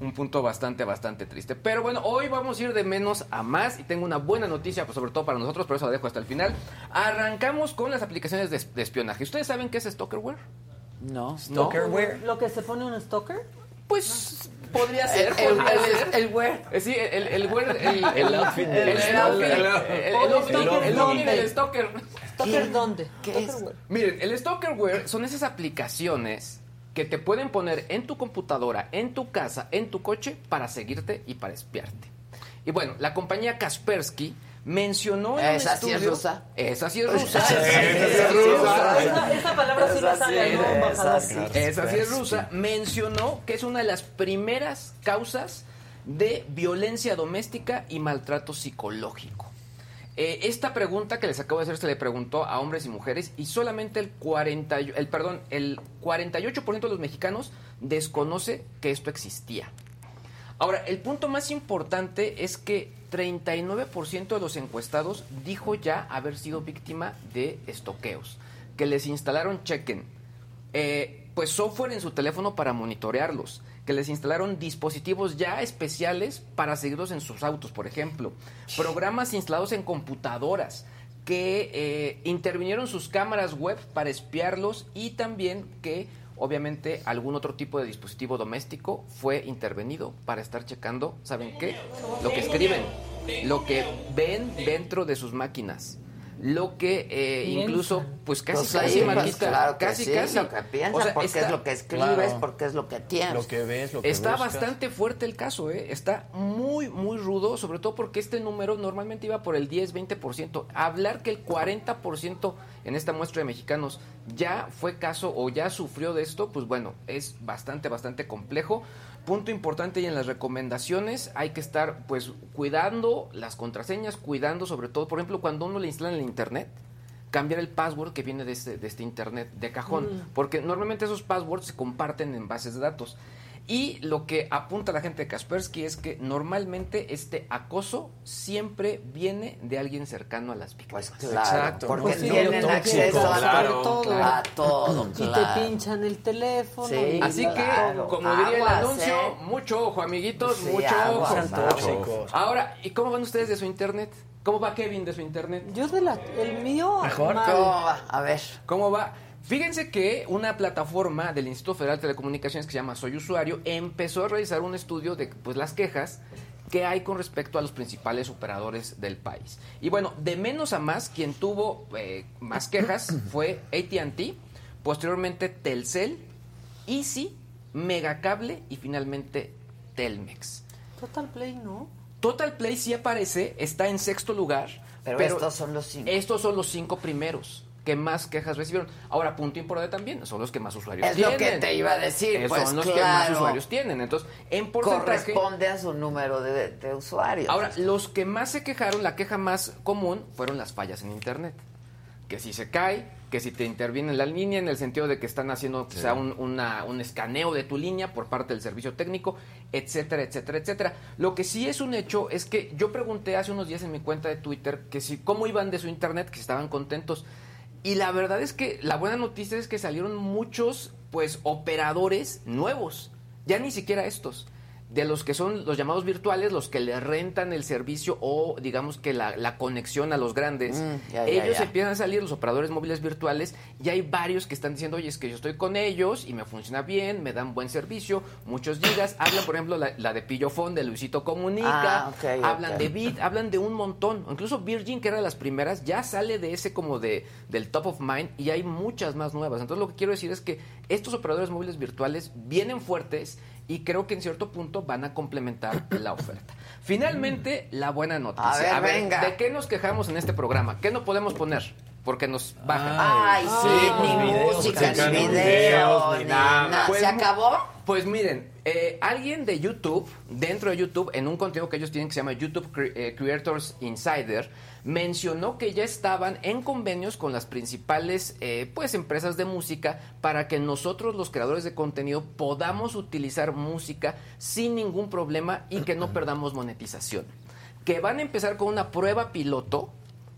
un punto bastante, bastante triste. Pero bueno, hoy vamos a ir de menos a más y tengo una buena noticia, pues sobre todo para nosotros, por eso la dejo hasta el final. Arrancamos con las aplicaciones de, de espionaje. ¿Ustedes saben qué es Stalkerware? No. Stalkerware. ¿Lo que se pone un stalker? Pues podría ser. El- el- podría el- ser. el wear. Eh, Sí, el, el wear. El, [LAUGHS] El outfit el, del el outfit, el- el- el El outfit- stalker el stalker. ¿Stalker dónde? ¿Qué es? Miren, el Stalkerware son esas aplicaciones que te pueden poner en tu computadora, en tu casa, en tu coche para seguirte y para espiarte. Y bueno, la compañía Kaspersky mencionó en un Esa sí es rusa. Esa sí es rusa. Esa sí es Esa sí rusa. Esa, esa palabra sí ¿no, embajador? esa sí. Es rusa. Mencionó que es una de las primeras causas de violencia doméstica y maltrato psicológico. Eh, esta pregunta que les acabo de hacer se le preguntó a hombres y mujeres y solamente el 40, y- el perdón, el 48% de los mexicanos desconoce que esto existía. Ahora, el punto más importante es que 39% de los encuestados dijo ya haber sido víctima de estoqueos, que les instalaron chequen, eh, pues software en su teléfono para monitorearlos, que les instalaron dispositivos ya especiales para seguirlos en sus autos, por ejemplo, programas instalados en computadoras que eh, intervinieron sus cámaras web para espiarlos y también que obviamente algún otro tipo de dispositivo doméstico fue intervenido para estar checando, ¿saben qué? Lo que escriben, lo que ven dentro de sus máquinas. Lo que eh, incluso, pues casi, Pues casi, pues Marquita, claro que casi, sí, casi. lo que O sea, porque está- es lo que escribes, Claro. porque es lo que tienes. Lo que ves, lo que Está buscas. bastante fuerte el caso, ¿eh? Está muy, muy rudo, sobre todo porque este número normalmente iba por el 10-20%. Hablar que el 40% en esta muestra de mexicanos ya fue caso o ya sufrió de esto, pues bueno, es bastante, bastante complejo. Punto importante y en las recomendaciones hay que estar pues cuidando las contraseñas, cuidando sobre todo, por ejemplo, cuando uno le instala en el internet, cambiar el password que viene de este, de este internet de cajón, Mm. porque normalmente esos passwords se comparten en bases de datos. Y lo que apunta la gente de Kaspersky es que normalmente este acoso siempre viene de alguien cercano a las víctimas. Pues claro, porque Pues sí, tienen acceso a claro, todo. claro. A todo, Y claro. te pinchan el teléfono. Sí, y Así que, como diría el anuncio, ¿eh? mucho ojo, amiguitos, Sí, mucho aguas, ojo. Ahora, ¿y cómo van ustedes de su internet? ¿Cómo va Kevin de su internet? Yo de la, el mío. Mejor. mal. ¿Cómo va? A ver. ¿Cómo va? Fíjense que una plataforma del Instituto Federal de Telecomunicaciones que se llama Soy Usuario empezó a realizar un estudio de pues, las quejas que hay con respecto a los principales operadores del país. Y bueno, de menos a más, quien tuvo eh, más quejas [COUGHS] fue ATT, posteriormente Telcel, Easy, Megacable y finalmente Telmex. Total Play, ¿no? Total Play sí aparece, está en sexto lugar. Pero estos son los cinco. Estos son los cinco primeros que más quejas recibieron. Ahora, punto importante también, son los que más usuarios Es lo tienen. que te iba a decir, Eh, pues, son los que más usuarios tienen. Entonces, en porcentaje... Corresponde a su número de, de usuarios. Ahora, los que más se quejaron, la queja más común, fueron las fallas en Internet. Que si se cae, que si te interviene la línea, en el sentido de que están haciendo o sea, un, una- un escaneo de tu línea por parte del servicio técnico, etcétera, etcétera, etcétera. Lo que sí es un hecho es que yo pregunté hace unos días en mi cuenta de Twitter que si cómo iban de su Internet, que si estaban contentos. Y la verdad es que la buena noticia es que salieron muchos, pues, operadores nuevos. Ya ni siquiera estos. De los que son los llamados virtuales, los que le rentan el servicio o digamos que la, la conexión a los grandes, Mm, ya, ellos ya. empiezan a salir, los operadores móviles virtuales, y hay varios que están diciendo, oye, es que yo estoy con ellos y me funciona bien, me dan buen servicio, muchos gigas. Hablan, por ejemplo, la, la de Pillofón, de Luisito Comunica, Ah, hablan de Bit, hablan de un montón. Incluso Virgin, que era de las primeras, ya sale de ese como de del top of mind y hay muchas más nuevas. Entonces lo que quiero decir es que estos operadores móviles virtuales vienen fuertes y creo que en cierto punto van a complementar la oferta. Finalmente, la buena noticia. A ver, venga. ¿de qué nos quejamos en este programa? ¿Qué no podemos poner? Porque nos bajan. Ay, sí, ni música, ni video, ni nada. ¿Se acabó? Pues miren, eh, alguien de YouTube, dentro de YouTube, en un contenido que ellos tienen que se llama YouTube Cre- eh, Creators Insider, mencionó que ya estaban en convenios con las principales eh, pues empresas de música para que nosotros los creadores de contenido podamos utilizar música sin ningún problema y que no [CLEARS THROAT] perdamos monetización. Que van a empezar con una prueba piloto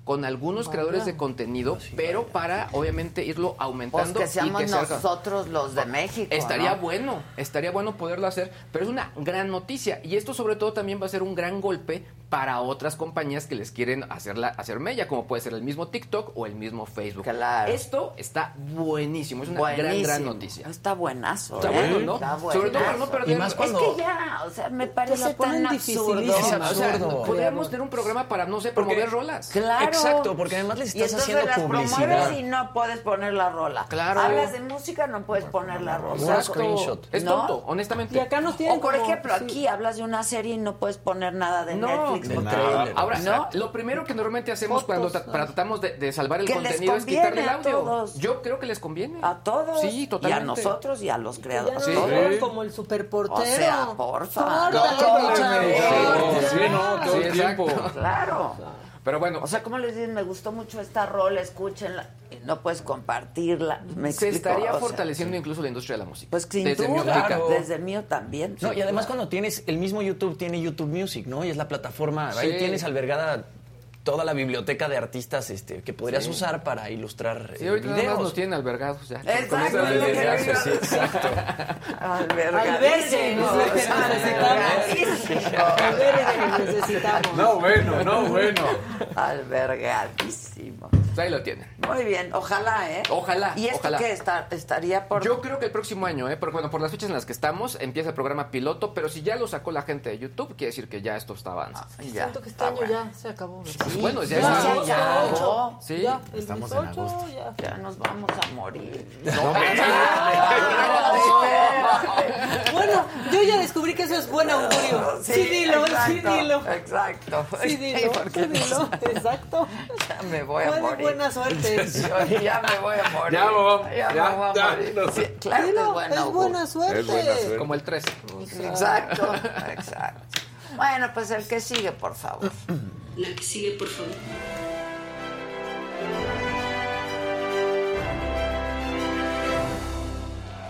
con algunos Vaya. creadores de contenido, pero para obviamente irlo aumentando Pues que seamos y que nosotros los de México. Estaría ¿no? bueno, estaría bueno poderlo hacer, pero es una gran noticia y esto sobre todo también va a ser un gran golpe para otras compañías que les quieren hacer, la, hacer mella, como puede ser el mismo TikTok o el mismo Facebook. Esto está buenísimo, es una gran, Buenísimo. gran noticia. Está buenazo. Está ¿eh? bueno, ¿no? Está Sobre todo para no perder- Y más cuando- Es que ya, o sea, me parece la ponen tan absurdo. dificilísima. O sea, absurdo. podríamos tener un programa para, no sé, promover rolas. Claro. Exacto, porque además les y estás entonces haciendo las publicidad. promueves y no puedes poner la rola. Claro. Hablas de música, no puedes poner la rola. Puro screenshot. Es ¿No? tonto, honestamente. Y acá nos tienen O por como- ejemplo, sí. aquí hablas de una serie y no puedes poner nada de No, Netflix. Nada. Ahora, ¿no? lo primero que normalmente hacemos cuando tra- para tratamos de, de salvar el contenido es quitarle el audio. todos. Yo creo que les conviene. A todos. Sí, Y totalmente. a nosotros y a los creadores. Sí. como el superportero. O sea, porfa. Córtale, sí, no, todo Sí, el tiempo. Claro. Pero bueno, O sea, como les dices, me gustó mucho esta rola, escúchenla. Y no puedes compartirla. ¿Me se explico? estaría O sea, fortaleciendo incluso la industria de la música. Pues sin Desde mi óptica. desde el mío también. No, y además claro. cuando tienes, el mismo YouTube tiene YouTube Music, ¿no? Y es la plataforma, Sí. ahí tienes albergada toda la biblioteka de artistas este, que podrías Sí. usar para ilustrar Sí, eh, ahorita nada más videos. nos tienen albergados ya. Exacto, hace- sí, exacto. Albergue que necesitamos. No, bueno, no, bueno. Albergadísimo. Pues ahí lo tienen. Muy bien, ojalá, ¿eh? Ojalá, ¿Y esto ojalá. qué está, estaría por...? Yo creo que el próximo año, ¿eh? Porque bueno, por las fechas en las que estamos, empieza el programa piloto, pero si ya lo sacó la gente de YouTube, quiere decir que ya esto está avanzando. Siento que este está año bueno. ya se acabó. ¿verdad? Sí, Bueno, ya ya, es ya, agosto. ya, Ocho. Sí, Ya, el estamos en 18 agosto. ya. Ya nos vamos a morir. Bueno, yo ya descubrí que eso es buen augurio. Sí, dilo, exacto, sí, dilo. Exacto. Sí, dilo, porque sí, dilo. Exacto. Ya me voy a morir. Buena suerte. Ya me voy a morir. Ya, mamá, Ya, ya, me voy a ya, morir. no Sí, claro que es Dilo, buen es buena suerte. Es buena suerte. Como el 13. Exacto, exacto. Bueno, pues el que sigue, por favor. La que sigue, por favor.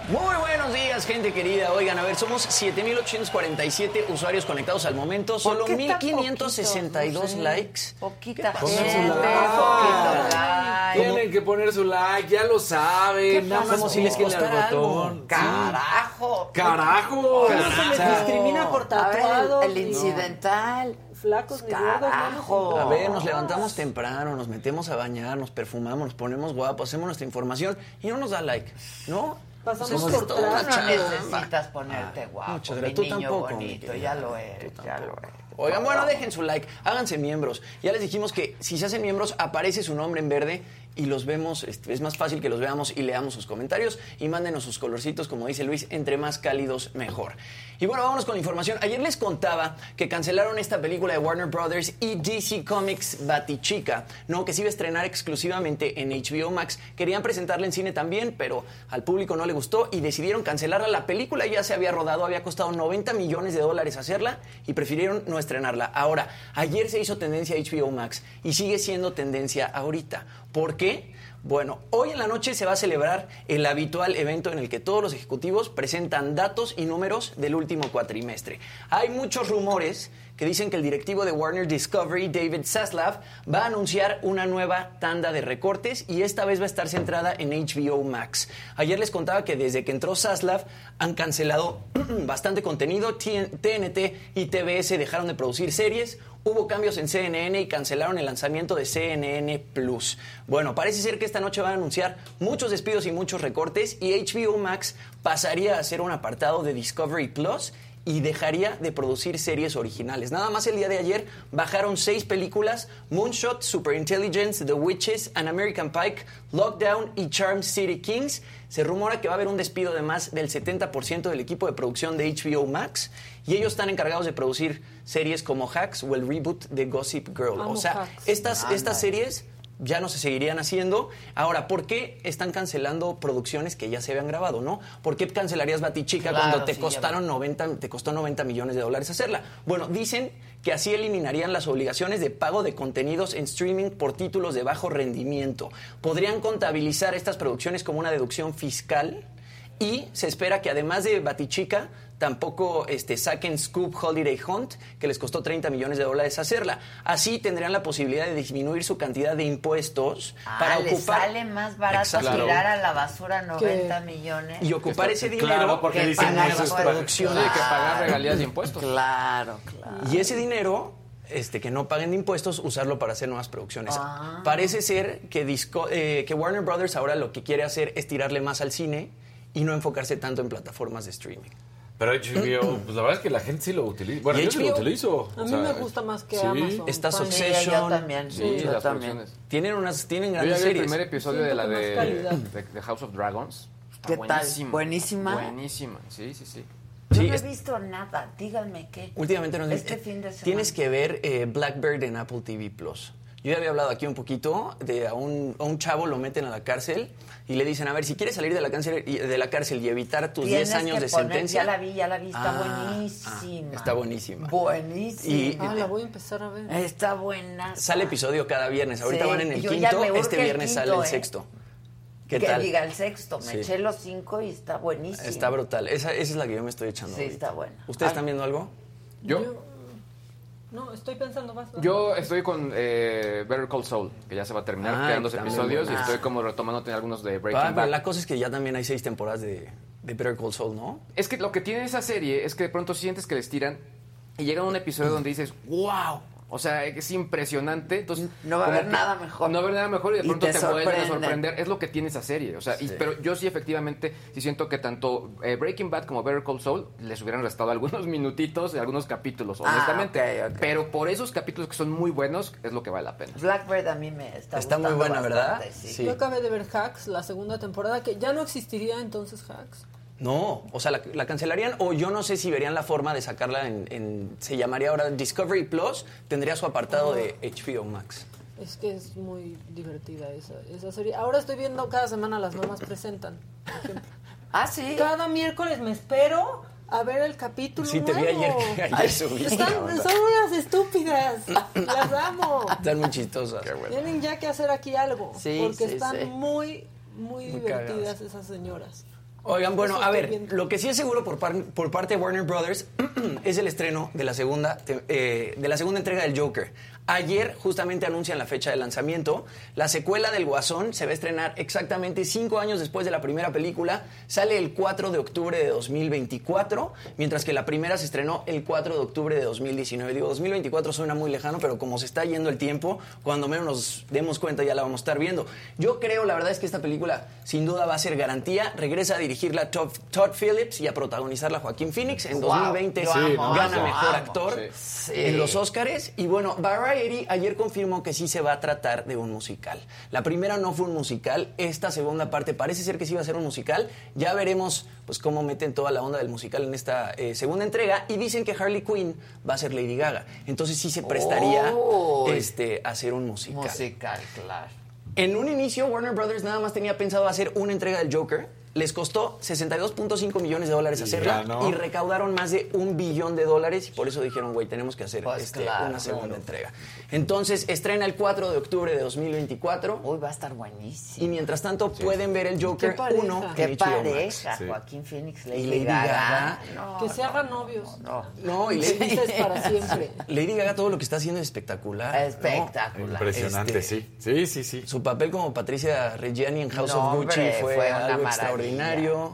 Muy buenos días, gente querida. Oigan, a ver, somos 7.847 usuarios conectados al momento, solo qué tan 1.562 poquitos? No sé. likes. Poquita gente, poquito like. Tienen que poner su like, ya lo saben. Nada más si les costara algo. botón. Carajo. ¡Carajo! Se les discrimina por A ver, tatuado. el, el incidental. flacos ni gordos. A ver, nos levantamos temprano, nos metemos a bañar, nos perfumamos, nos ponemos guapos, hacemos nuestra información y no nos da like, ¿no? Pasamos por toda no necesitas ponerte guapo, muchas mi. Tú niño tampoco, bonito, ya lo eres, ya lo eres. Oigan, bueno, dejen su like, háganse miembros. Ya les dijimos que si se hacen miembros, aparece su nombre en verde y los vemos, es más fácil que los veamos y leamos sus comentarios y mándenos sus colorcitos, como dice Luis, entre más cálidos mejor. Y bueno, vámonos con la información. Ayer les contaba que cancelaron esta película de Warner Brothers y DC Comics Batichica, ¿no? Que se iba a estrenar exclusivamente en HBO Max. Querían presentarla en cine también, pero al público no le gustó y decidieron cancelarla. La película ya se había rodado, había costado 90 millones de dólares hacerla y prefirieron no estrenarla. Ahora, ayer se hizo tendencia HBO Max y sigue siendo tendencia ahorita. ¿Por qué? Bueno, hoy en la noche se va a celebrar el habitual evento en el que todos los ejecutivos presentan datos y números del último cuatrimestre. Hay muchos rumores que dicen que el directivo de Warner Discovery, David Zaslav, va a anunciar una nueva tanda de recortes y esta vez va a estar centrada en HBO Max. Ayer les contaba que desde que entró Zaslav han cancelado [CLEARS THROAT] bastante contenido, TNT y TBS dejaron de producir series, Hubo cambios en CNN y cancelaron el lanzamiento de CNN Plus. Bueno, parece ser que esta noche van a anunciar muchos despidos y muchos recortes y HBO Max pasaría a ser un apartado de Discovery Plus y dejaría de producir series originales. Nada más el día de ayer bajaron seis películas, Moonshot, Superintelligence, The Witches, An American Pike, Lockdown y Charm City Kings. Se rumora que va a haber un despido de más del 70% del equipo de producción de HBO Max y ellos están encargados de producir series como Hacks o el reboot de Gossip Girl. Amo o sea, Hacks. estas, estas series ya no se seguirían haciendo. Ahora, ¿por qué están cancelando producciones que ya se habían grabado, no? ¿Por qué cancelarías Batichica Claro, cuando te sí, costaron 90, te costó 90 millones de dólares hacerla? Bueno, dicen que así eliminarían las obligaciones de pago de contenidos en streaming por títulos de bajo rendimiento. Podrían contabilizar estas producciones como una deducción fiscal y se espera que además de Batichica, tampoco este, saquen Scoop Holiday Hunt, que les costó 30 millones de dólares hacerla. Así tendrían la posibilidad de disminuir su cantidad de impuestos para Ah, le ocupar... sale más barato Exacto. tirar a la basura 90 millones. Y ocupar ese dinero Claro, porque que dicen pagar para- producciones. Sí, que pagar regalías de impuestos. Claro, claro. Y ese dinero este, que no paguen de impuestos, usarlo para hacer nuevas producciones. Ah. Parece ser que, Disco- eh, que Warner Brothers ahora lo que quiere hacer es tirarle más al cine y no enfocarse tanto en plataformas de streaming. Pero HBO, pues la verdad es que la gente sí lo utiliza. Bueno, yo sí lo utilizo. A O mí sea, me gusta más que sí. Amazon. Está. Succession. Sí, yo también. Sí, yo las también. producciones. Tienen unas, tienen Yo grandes ya vi el series. primer episodio de la Siento de, de, de House of Dragons. Está ¿Qué tal? buenísima. ¿Buenísima? Buenísima, sí, sí, sí. Yo Sí, no he visto nada, díganme qué. Últimamente no Este fin de semana. Tienes que ver eh, Blackbird en Apple TV Plus. Yo ya había hablado aquí un poquito de a un, a un chavo lo meten a la cárcel y le dicen, a ver, si quieres salir de la cárcel y, de la cárcel y evitar tus 10 Tienes años que de poner- sentencia. Ya la vi, ya la vi, está Ah, buenísima. ah, está buenísima. Buenísima. Y- Ah, la voy a empezar a ver. Está buena. Sale episodio cada viernes. Ahorita Sí, van en el quinto, este el viernes quinto, sale el ¿eh? sexto. ¿Qué que tal? diga el sexto. Me Sí. eché los cinco y está buenísimo. Está brutal. Esa, esa es la que yo me estoy echando. Sí, ahorita. está buena. ¿Ustedes Ah. están viendo algo? Yo, No, estoy pensando más. yo estoy con eh, Better Call Saul, que ya se va a terminar, Ay, quedan dos episodios y estoy como retomándote algunos de Breaking Ah, pero Bad. la cosa es que ya también hay seis temporadas de, de Better Call Saul, ¿no? Es que lo que tiene esa serie es que de pronto sientes que les tiran y llega un episodio donde dices, wow. O sea, es impresionante. Entonces, No va a haber nada mejor. No va a haber nada mejor y de Y pronto te te, vuelven a sorprenden. sorprender. Es lo que tiene esa serie. O sea, y- pero yo sí efectivamente sí siento que tanto eh, Breaking Bad como Better Call Saul les hubieran restado algunos [LAUGHS] minutitos de algunos capítulos, Ah, honestamente. Pero por esos capítulos que son muy buenos es lo que vale la pena. Blackbird a mí me está Está muy buena, ¿verdad? bastante, Sí. Sí. Yo acabé de ver Hacks, la segunda temporada, que ya no existiría entonces Hacks. No, o sea, la, la cancelarían o yo no sé si verían la forma de sacarla en, en- se llamaría ahora Discovery Plus, tendría su apartado de HBO Max. Es que es muy divertida esa, esa serie. Ahora estoy viendo cada semana las mamás presentan. por ejemplo. [LAUGHS] Ah, sí. Cada miércoles me espero a ver el capítulo Sí, te vi nuevo. ayer que ayer. Están, [LAUGHS] son unas estúpidas. Las amo. Están muy chistosas. Tienen ya que hacer aquí algo. Sí, porque sí, están sí. muy, muy, Muy divertidas cagadas. esas señoras. Oigan, bueno, a ver, lo que sí es seguro por, par- por parte de Warner Brothers [CLEARS THROAT] es el estreno de la segunda eh, de la segunda entrega del Joker. Ayer justamente anuncian la fecha de lanzamiento. La secuela del Guasón se va a estrenar exactamente cinco años después de la primera película. Sale el 4 de octubre de 2024, mientras que la primera se estrenó el 4 de octubre de 2019. Digo, 2024 suena muy lejano, pero como se está yendo el tiempo, cuando menos nos demos cuenta ya la vamos a estar viendo. Yo creo, la verdad es que esta película sin duda va a ser garantía. Regresa a dirigirla Todd, Todd Phillips y a protagonizarla Joaquín Phoenix. En Wow. 2020 Yo amo, gana mejor amo. actor Sí. en los Oscars. Y bueno, Variety ayer confirmó que sí se va a tratar de un musical. La primera no fue un musical, esta segunda parte parece ser que sí va a ser un musical. Ya veremos pues cómo meten toda la onda del musical en esta eh, segunda entrega. Y dicen que Harley Quinn va a ser Lady Gaga. Entonces sí se prestaría Uy. este, a hacer un musical. Musical, claro. En un inicio, Warner Brothers nada más tenía pensado hacer una entrega del Joker. Les costó 62.5 millones de dólares hacerla y recaudaron más de un billón de dólares y por eso dijeron, güey, tenemos que hacer Pues este, claro, una segunda claro. entrega. Entonces, estrena el 4 de octubre de 2024. Uy, va a estar buenísimo. Y mientras tanto, pueden ver el Joker Qué pareja. 1 en Qué pareja. Joaquín Phoenix, Y Lady, Lady Gaga. Gaga. No, que se hagan novios. no. No, y Lady, para [LAUGHS] siempre. Lady Gaga todo lo que está haciendo es espectacular. ¿no? Espectacular. Impresionante, Este, sí. Sí, sí, sí. Su papel como Patricia Reggiani en House No, of Gucci hombre, fue, fue una algo maravilla. extraordinario.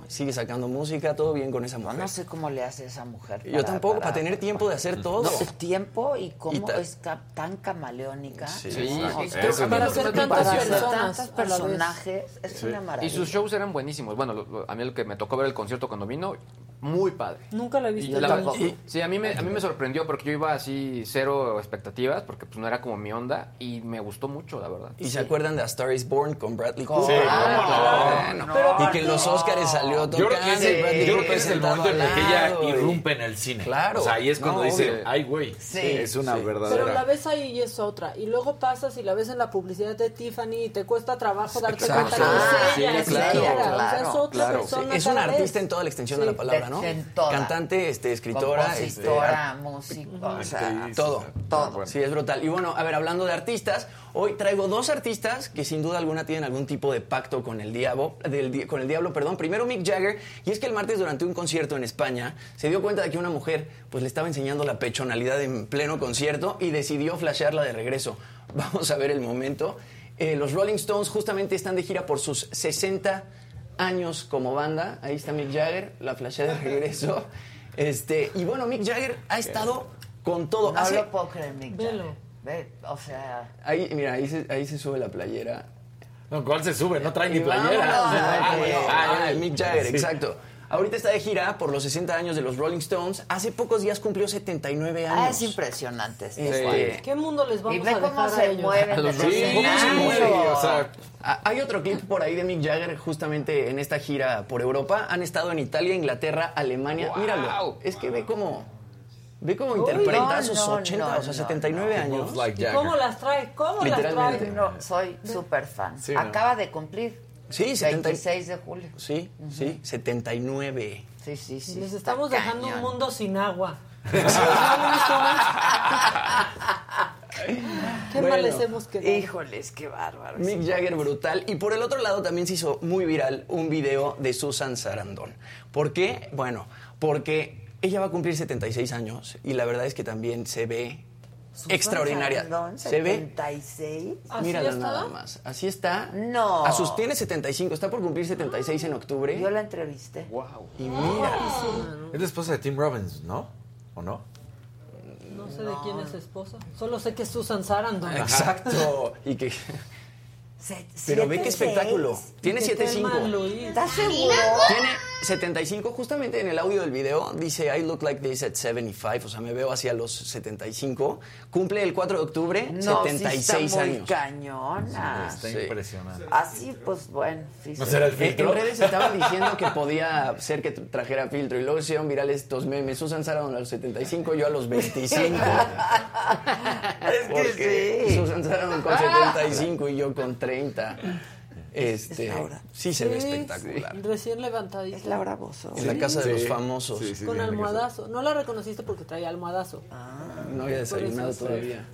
Sigue sacando música, todo bien con esa No, mujer. no sé cómo le hace esa mujer. Yo tampoco, para tener tiempo de hacer todo. No, tiempo y cómo Y ta- es tan camaleónica. Sí, Sí, No, es Para hacer para tantas personas personajes es Sí. una maravilla. Y sus shows eran buenísimos. Bueno, lo- lo- a mí el que me tocó ver el concierto cuando vino, muy padre. Nunca la he Y visto. la- tampoco. y- sí, a mí, me, a mí me sorprendió porque yo iba así cero expectativas porque pues no era como mi onda y me gustó mucho, la verdad. ¿Y se acuerdan de A Star is Born con Bradley Claro, Cooper? claro. Bueno, Pero y que en los Oscars salió Yo creo que es, y Bradley yo creo que es el momento en el que ella y- irrumpe en el cine. Claro. O sea, ahí es cuando No, dice, obvio. ay, güey. Sí. Es una Sí. verdadera. Pero la ves ahí y es otra. Y luego pasas y la ves en la publicidad de Tiffany y te cuesta trabajo darte Exacto. cuenta que es Sí, ella, claro, claro, es otra persona. Es vez. artista en toda la extensión de Sí. la palabra, ¿no? En toda. Cantante, este, escritora, Compositora, este, músico, o sea, todo. todo. Sí, es brutal. Y bueno, a ver, hablando de artistas, hoy traigo dos artistas que sin duda alguna tienen algún tipo de pacto con el diablo, del, con el diablo, perdón. Primero Mick Jagger, y es que el martes durante un concierto en España se dio cuenta de que una mujer pues le estaba enseñando la pechonalidad en pleno concierto y decidió flashearla de regreso. [LAUGHS] Vamos a ver el momento. Eh, los Rolling Stones justamente están de gira por sus 60 años como banda. Ahí está Mick Jagger, la flashea de regreso. Este, y bueno, Mick Jagger ha estado con todo. No Hace- lo puedo creer, Mick Velo. Jagger. Ve, o sea, Ahí, mira, ahí se, ahí se sube la playera. No, ¿cuál se sube? No trae ni playera. vámonos, Ah, bueno. ah, Ah, Mick Jagger, sí. exacto. Ahorita está de gira por los 60 años de los Rolling Stones. Hace pocos días cumplió 79 años. ah, es impresionante este Este, cuate. ¿Qué mundo les Y vamos ve a cómo dejar a se ellos? mueven A los del Rolling ¿Cómo se escenario. mueve? O sea, Ah, Hay otro clip por ahí de Mick Jagger justamente en esta gira por Europa. Han estado en Italia, Inglaterra, Alemania. Míralo, es que ve cómo ve cómo interpreta no, sus no, 80, no, o sea, no, 79 He años. like ¿Y cómo las trae? ¿Cómo las Literalmente. trae? No, soy súper fan. Sí, ¿no? Acaba de cumplir. Sí, 70 26 de julio. Sí, sí, 79. Sí, sí, sí. Les está estamos dejando un mundo sin agua. [LAUGHS] Qué mal les hemos quedado. Híjoles, qué bárbaro. Mick Jagger brutal. Y por el otro lado también se hizo muy viral un video de Susan Sarandon. ¿Por qué? Bueno, porque ella va a cumplir 76 años y la verdad es que también se ve extraordinaria. Sarandon, se ve 76. ¿Así Mírala está? nada más. Así está. No. A sus tiene 75, está por cumplir 76 en octubre. Yo la entrevisté. Y mira. Es la esposa de Tim Robbins, ¿no? ¿O no? No sé de quién es esposa. Solo sé que es Susan Sarandon. Exacto. Y que Se- pero ve qué espectáculo. seis. Tiene Que Thelma 75. Louise. ¿Estás seguro? Tiene 75, justamente en el audio del video dice I look like this at 75, o sea, me veo hacia los 75. Cumple el 4 de octubre, No, 76 sí está muy años. cañona. Está Sí. impresionante. Así, pues bueno. Sí, ¿No sí. será el En, filtro? en redes estaban diciendo que podía ser que trajera filtro y luego se hicieron virales estos memes. Susan Sarandon a los 75, yo a los 25. [LAUGHS] Es que Porque sí. Susan Sarandon con 75 y yo con 30. Este, Laura. sí se ve Sí, espectacular. sí, Recién levantadita. Es Laura Bozo. En la casa de Sí. los famosos. Sí, sí, Con sí, almohadazo. No la reconociste porque traía almohadazo. No había desayunado todavía.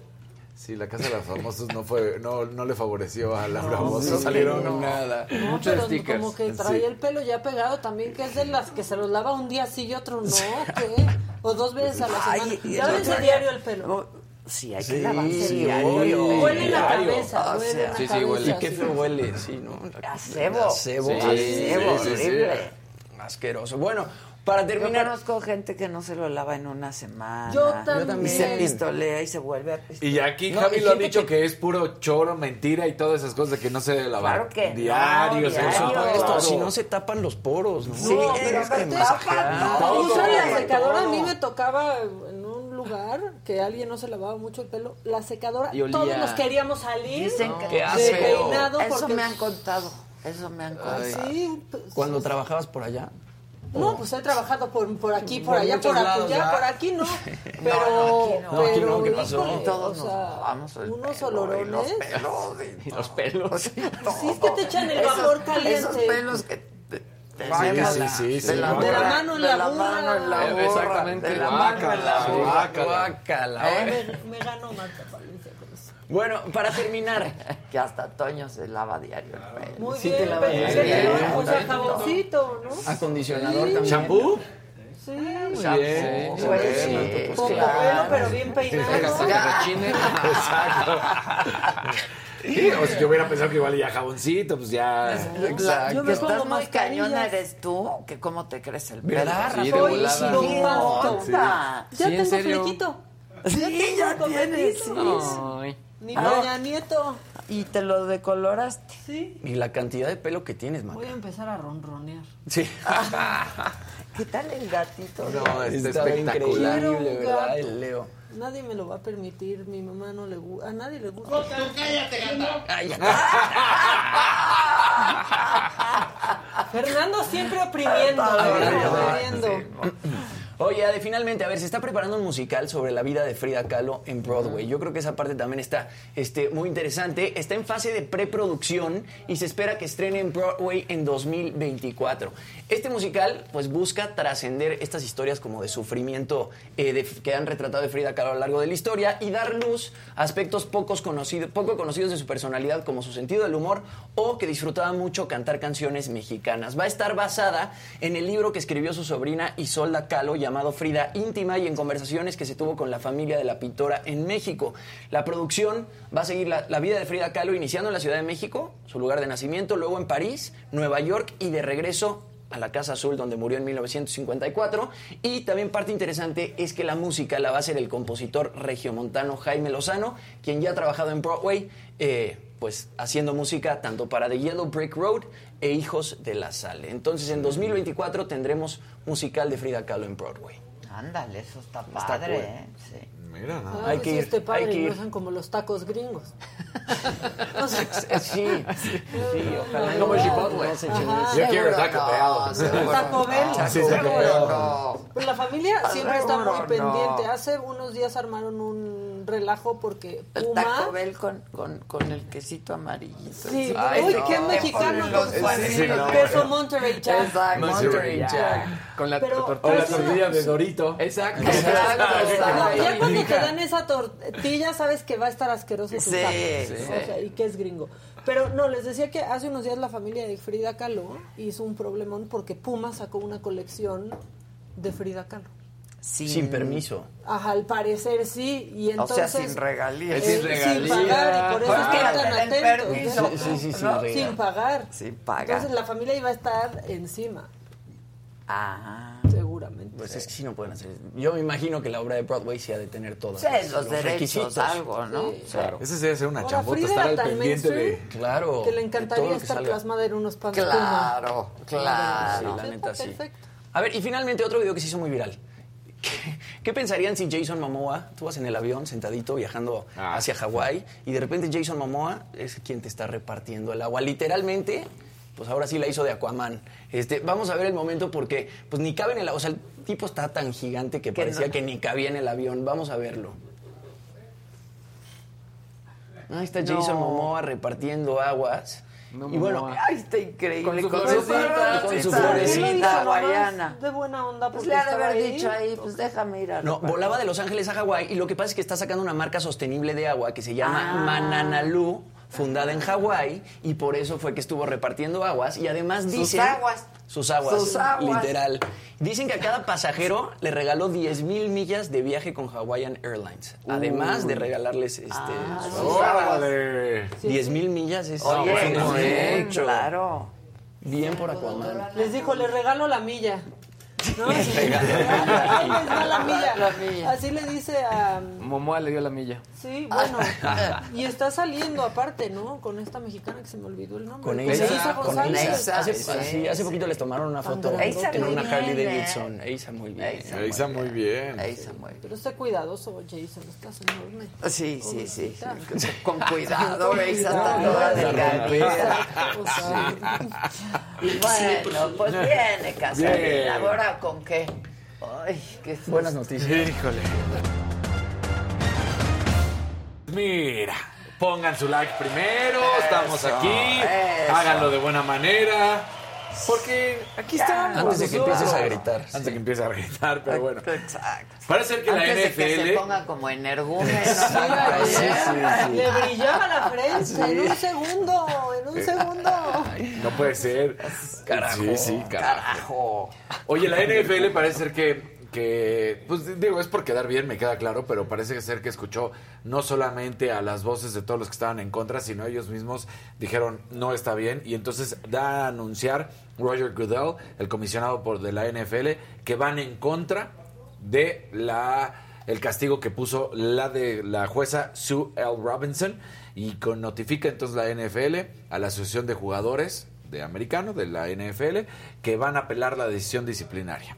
Sí, la casa de los famosos no fue, no, no le favoreció a Laura No, creo que Salieron no. nada. No, Muchos pero stickers. como que traía Sí. el pelo ya pegado también, que es de las que se los lava un día sí y otro no, ¿qué? O dos veces a la semana. Ay, ya ves diario el pelo. Sí, hay que Sí, lavarse sí, diario. Huele la Diario. cabeza, O huele la Sí, sí, huele. Y qué feo huele, sí, ¿no? A cebo. A cebo. Sí, a sí, cebo, sí, sí. horrible. Asqueroso. Bueno, para Yo terminar. conozco gente que no se lo lava en una semana. Yo Y también. se pistolea y se vuelve a pistolear. Y aquí No, Javi lo ha dicho que- que... es puro choro, mentira y todas esas cosas de que no se debe lavar. Claro que no, diario, diario. usa supuesto, todo. si no se tapan los poros, ¿no? Sí, No, es pero que masajear. todo, Usan la secadora. A mí me tocaba en que alguien no se lavaba mucho el pelo. La secadora, todos nos queríamos salir Dicen que de peinado Eso porque... me han contado. Eso me han contado. Sí, pues, Cuando trabajabas por allá. No, pues he trabajado por, por aquí, por, Por allá, por lados, allá, por aquí no. [LAUGHS] Pero, no, aquí no. No, aquí no, pero, ¿qué pasó? híjole, Todos o sea, unos pelo y los olorones. pelos. Y [LAUGHS] los pelos. [LAUGHS] Sí, es que te echan el vapor caliente. Esos pelos que te, te Guácala. salen Sí, sí, de sí, la. De la mano en de la la burra. mano en la Eh, burra, exactamente, de la mano en la burra. guácala. Guácala. Me, me ganó Marta Palencia con eso. Bueno, para terminar. [LAUGHS] Que hasta Toño se lava diario el pelo. Muy Sí bien, te lavas pero- bien. pero, o sea, jaboncito, ¿no? Acondicionador Sí. también. ¿Shampoo? Sí, bien. sí, Sí, pues, sí, sí, pues poco claro. pelo, pero bien peinado. [LAUGHS] Exacto. Sí, o si yo hubiera pensado que igual ya jaboncito, pues ya. Yo que me estás pongo muy cañona eres tú, que cómo te crece el pelo. ¿Verdad, Sí, de volada. Sí. Ya Sí, ¿en tengo flequito. Sí, ya tienes. Ni Ah. Doña Nieto. Y te lo decoloraste. Sí. Y la cantidad de pelo que tienes, Maca. Voy a empezar a ronronear. Sí. [LAUGHS] ¿Qué tal el gatito? No, está espectacular. Increíble, ¿verdad? El Leo. Nadie me lo va a permitir. Mi mamá no le gusta. A nadie le gusta. Ay, ya. [LAUGHS] Fernando siempre oprimiendo. oprimiendo. Oye, Ade, finalmente, a ver, se está preparando un musical sobre la vida de Frida Kahlo en Broadway. Yo creo que esa parte también está este, muy interesante. Está en fase de preproducción y se espera que estrene en Broadway en 2024. Este musical, pues, busca trascender estas historias como de sufrimiento eh, de- que han retratado de Frida Kahlo a lo largo de la historia y dar luz a aspectos pocos conocidos, poco conocidos de su personalidad, como su sentido del humor o que disfrutaba mucho cantar canciones mexicanas. Va a estar basada en el libro que escribió su sobrina Isolda Kahlo llamado Frida Íntima y en conversaciones que se tuvo con la familia de la pintora en México. La producción va a seguir la, vida de Frida Kahlo iniciando en la Ciudad de México, su lugar de nacimiento, luego en París, Nueva York y de regreso a la Casa Azul donde murió en 1954 y también parte interesante es que la música la va a el compositor regiomontano Jaime Lozano, quien ya ha trabajado en Broadway, eh, pues haciendo música tanto para The Yellow Brick Road e Hijos de la Sal. Entonces en 2024 tendremos musical de Frida Kahlo en Broadway. Ándale, eso está Está padre, cool. ¿eh? Sí. Mira, ¿no? A Hay ver que si ir, este padre hay que ir. no como los tacos gringos. [LAUGHS] Sea, Sí, sí, ojalá no, no, Como no, Chipotle. Yo quiero Taco Bell. Taco Bell. Sí, Taco Bell. Pues la familia siempre está muy pendiente. Hace unos días armaron un relajo porque El Puma... Taco Bell con, con, con el quesito amarillito. Sí, Ay, uy, no. qué mexicano Los con su cuadritos. no. queso Monterey Jack. Exacto. Monterey Jack. Con la Pero- O la tortilla. tortilla de Dorito. Exacto. Exacto, No, exacto. ya cuando te dan esa tortilla sabes que va a estar asqueroso tu Sí, taco. sí. O sea, y que es gringo. Pero no, les decía que hace unos días la familia de Frida Kahlo hizo un problemón porque Puma sacó una colección de Frida Kahlo. Sin, Sin permiso. Ajá, al parecer sí, y O sea, entonces... sin regalías. eh, Sin regalías. pagar, y por eso Ah, están tan atentos. Sí, sí, sí, ¿no? Sin pagar. Sin pagar. Entonces la familia iba a estar encima, Ah. seguramente. Pues es que sí no pueden hacer. Yo me imagino que la obra de Broadway sí ha de tener todos Sí, los derechos, requisitos. algo, ¿no? Sí. Claro. Ese sería hacer una Ahora, chambota, Frida estar al pendiente de... Claro. que le encantaría todo estar plasmada en unos pants Puma. Claro, Sí, claro. la neta sí. Perfecto. A ver, y finalmente otro video que se hizo muy viral. ¿Qué, qué pensarían si Jason Momoa, tú vas en el avión sentadito viajando Ah. hacia Hawái y de repente Jason Momoa es quien te está repartiendo el agua? Literalmente, pues ahora sí la hizo de Aquaman. Este, vamos a ver el momento porque pues ni cabe en el... O sea, el tipo está tan gigante que parecía no. que ni cabía en el avión. Vamos a verlo. Ahí está Jason No. Momoa repartiendo aguas. No, y bueno. Ay, está increíble. Con su florecita, con su ¿Por qué lo hizo florecita hawaiana. De buena onda. Pues le ha de haber ahí. dicho ahí, pues déjame ir a No, repartir. volaba de Los Ángeles a Hawái y lo que pasa es que está sacando una marca sostenible de agua que se llama Ah. Mananalu fundada en Hawái y por eso fue que estuvo repartiendo aguas y además Sus dicen... aguas. Sus aguas. Sus aguas. Literal. Dicen que a cada pasajero le regaló 10 mil millas de viaje con Hawaiian Airlines. Además de regalarles este, Ah, sus sus aguas. aguas. Órale. 10 mil millas es Oye, es mucho. claro. Bien por Aquaman. Les dijo, le regalo la milla. [LAUGHS] ¿No? Le regalo la Ahí milla. les la milla. La milla. Así le dice a... Momoa le dio la milla. Sí, bueno. y está saliendo aparte, ¿no? Con esta mexicana que se me olvidó el nombre. Con Pues Eisa, con. Eisa. Hace, sí, sí, hace poquito les tomaron una foto Eisa en una Harley bien, ¿eh? Davidson. Eisa muy bien. Muy bien. Eisa muy bien. Pero esté cuidadoso, Jason, estás enorme. Sí, sí, sí. Sí. Con cuidado, [LAUGHS] cuidado. está toda delgadita. Y bueno, pues viene Casarín. Bien. ¿Ahora con qué? Ay, qué susto. Buenas noticias. Híjole. Mira, pongan su like primero, estamos Eso, aquí, eso. háganlo de buena manera, porque aquí estamos. Antes de que empieces a gritar. Antes de que empieces a gritar, pero bueno. Exacto. Parece ser que Antes la de que se NFL... ponga como energúmeno. Sí, sí. Le brillaba la frente en un segundo, en un segundo. No puede ser. Carajo. Sí, sí, carajo. Carajo. Oye, la NFL parece ser que, que, pues digo, es por quedar bien, me queda claro, pero parece ser que escuchó no solamente a las voces de todos los que estaban en contra, sino ellos mismos dijeron no está bien y entonces da a anunciar Roger Goodell, el comisionado por de la NFL, que van en contra de la el castigo que puso la de la jueza Sue L. Robinson y con, notifica entonces la NFL a la Asociación de Jugadores de Americano de la NFL que van a apelar la decisión disciplinaria.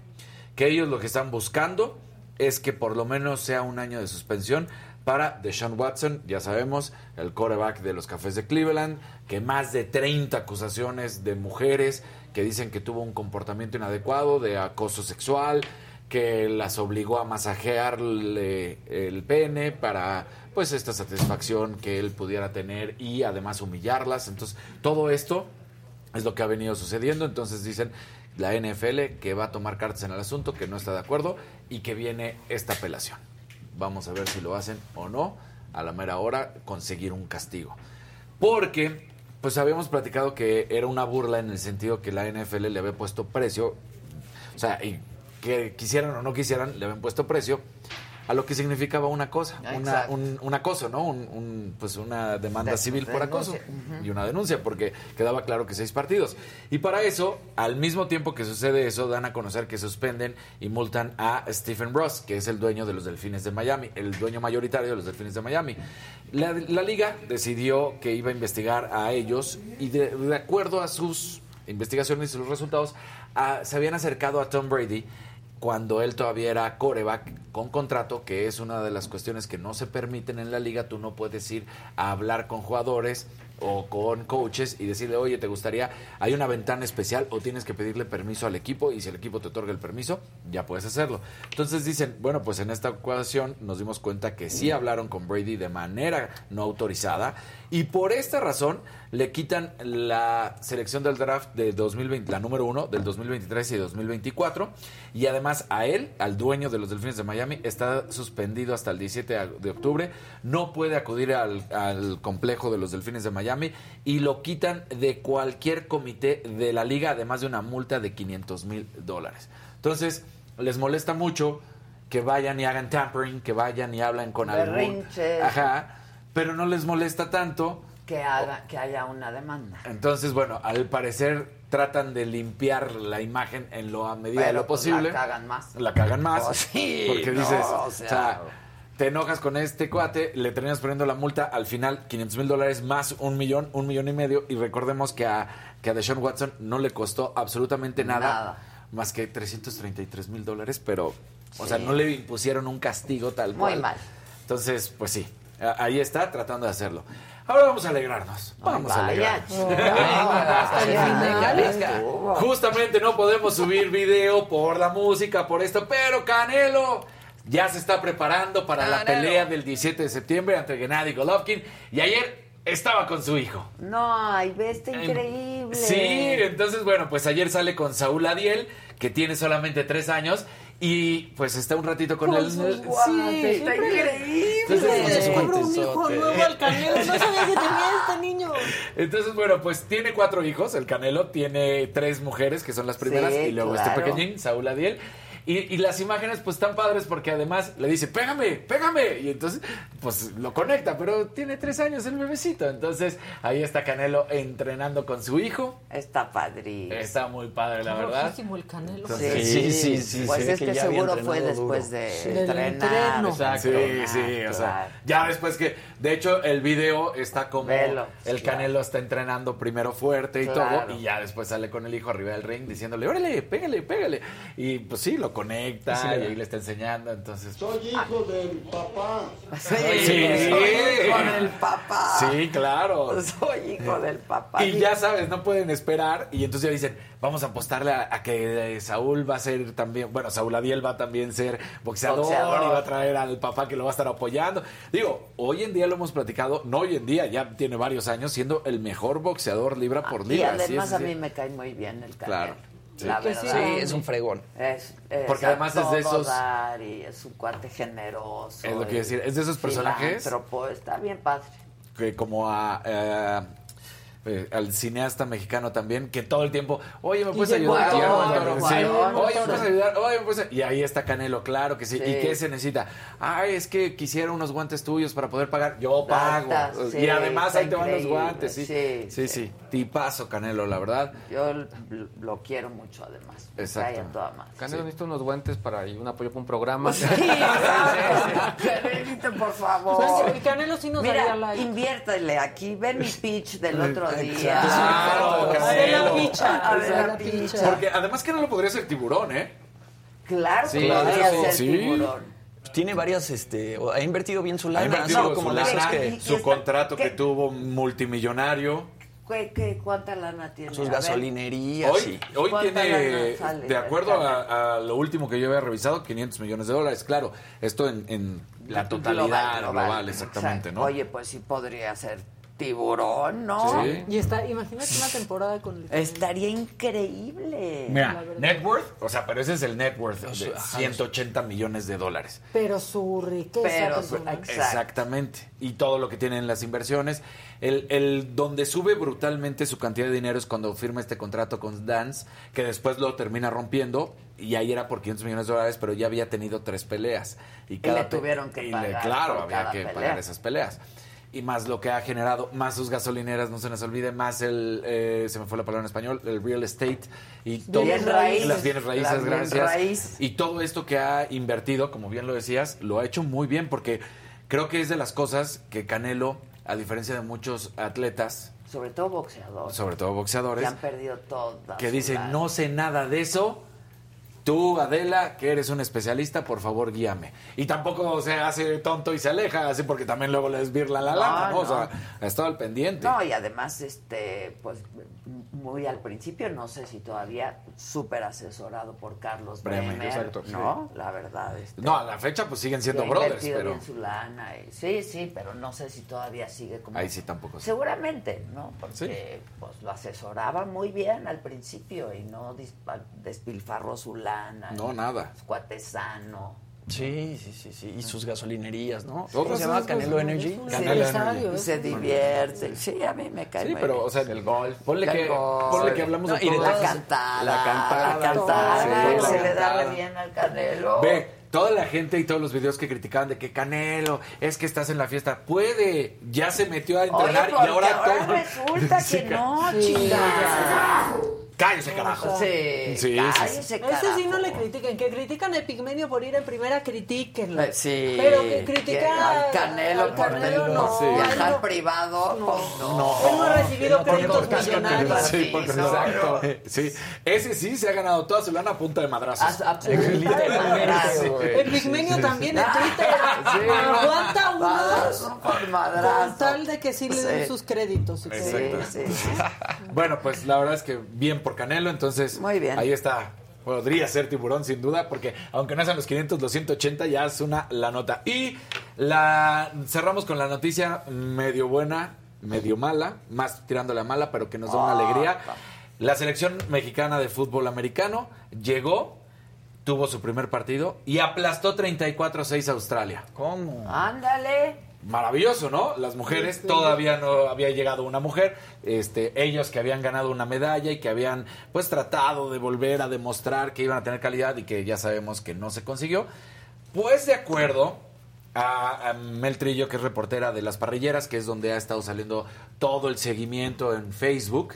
Que ellos lo que están buscando es que por lo menos sea un año de suspensión para Deshaun Watson, ya sabemos, el quarterback de los Cafés de Cleveland, que más de 30 acusaciones de mujeres que dicen que tuvo un comportamiento inadecuado de acoso sexual, que las obligó a masajearle el pene para pues esta satisfacción que él pudiera tener y además humillarlas. Entonces, todo esto es lo que ha venido sucediendo. Entonces dicen la NFL que va a tomar cartas en el asunto, que no está de acuerdo y que viene esta apelación. Vamos a ver si lo hacen o no. A la mera hora conseguir un castigo. Porque, pues habíamos platicado que era una burla en el sentido que la NFL le había puesto precio. O sea, y que quisieran o no quisieran, le habían puesto precio a lo que significaba una cosa, una, un, un acoso, ¿no? Un, un, pues una demanda De- civil por acoso y una denuncia, porque quedaba claro que seis partidos. Y para eso, al mismo tiempo que sucede eso, dan a conocer que suspenden y multan a Stephen Ross, que es el dueño de los Delfines de Miami, el dueño mayoritario de los Delfines de Miami. La, la liga decidió que iba a investigar a ellos y de, de acuerdo a sus investigaciones y sus resultados, a- se habían acercado a Tom Brady cuando él todavía era coreback con contrato, que es una de las cuestiones que no se permiten en la liga. Tú no puedes ir a hablar con jugadores o con coaches y decirle, oye, ¿te gustaría? Hay una ventana especial o tienes que pedirle permiso al equipo y si el equipo te otorga el permiso, ya puedes hacerlo. Entonces dicen, bueno, pues en esta ocasión nos dimos cuenta que sí hablaron con Brady de manera no autorizada y por esta razón le quitan la selección del draft de 2020, la número uno del 2023 y 2024 y además a él, al dueño de los Delfines de Miami, está suspendido hasta el 17 de octubre, no puede acudir al, al complejo de los Delfines de Miami y lo quitan de cualquier comité de la liga, además de una multa de 500 mil dólares. Entonces, les molesta mucho que vayan y hagan tampering, que vayan y hablan con algún... Berrinches. Ajá, pero no les molesta tanto Que, haga, que haya una demanda. entonces, bueno, al parecer tratan de limpiar la imagen en lo a medida de lo pues, posible. la cagan más. La cagan más. Oh, sí, porque no, dices, o o sea- sea, te enojas con este cuate, le terminas poniendo la multa, al final 500 mil dólares más un millón, un millón y medio. Y recordemos que a, que a Deshaun Watson no le costó absolutamente nada, Nada. más que 333 mil dólares, pero, o sea, no le impusieron un castigo tal Muy cual. mal. Entonces, pues sí, ahí está tratando de hacerlo. Ahora vamos a alegrarnos. Vamos a alegrarnos. [LAUGHS] Venga, venga, venga. estuvo. Justamente no podemos subir video por la música, por esto, pero Canelo ya se está preparando para la pelea del 17 de septiembre ante Gennady Golovkin y ayer estaba con su hijo. No, ay, ve, está increíble. Sí, entonces bueno, pues ayer sale con Saúl Adiel, que tiene solamente tres años, Y pues está un ratito con él. está increíble. Entonces, un hijo nuevo al Canelo. No sabía que tenía este niño. Entonces, bueno, pues tiene cuatro hijos. El Canelo tiene tres mujeres, que son las primeras, Sí, y luego claro. este pequeñín, Saúl Adiel. Y, y las imágenes, pues, están padres porque además le dice, pégame, pégame. Y entonces, pues, lo conecta, pero tiene tres años el bebecito. Entonces, ahí está Canelo entrenando con su hijo. Está padrísimo. Está muy padre, la verdad. Rojísimo el Canelo. Entonces, Sí, sí, sí, Pues se es que seguro fue después duro. de Sí. Entrenar. entreno. Exacto. Sí, entrenar, sí, o sea, ya después que, de hecho, el video está como Velo, el claro. Canelo está entrenando primero fuerte y Claro. todo, y ya después sale con el hijo arriba del ring diciéndole, órale, pégale, pégale. Y pues sí, lo conecta Sí, y ahí le está enseñando, entonces. Soy hijo del papá. Sí, Sí. soy hijo del papá. Sí, claro. Soy hijo del papá. Y ya sabes, no pueden esperar. Y entonces ya dicen, vamos a apostarle a, a que eh, Saúl va a ser también, bueno, Saúl Adiel va a también ser boxeador, Boxeador. y va a traer al papá que lo va a estar apoyando. Digo, hoy en día lo hemos platicado, no hoy en día, ya tiene varios años siendo el mejor boxeador libra por Y libra. Sí, además sí, a sí. mí me cae muy bien el Canelo. Claro. Sí. La verdad. sí, es un fregón. Es, es Porque además es de esos- dar y es un cuate generoso. Es lo que decir, es de esos personajes- está bien padre. que como a... eh, eh, al cineasta mexicano también, que todo el tiempo, oye, ¿me puedes ayudar? Oye, ¿me puedes ayudar? Oye, ¿me puedes ay-?" Y ahí está Canelo, claro que sí. Sí. ¿Y qué se necesita? Ay, es que quisiera unos guantes tuyos para poder pagar. Yo pago. Sí, y además ahí te van los guantes, sí. sí, Sí, sí. Tipazo, Canelo, la verdad. Yo lo quiero mucho además. Exacto. toda madre. Canelo necesita unos guantes para y un apoyo para un programa. Sí. [LAUGHS] Canelito, por favor. El Canelo sí nos daría Mira, like. inviértale aquí. Ve mi pitch del otro día. Claro, Adela Canelo. Picha. Adela Adela Picha. Picha. Porque además Canelo podría ser tiburón, ¿eh? Claro Sí, que podría sí, ser sí. tiburón. Tiene varias, este, ha invertido bien su lana. Ha invertido ¿no? su como esos lana, que su está- contrato que tuvo multimillonario. ¿Qué, qué, cuánta lana tiene? sus gasolinerías. Hoy, sí. hoy ¿Cuánta tiene, de acuerdo a, a lo último que yo había revisado, 500 millones de dólares. Claro, esto en, en la totalidad global, exactamente, exacto. ¿no? Oye, pues sí podría ser tiburón, ¿no? Sí. Y está, imagínate una temporada con el Estaría increíble. Mira, net worth, o sea, pero ese es el net worth de ajá, 180 millones de dólares. Pero su riqueza Pero personal. Exactamente. Y todo lo que tiene en las inversiones. El, el donde sube brutalmente su cantidad de dinero es cuando firma este contrato con Dance, que después lo termina rompiendo. Y ahí era por 500 millones de dólares, pero ya había tenido tres peleas. Y, le pe- tuvieron que y pagar claro, había cada que pelea. pagar esas peleas. Y más lo que ha generado, más sus gasolineras, no se nos olvide, más el, eh, se me fue la palabra en español, el real estate y todo, Bienes raíces. las bienes raíces, Las gracias. Y todo esto que ha invertido, como bien lo decías, lo ha hecho muy bien porque creo que es de las cosas que Canelo, a diferencia de muchos atletas, Sobre todo boxeadores. sobre todo Que boxeadores, han perdido toda que dicen, no sé nada de eso. Tú, Adela, que eres un especialista, por favor, guíame. Y tampoco se hace tonto y se aleja, así porque también luego les virla la No, lana, ¿no? O no. sea, ha estado al pendiente. No, y además, este, pues, muy al principio, no sé si todavía súper asesorado por Carlos Bremer, Bremer, exacto, sí. ¿no? La verdad. Este, No, a la fecha pues siguen siendo brothers, pero bien su lana. y- sí, sí, pero no sé si todavía sigue como... ahí sí tampoco. Seguramente, ¿no? Porque pues, lo asesoraba muy bien al principio y no despilfarró su lana. No, nada. Es cuate sano. Sí, sí, sí, sí. Y sus gasolinerías, ¿no? ¿Cómo se llama? Canelo Energy. Canelo. Y se divierte. Sí, a mí me cae Sí, pero, o sea, el golf. Ponle El que, golf. ponle que hablamos No, de y todas- La cantada. La cantada. La cantada. Sí, la se le da bien al Canelo. Ve, toda la gente y todos los videos que criticaban de que Canelo, es que estás en la fiesta. Puede, ya se metió a entrenar y ahora, ahora todo- resulta [LAUGHS] que no, Sí, chingada. Cállese, carajo. Sí, Sí, sí, cállese, sí. Ese sí no le critiquen. Que critican a Epigmenio por ir en primera, critíquenlo. Eh, Sí. Pero que criticar al Canelo al Canelo, el- no, viajar no. privado. No. pues, no. Él no ha recibido No, créditos millonarios. Sí, porque- no, exacto. Sí, ese sí se ha ganado toda su lana a punta de madrazos. A- a punta de madrazos, güey. Epigmenio también en Twitter. Sí. Aguanta unos Madrazo por madrazo. con tal de que sí le den Sí. sus créditos. Sí, sí, sí. [LAUGHS] Bueno, pues la verdad es que bien por Canelo, entonces Muy bien. ahí está. Podría ser tiburón sin duda, porque aunque no sean los 500, los 180 ya es una la nota. Y la cerramos con la noticia medio buena, medio mala, más tirándole a mala, pero que nos da una Ah, alegría. La selección mexicana de fútbol americano llegó, tuvo su primer partido y aplastó 34-6 a Australia. ¿Cómo? Ándale. Maravilloso, ¿no? Las mujeres, todavía no había llegado una mujer, este, ellos que habían ganado una medalla y que habían pues tratado de volver a demostrar que iban a tener calidad y que ya sabemos que no se consiguió. Pues de acuerdo a, a Mel Trillo, que es reportera de Las Parrilleras, que es donde ha estado saliendo todo el seguimiento en Facebook,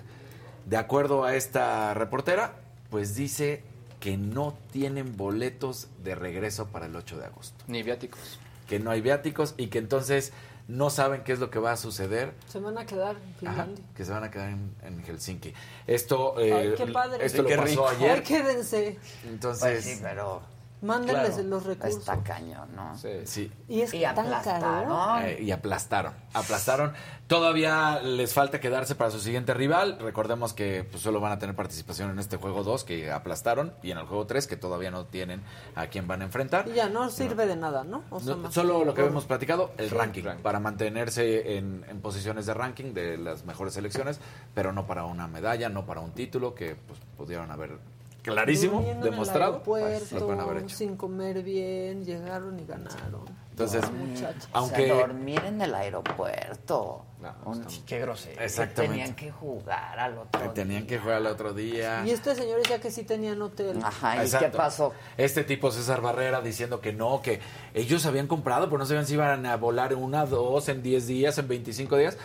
de acuerdo a esta reportera, pues dice que no tienen boletos de regreso para el 8 de agosto. Ni viáticos. Que no hay viáticos y que entonces no saben qué es lo que va a suceder. Se van a quedar en Ajá, Finlandia. que se van a quedar en, en Helsinki. Esto, eh, Ay, qué padre. esto Qué lo pasó rico. ayer. Ay, quédense. Entonces, Pues sí, pero Mándenles Claro. los recursos. está cañón, ¿no? Sí. Y es Y tan aplastaron. caro. Eh, y aplastaron, aplastaron. Todavía les falta quedarse para su siguiente rival. Recordemos que pues, solo van a tener participación en este juego 2 que aplastaron y en el juego 3 que todavía no tienen a quién van a enfrentar. Y ya no sirve de nada, ¿no? O sea, No, más solo lo que hemos platicado, el ranking, para mantenerse en, en posiciones de ranking de las mejores selecciones, pero no para una medalla, no para un título que pues, pudieron haber clarísimo demostrado. aeropuerto, lo pueden haber hecho. sin comer bien, llegaron y ganaron. Entonces, muchachos. aunque- O sea, dormir en el aeropuerto. Un- Qué grosero. Exactamente. Tenían que jugar al otro Que tenían que jugar al otro día. Y este señor decía que sí tenían hotel. Ajá, Exacto. Este tipo César Barrera diciendo que no, que ellos habían comprado, pero no sabían si iban a volar en una, dos, en 10 días, en 25 días.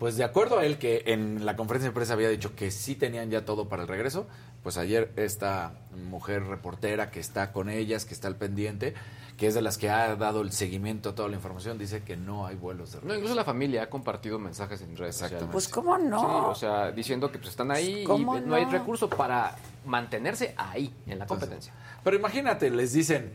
Pues de acuerdo a él que en la conferencia de prensa había dicho que sí tenían ya todo para el regreso, pues ayer esta mujer reportera que está con ellas, que está al pendiente, que es de las que ha dado el seguimiento a toda la información, dice que no hay vuelos de No, regreso. incluso la familia ha compartido mensajes en redes sociales. Exactamente. Pues, ¿cómo no? Sí, o sea, diciendo que pues, están ahí y ¿Cómo no hay no? recurso para mantenerse ahí, en la competencia. Pero imagínate, les dicen,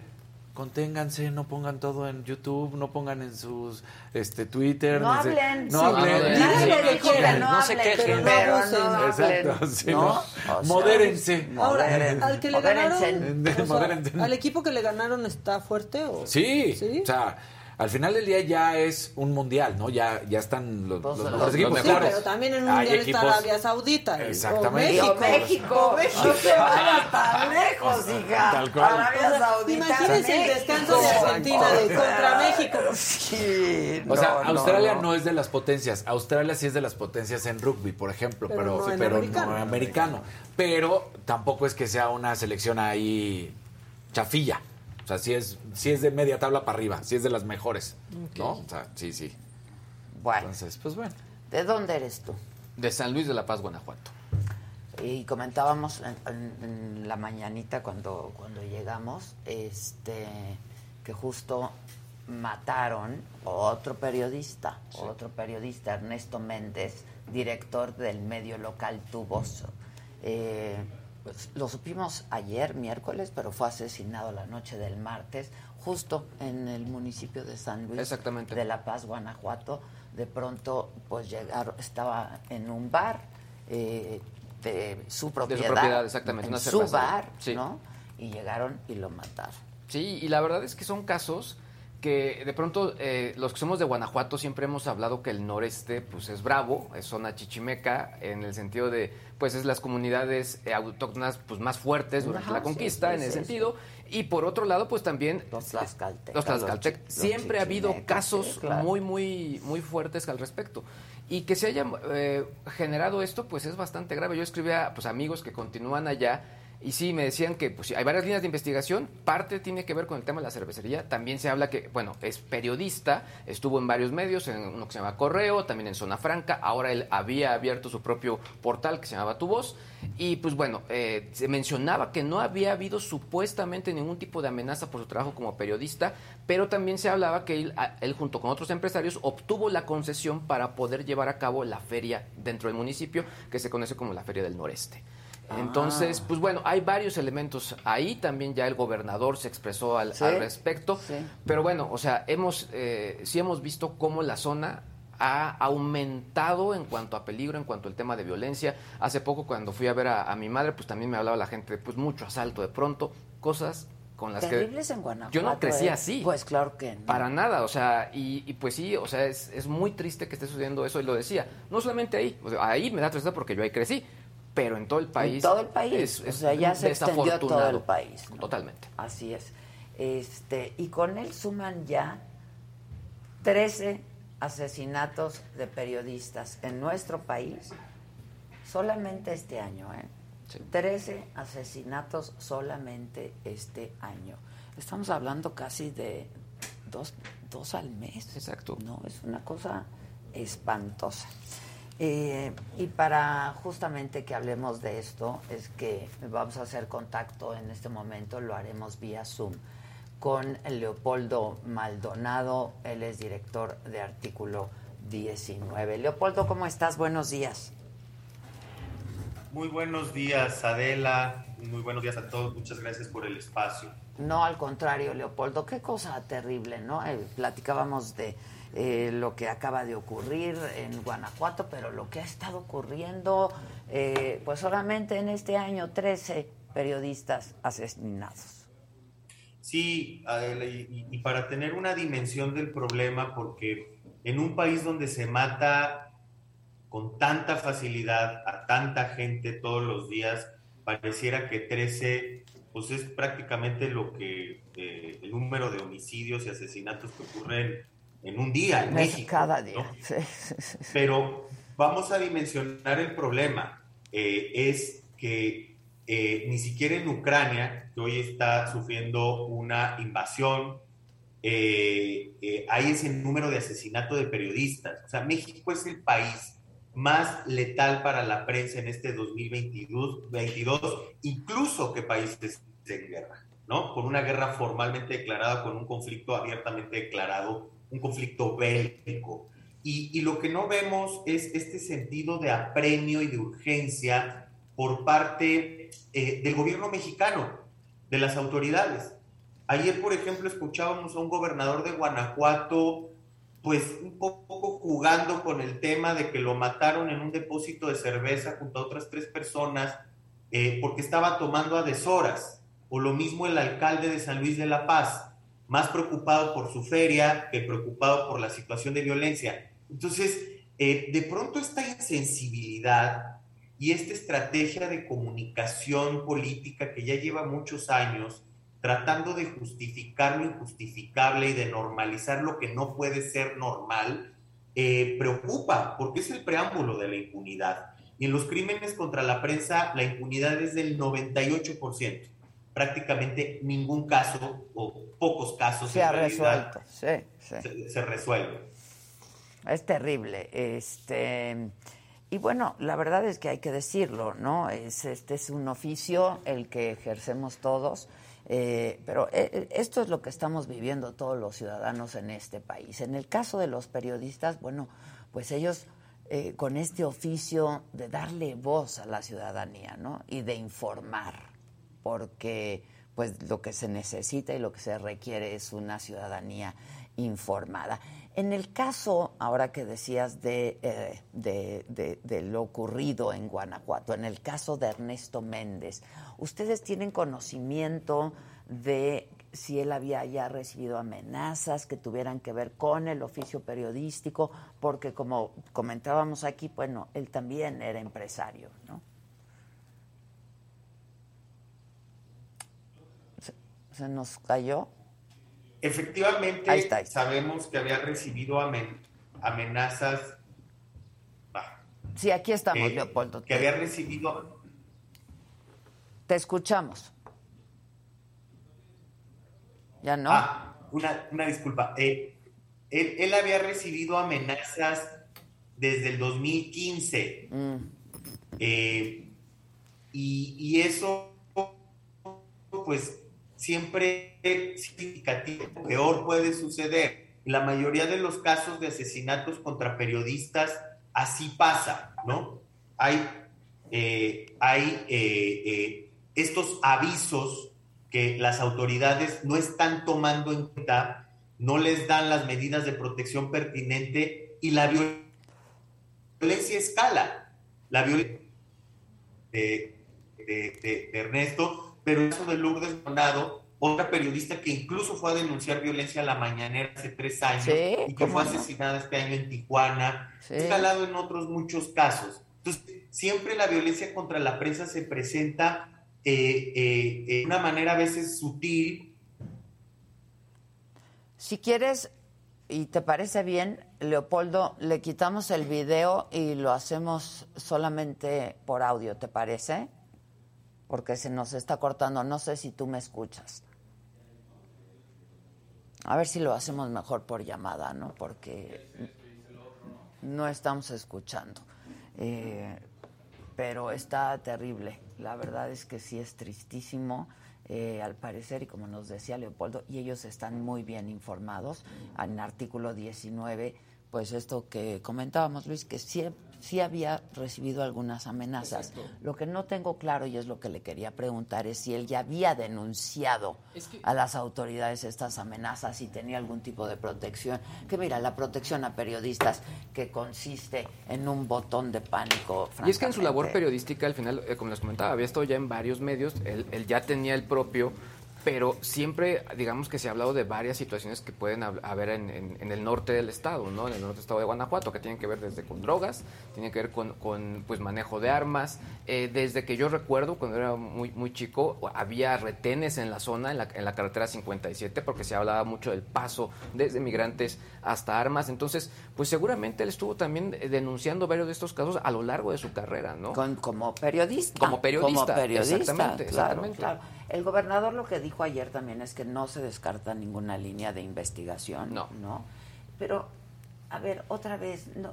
conténganse, no pongan todo en YouTube, no pongan en sus este Twitter. No hablen, No hablen. No no se hablen, quejen. pero no hablen. Exacto, sí, ¿no? ¿no? O sea, Modérense. Ahora, al que le ganaron, Modérense. o sea, [LAUGHS] Modérense. al equipo que le ganaron está fuerte o Sí, ¿Sí? o sea, al final del día ya es un mundial, ¿no? Ya, ya están los, los los- mejores los equipos. mejores. Sí, pero también en un Hay mundial está Arabia Saudita. Exactamente. O O México, O no se vayas [LAUGHS] tan lejos, hija. Tal cual. Arabia Saudita. imagínense el descanso de Argentina de contra México. Sí, O sea, no, Australia no, no. es de las potencias. Australia sí es de las potencias en rugby, por ejemplo, Pero pero, no en pero americano. no en americano. Pero tampoco es que sea una selección ahí chafilla. O sea, sí es, sí es de media tabla para arriba, sí es de las mejores. ¿No? O sea, sí, sí. Bueno, Entonces, pues bueno. ¿de dónde eres tú? De San Luis de la Paz, Guanajuato. Y comentábamos en, en- en la mañanita cuando, cuando llegamos, este, que justo mataron otro periodista, otro periodista, Ernesto Méndez, director del medio local Tu Voz. Eh, pues, lo supimos ayer, miércoles, pero fue asesinado la noche del martes, justo en el municipio de San Luis Exactamente. de La Paz, Guanajuato. De pronto, pues llegaron, estaba en un bar eh, de su propiedad, propiedad, exactamente, en una su bar, Sí. ¿no? Y llegaron y lo mataron. Sí, y la verdad es que son casos que de pronto eh, los que somos de Guanajuato siempre hemos hablado que el noreste pues es bravo, es zona chichimeca en el sentido de pues es las comunidades eh, autóctonas pues más fuertes durante Ajá, la conquista sí, en ese sí, sentido y por otro lado pues también Los tlaxcaltecas. los tlaxcaltecas. los chi- siempre ha habido casos claro. muy muy muy fuertes al respecto y que se haya eh, generado esto pues es bastante grave yo escribía pues amigos que continúan allá y sí, me decían que pues, hay varias líneas de investigación. Parte tiene que ver con el tema de la cervecería. También se habla que, bueno, es periodista, estuvo en varios medios, en uno que se llama Correo, también en Zona Franca. Ahora él había abierto su propio portal que se llamaba Tu Voz. Y pues bueno, eh, se mencionaba que no había habido supuestamente ningún tipo de amenaza por su trabajo como periodista, pero también se hablaba que él, él junto con otros empresarios obtuvo la concesión para poder llevar a cabo la feria dentro del municipio que se conoce como la Feria del Noreste. Entonces, pues bueno, hay varios elementos ahí. También ya el gobernador se expresó al, Sí, al respecto. Pero bueno, o sea, hemos eh, sí hemos visto cómo la zona ha aumentado en cuanto a peligro, en cuanto al tema de violencia. Hace poco cuando fui a ver a, a mi madre, pues también me hablaba la gente, pues mucho asalto de pronto, cosas con las Terribles que en Guanajuato. yo no crecí ¿eh? así. Pues claro que no. Para nada, o sea, y, y pues sí, o sea, es, es muy triste que esté sucediendo eso, y lo decía. No solamente ahí, o sea, ahí me da tristeza porque yo ahí crecí, pero en todo el país. En todo el país. es- o sea, ya se extendió a todo el país. ¿no? Totalmente. Así es. Este, y con él suman ya 13 asesinatos de periodistas en nuestro país solamente este año, ¿eh? 13 asesinatos solamente este año. Estamos hablando casi de dos, dos al mes. Exacto. No, es una cosa espantosa. Eh, y para justamente que hablemos de esto, es que vamos a hacer contacto en este momento, lo haremos vía Zoom, con Leopoldo Maldonado, él es director de Artículo 19. Leopoldo, ¿cómo estás? Buenos días. Muy buenos días, Adela. Muy buenos días a todos. Muchas gracias por el espacio. No, al contrario, Leopoldo, qué cosa terrible, ¿no? Eh, platicábamos de eh, lo que acaba de ocurrir en Guanajuato, pero lo que ha estado ocurriendo, eh, pues solamente en este año, 13 periodistas asesinados. Sí, y para tener una dimensión del problema, porque en un país donde se mata con tanta facilidad a tanta gente todos los días, pareciera que 13 pues es prácticamente lo que eh, el número de homicidios y asesinatos que ocurren en un día en México. cada ¿no? día. sí, sí, sí. Pero vamos a dimensionar el problema. Eh, es que eh, ni siquiera en Ucrania, que hoy está sufriendo una invasión, eh, hay ese número de asesinato de periodistas. O sea, México es el país más letal para la prensa en este 2022, 22, incluso que países en guerra, ¿no? Con una guerra formalmente declarada, con un conflicto abiertamente declarado, un conflicto bélico. Y, y lo que no vemos es este sentido de apremio y de urgencia por parte eh, del gobierno mexicano, de las autoridades. Ayer, por ejemplo, escuchábamos a un gobernador de Guanajuato, pues un poco jugando con el tema de que lo mataron en un depósito de cerveza junto a otras tres personas eh, porque estaba tomando a deshoras. O lo mismo el alcalde de San Luis de la Paz, más preocupado por su feria que preocupado por la situación de violencia. Entonces, eh, de pronto esta insensibilidad y esta estrategia de comunicación política que ya lleva muchos años, tratando de justificar lo injustificable y de normalizar lo que no puede ser normal, eh, preocupa, porque es el preámbulo de la impunidad. Y en los crímenes contra la prensa, la impunidad es del 98%. Prácticamente ningún caso o pocos casos Se en ha realidad resuelto, sí, sí. Se, se resuelve. Es terrible. Este y bueno, la verdad es que hay que decirlo, ¿no? Es este es un oficio el que ejercemos todos, eh, pero eh, esto es lo que estamos viviendo todos los ciudadanos en este país. En el caso de los periodistas, bueno, pues ellos eh, con este oficio de darle voz a la ciudadanía, ¿no? Y de informar, porque pues lo que se necesita y lo que se requiere es una ciudadanía informada. En el caso, ahora que decías de, eh, de, de, lo ocurrido en Guanajuato, en el caso de Ernesto Méndez, ¿ustedes tienen conocimiento de si él había ya recibido amenazas que tuvieran que ver con el oficio periodístico? Porque como comentábamos aquí, bueno, él también era empresario, ¿no? ¿Se, nos cayó? Efectivamente, Ahí está, ahí está. sabemos que había recibido amen- amenazas. bah, Sí, aquí estamos, eh, Leopoldo. que Te, había recibido. te escuchamos. ¿Ya no? Ah, una, una disculpa. Eh, él, él había recibido amenazas desde el 2015. Mm. Eh, y, y eso, pues, siempre significativo. Peor puede suceder. La mayoría de los casos de asesinatos contra periodistas, así pasa, ¿no? Hay, eh, hay eh, eh, estos avisos que las autoridades no están tomando en cuenta, no les dan las medidas de protección pertinente y la violencia escala. La violencia de Ernesto, pero el caso de Lourdes Donado, otra periodista que incluso fue a denunciar violencia a la mañanera hace tres años Sí, y que ¿cómo fue no? asesinada este año en Tijuana, Sí. escalado en otros muchos casos. Entonces, siempre la violencia contra la prensa se presenta eh, eh, de una manera a veces sutil. Si quieres y te parece bien, Leopoldo, le quitamos el video y lo hacemos solamente por audio, ¿te parece? Porque se nos está cortando. No sé si tú me escuchas. A ver si lo hacemos mejor por llamada, ¿no? Porque no estamos escuchando. Eh, pero está terrible. La verdad es que sí es tristísimo. Eh, al parecer, y como nos decía Leopoldo, y ellos están muy bien informados, en artículo 19, pues esto que comentábamos, Luis, que sí, sí había recibido algunas amenazas. Lo que no tengo claro, y es lo que le quería preguntar, es si él ya había denunciado Es que- a las autoridades estas amenazas y tenía algún tipo de protección. Que mira, la protección a periodistas que consiste en un botón de pánico. Y es que en su labor periodística, al final, eh, como les comentaba, había estado ya en varios medios, él, él ya tenía el propio, pero siempre, digamos que se ha hablado de varias situaciones que pueden hab- haber en, en- en el norte del estado, ¿no? En el norte del estado de Guanajuato, que tienen que ver desde con drogas, tienen que ver con, con, pues, manejo de armas. Eh, desde que yo recuerdo, cuando era muy, muy chico, había retenes en la zona, en la, en la carretera 57, porque se hablaba mucho del paso desde migrantes hasta armas. Entonces, pues seguramente él estuvo también denunciando varios de estos casos a lo largo de su carrera, ¿no? como periodista. Como periodista. Como periodista, Exactamente, claro, exactamente. claro. El gobernador lo que dijo ayer también es que no se descarta ninguna línea de investigación. No. ¿no? Pero, a ver, otra vez, no,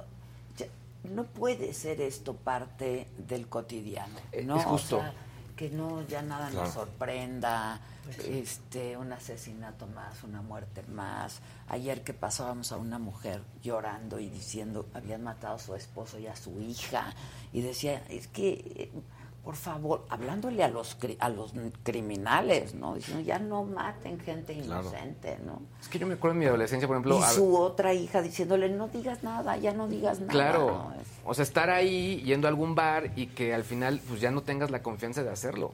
ya- no puede ser esto parte del cotidiano. ¿no? es justo. O sea, que no, ya nada Claro. nos sorprenda, este, un asesinato más, una muerte más. Ayer que pasábamos a una mujer llorando y diciendo habían matado a su esposo y a su hija y decía, es que, eh, por favor, hablándole a los cri- a los criminales, ¿no? Diciendo, ya no maten gente Claro. inocente, ¿no? Es que yo me acuerdo en mi adolescencia, por ejemplo... y a- su otra hija diciéndole, no digas nada, ya no digas nada. Claro. ¿no? O sea, estar ahí yendo a algún bar y que al final pues ya no tengas la confianza de hacerlo.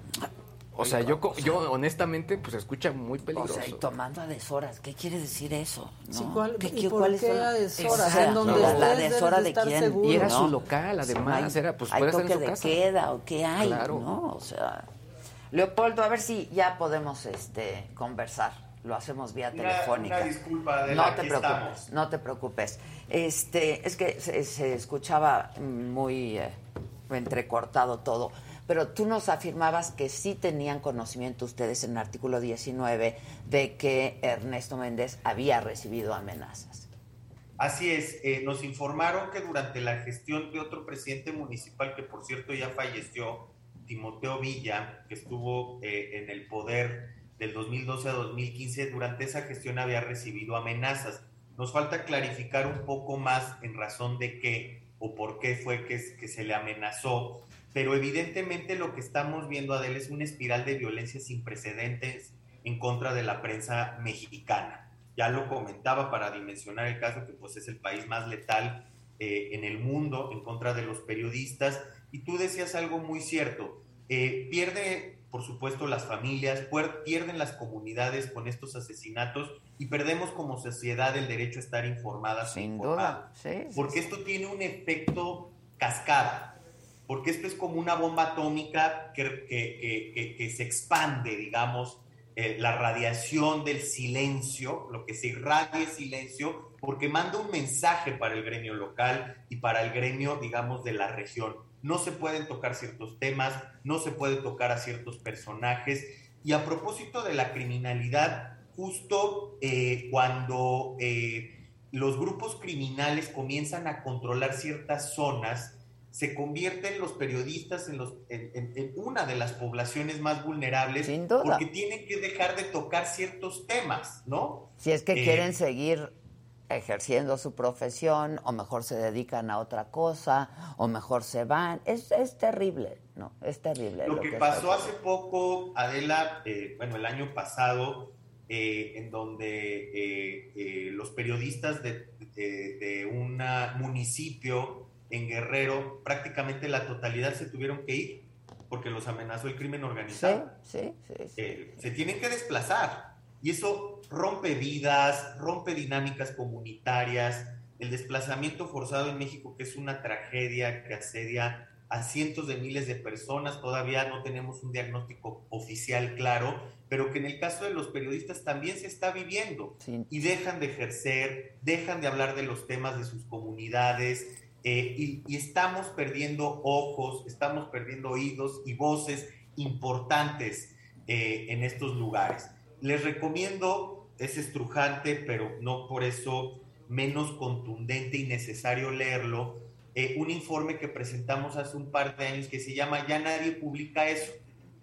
O sea, yo, co- yo honestamente pues se escucha muy O peligroso. sea, y tomando a deshoras, ¿qué quiere decir eso? ¿no? Sí, ¿cuál- ¿Qué- y por qué a deshoras? Exacto. En donde la, deshora de estar quién. seguro. Y era ¿no? su local, además, era, pues, hay toque su de casa. queda o qué hay, Claro. ¿no? O sea, Leopoldo, a ver si ya podemos este conversar. Lo hacemos vía Una- telefónica. una disculpa, Adela, no te preocupes, estamos. no te preocupes. Este, es que se, se escuchaba muy eh, entrecortado todo. Pero tú nos afirmabas que sí tenían conocimiento ustedes en el artículo 19 de que Ernesto Méndez había recibido amenazas. Así es, eh, nos informaron que durante la gestión de otro presidente municipal, que por cierto ya falleció, Timoteo Villa, que estuvo eh, en el poder del 2012 a 2015, durante esa gestión había recibido amenazas. Nos falta clarificar un poco más en razón de qué o por qué fue que, que se le amenazó, pero evidentemente lo que estamos viendo, Adel, es una espiral de violencia sin precedentes en contra de la prensa mexicana ya lo comentaba para dimensionar el caso, que pues es el país más letal eh, en el mundo en contra de los periodistas. Y tú decías algo muy cierto, eh, pierde, por supuesto, las familias, pierden las comunidades con estos asesinatos y perdemos como sociedad el derecho a estar informadas. e Sin informados. duda, sí, sí, Porque esto tiene un efecto cascada, porque esto es como una bomba atómica que, que- que- se expande, digamos, eh, la radiación del silencio, lo que se irradia es silencio, porque manda un mensaje para el gremio local y para el gremio, digamos, de la región. No se pueden tocar ciertos temas, no se puede tocar a ciertos personajes. Y a propósito de la criminalidad, justo eh, cuando eh, los grupos criminales comienzan a controlar ciertas zonas, se convierten los periodistas en, los, en, en- en una de las poblaciones más vulnerables duda. porque tienen que dejar de tocar ciertos temas, ¿no? Si es que Eh, quieren seguir ejerciendo su profesión, o mejor se dedican a otra cosa, o mejor se van. Es, es terrible, ¿no? Es terrible. Lo que pasó hace poco, Adela, eh, bueno, el año pasado, eh, en donde eh, los periodistas de, de- de un municipio en Guerrero, prácticamente la totalidad se tuvieron que ir porque los amenazó el crimen organizado. Sí, sí, sí. Eh, se tienen que desplazar. Y eso rompe vidas, rompe dinámicas comunitarias. El desplazamiento forzado en México, que es una tragedia que asedia a cientos de miles de personas, todavía no tenemos un diagnóstico oficial claro, pero que en el caso de los periodistas también se está viviendo y dejan de ejercer, dejan de hablar de los temas de sus comunidades eh, y, y estamos perdiendo ojos, estamos perdiendo oídos y voces importantes eh, en estos lugares. Les recomiendo, es estrujante, pero no por eso menos contundente y necesario leerlo, eh, un informe que presentamos hace un par de años que se llama Ya nadie publica eso.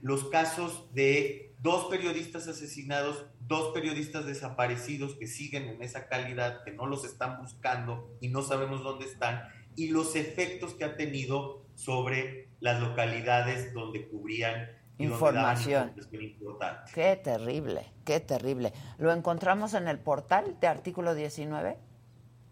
Los casos de dos periodistas asesinados, dos periodistas desaparecidos que siguen en esa calidad, que no los están buscando y no sabemos dónde están, y los efectos que ha tenido sobre las localidades donde cubrían Información. Importante. Qué terrible, qué terrible. ¿Lo encontramos en el portal de artículo 19?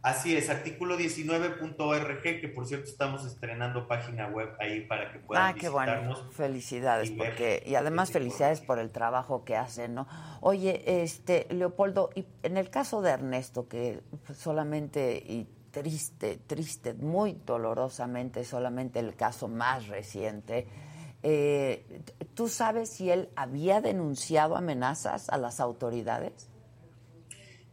Así es, artículo 19.org, que por cierto estamos estrenando página web ahí para que puedan Ah, qué bueno. visitarnos. Felicidades, y porque y además felicidades por el trabajo que hacen, ¿no? Oye, este Leopoldo, y en el caso de Ernesto, que solamente y triste, triste, muy dolorosamente, solamente el caso más reciente. eh, ¿Tú sabes si él había denunciado amenazas a las autoridades?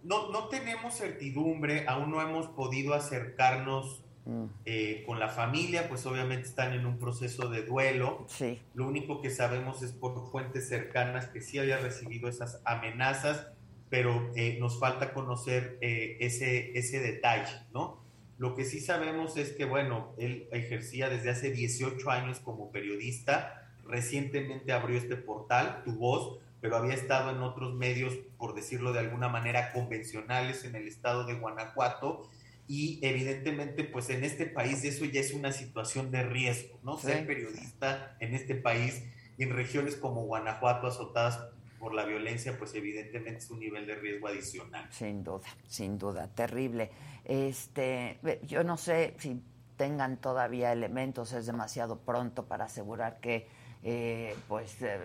No, no tenemos certidumbre, aún no hemos podido acercarnos Mm. eh, con la familia, pues obviamente están en un proceso de duelo. Sí. Lo único que sabemos es por fuentes cercanas que sí había recibido esas amenazas, pero eh, nos falta conocer eh, ese, ese detalle, ¿no? Lo que sí sabemos es que, bueno, él ejercía desde hace 18 años como periodista, recientemente abrió este portal, Tu Voz, pero había estado en otros medios, por decirlo de alguna manera, convencionales en el estado de Guanajuato, y evidentemente, pues en este país eso ya es una situación de riesgo, ¿no? Sí. Ser periodista en este país en regiones como Guanajuato azotadas por la violencia, pues evidentemente es un nivel de riesgo adicional. Sin duda, sin duda, terrible. Este, yo no sé si tengan todavía elementos, es demasiado pronto para asegurar que eh, pues eh,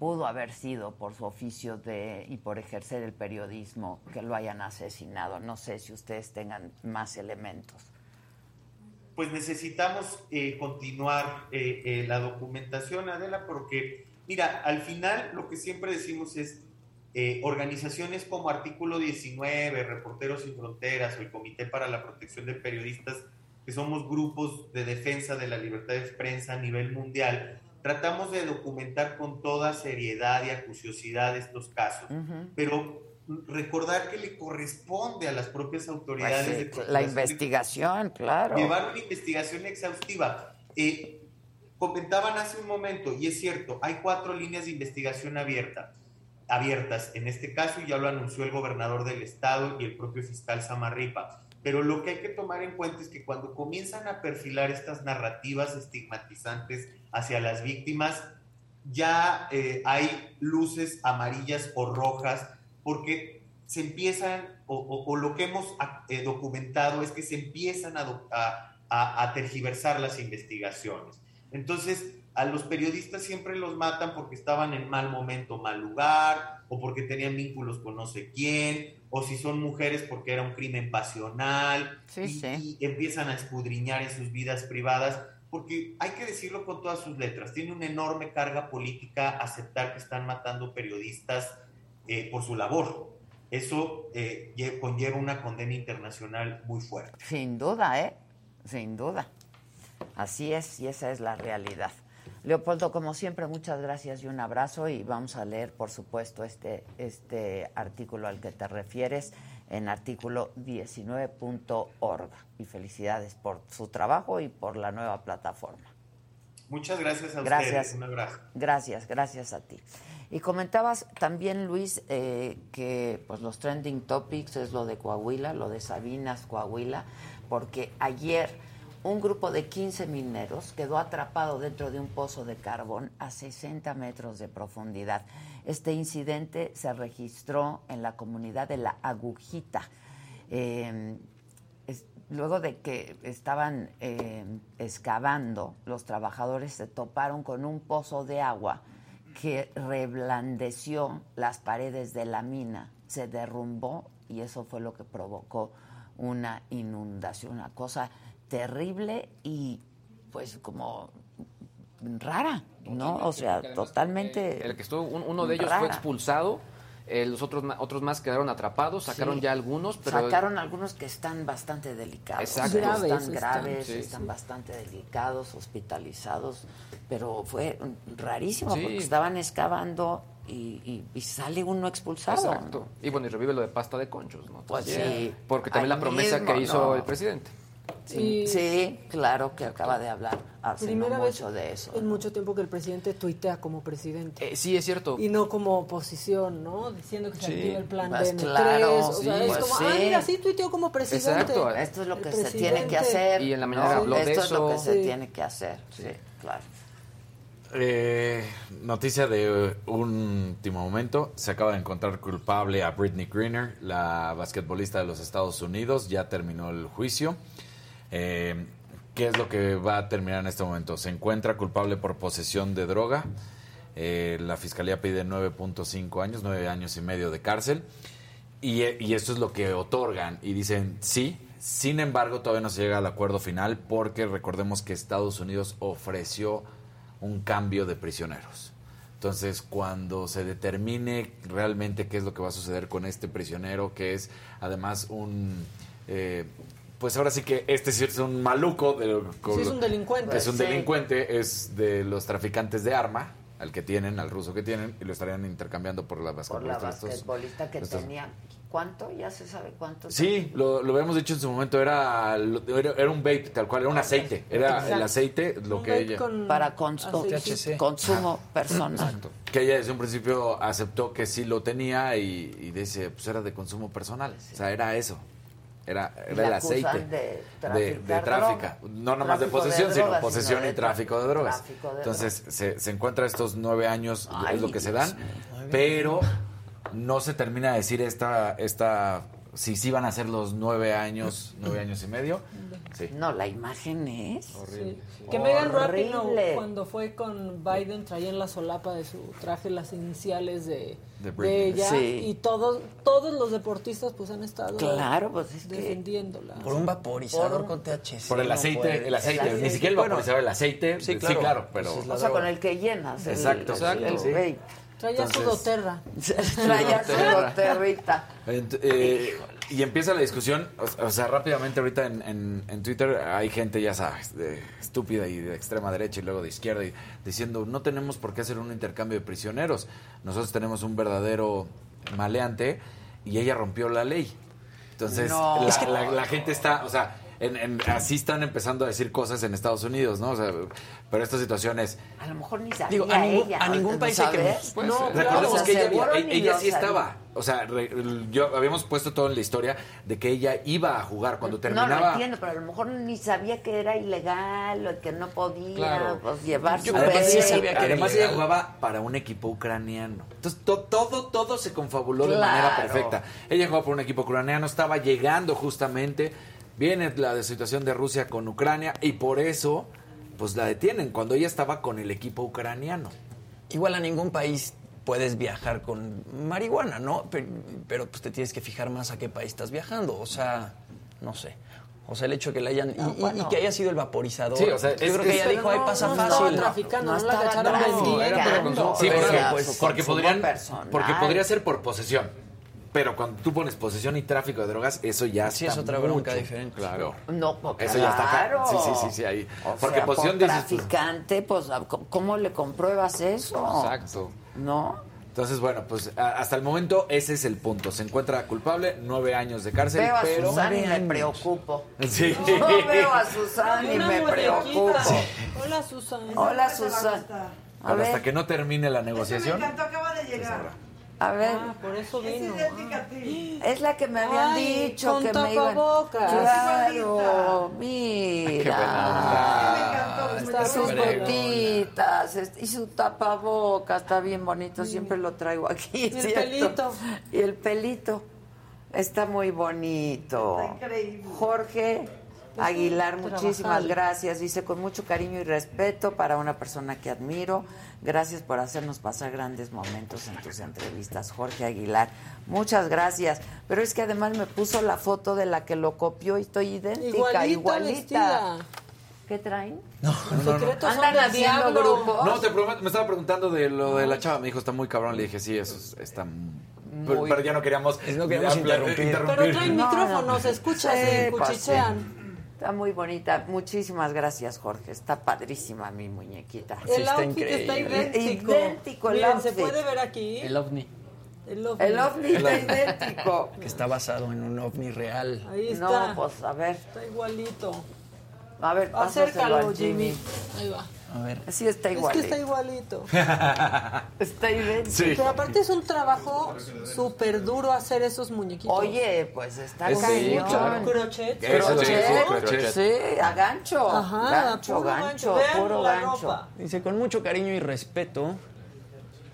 pudo haber sido por su oficio de y por ejercer el periodismo que lo hayan asesinado. No sé si ustedes tengan más elementos. Pues necesitamos eh, continuar eh, eh, la documentación, Adela, porque, mira, al final lo que siempre decimos es, eh, organizaciones como Artículo 19, Reporteros Sin Fronteras o el Comité para la Protección de Periodistas, que somos grupos de defensa de la libertad de prensa a nivel mundial, tratamos de documentar con toda seriedad y acuciosidad estos casos, pero recordar que le corresponde a las propias autoridades Pues sí, de la investigación, claro. llevar una investigación exhaustiva. Eh, comentaban hace un momento, y es cierto, hay cuatro líneas de investigación abierta, abiertas en este caso, ya lo anunció el gobernador del estado y el propio fiscal Samarripa. Pero lo que hay que tomar en cuenta es que cuando comienzan a perfilar estas narrativas estigmatizantes hacia las víctimas, ya eh, hay luces amarillas o rojas, porque se empiezan, o, lo que hemos eh, documentado es que se empiezan a tergiversar las investigaciones. Entonces, a los periodistas siempre los matan porque estaban en mal momento, mal lugar, o porque tenían vínculos con no sé quién, o si son mujeres porque era un crimen pasional, y, y empiezan a escudriñar en sus vidas privadas, porque hay que decirlo con todas sus letras, tiene una enorme carga política aceptar que están matando periodistas eh, por su labor. Eso eh, lle- conlleva una condena internacional muy fuerte. Sin duda, ¿eh? Sin duda. Así es, y esa es la realidad. Leopoldo, como siempre, muchas gracias y un abrazo y vamos a leer, por supuesto, este, este artículo al que te refieres en artículo 19.org. Y felicidades por su trabajo y por la nueva plataforma. Muchas gracias a Gracias. ustedes. Un abrazo. Gracias, gracias a ti. Y comentabas también, Luis, eh, que pues los trending topics es lo de Coahuila, lo de Sabinas, Coahuila, porque ayer un grupo de 15 mineros quedó atrapado dentro de un pozo de carbón a 60 metros de profundidad. Este incidente se registró en la comunidad de La Agujita. Es- luego de que estaban eh, excavando, los trabajadores se toparon con un pozo de agua que reblandeció las paredes de la mina, se derrumbó y eso fue lo que provocó una inundación, una cosa terrible y pues como rara, ¿no? O sea, totalmente. El que estuvo, un- uno de ellos rara. fue expulsado, eh, los otros, otros más quedaron atrapados, sacaron Sí. ya algunos, pero... Sacaron algunos que están bastante delicados. Exacto. Están Graves están, graves, sí. están bastante delicados, hospitalizados. Pero fue rarísimo Sí. porque estaban excavando y, y- y sale uno expulsado. Exacto. Y bueno, y revive lo de pasta de conchos, ¿no? Pues sí. Porque también Ahí la promesa mismo, que hizo ¿no? el presidente. Sí, sí, claro que acaba de hablar hace Primera no vez mucho de eso. en mucho tiempo que el presidente tuitea como presidente. Eh, sí, es cierto. Y no como oposición, ¿no? Diciendo que se Sí. activa el plan Pues DN3. claro, o sea, sí, es pues como, sí. ah, mira, sí tuiteó como presidente. Exacto. Esto es lo El que se tiene que hacer. Y en la mañana ¿no? habló de Esto es lo eso. que se tiene que hacer. Sí, claro. Eh, noticia de un último momento. Se acaba de encontrar culpable a Britney Greener, la basquetbolista de los Estados Unidos. Ya terminó el juicio. Eh, ¿Qué es lo que va a terminar en este momento? Se encuentra culpable por posesión de droga. Eh, la fiscalía pide 9.5 años, 9 años y medio de cárcel. Y, esto es lo que otorgan. Y dicen sí. Sin embargo, todavía no se llega al acuerdo final porque recordemos que Estados Unidos ofreció un cambio de prisioneros. Entonces, cuando se determine realmente qué es lo que va a suceder con este prisionero, que es además un... eh, pues ahora sí que este sí es un maluco. De, Sí, es un delincuente. Es un Sí. delincuente, es de los traficantes de arma, al que tienen, al ruso que tienen, y lo estarían intercambiando por la Por la basquetbolista. estos- basquetbolista que estos- tenía. ¿Cuánto? Ya se sabe cuánto. Sí, lo, lo habíamos dicho en su momento, era, lo- era, era un vape, tal cual, era un aceite. Era el Exacto. aceite lo Un que ella... con Para cons- aceite. consumo personal. Que ella desde un principio aceptó que sí lo tenía y, y dice, pues era de consumo personal. O sea, era eso. Era, el aceite. de de, tráfico. No nomás de Tráfico de posesión, sino drogas, posesión sino de y tráfico de drogas. tráfico de Entonces se, se encuentra estos nueve años, Ay, es lo que se dan, pero no se termina de decir esta, esta si sí van a ser los nueve años, nueve años y medio. Sí. No, la imagen es. Sí. Que Megan Rapinoe, Horrible. cuando fue con Biden, traía en la solapa de su traje las iniciales de, De de, Britney. ella. Sí. Y todos todos los deportistas pues han estado Claro, pues es que- defendiéndola. Por un vaporizador Por- con THC. Por el no aceite, el aceite, El ni siquiera el vaporizador, el aceite. sí, Sí, claro. claro, pero... O sea, con el que llenas. el- Exacto, el- exacto, el sí. vape. Traía su doterra. [LAUGHS] Traía su doterrita. Eh, y empieza la discusión, o, o sea, rápidamente ahorita en, en- en Twitter hay gente, ya sabes, de estúpida y de extrema derecha y luego de izquierda, y diciendo, no tenemos por qué hacer un intercambio de prisioneros, nosotros tenemos un verdadero maleante y ella rompió la ley. Entonces, No. la, Es que- la- la gente está, o sea, en- en- así están empezando a decir cosas en Estados Unidos, ¿no? O sea, pero esta situación es... A lo mejor ni sabía Digo, a ningún- ella. a ningún ¿no país hay que- No, Recordemos o sea, que ella, sí sabía. estaba. O sea, re- yo habíamos puesto todo en la historia de que ella iba a jugar cuando No terminaba. lo entiendo, pero a lo mejor ni sabía que era ilegal o que no podía Claro. pues, llevar su Además, sí sabía que además ella jugaba para un equipo ucraniano. Entonces to- todo, todo se confabuló de manera perfecta. Ella jugaba por un equipo ucraniano, estaba llegando justamente, viene la situación de Rusia con Ucrania y por eso pues la detienen cuando ella estaba con el equipo ucraniano. Igual a ningún país puedes viajar con marihuana, ¿no? Pero, pero, pues te tienes que fijar más a qué país estás viajando. O sea, no sé. O sea, el hecho que le hayan... y- No, y, bueno. y que haya sido el vaporizador. Sí, o sea, yo es- creo que ella dijo, no, pasa no fácil. estaba traficando, no, la cacharon Sí, porque, pues, porque podrían porque podría ser por posesión. Pero cuando tú pones posesión y tráfico de drogas, eso ya Sí, está es otra bronca mucho. diferente. Claro. No, pues, Eso ya está claro. Sí, sí, sí, sí, ahí. O Porque sea, posesión por dices, pues, traficante, pues, ¿cómo le compruebas eso? Exacto. ¿No? Entonces, bueno, pues hasta el momento ese es el punto. Se encuentra culpable, nueve años de cárcel, Veo a pero... Susana y me preocupo. Sí. [LAUGHS] No veo a Susana y me muñequita. preocupo. Hola, Susana. Hola, Susana. A hasta que no termine la negociación... acaba de llegar. A ver. Ah, por eso vino. Es la que me habían Ay, dicho con que me iban. tapabocas. Claro, mira. Está sus súper botitas y su tapabocas está bien bonito, siempre lo traigo aquí. Y el pelito. Y el pelito está muy bonito. Está increíble. Jorge Aguilar, muchísimas trabajar. gracias. Dice con mucho cariño y respeto para una persona que admiro. Gracias por hacernos pasar grandes momentos en tus entrevistas, Jorge Aguilar. Muchas gracias. Pero es que además me puso la foto de la que lo copió y estoy idéntica, Igualita. ¿Qué traen? Secretos Andan del haciendo diablo. grupos. No, te prometo, me estaba preguntando de lo de la chava. Me dijo, está muy cabrón. Le dije, sí, eso es- está. m- Pero, pero ya no queríamos, no queríamos ya, interrumpir. Pero traen No, micrófonos, no. Sí, y pues, cuchichean. Está muy bonita. Muchísimas gracias, Jorge. Está padrísima mi muñequita. El outfit está idéntico. Idéntico el Miren, se outfit. puede ver aquí. El ovni. El ovni. El ovni está idéntico. Que está basado en un ovni real. Ahí está. No, pues a ver. Está igualito. A ver, Acércalo, al Jimmy. Ahí va. A ver. Sí, está Es que igualito. está igualito. [LAUGHS] Está idéntico. Sí. Pero aparte es un trabajo súper duro hacer esos muñequitos. Oye, pues está Es- sí, cañón. claro. Crochet. Eso, sí, sí, Crochet, crochet. sí, a gancho. Ajá, gancho, puro gancho, gancho. Puro gancho. ropa. Dice, con mucho cariño y respeto.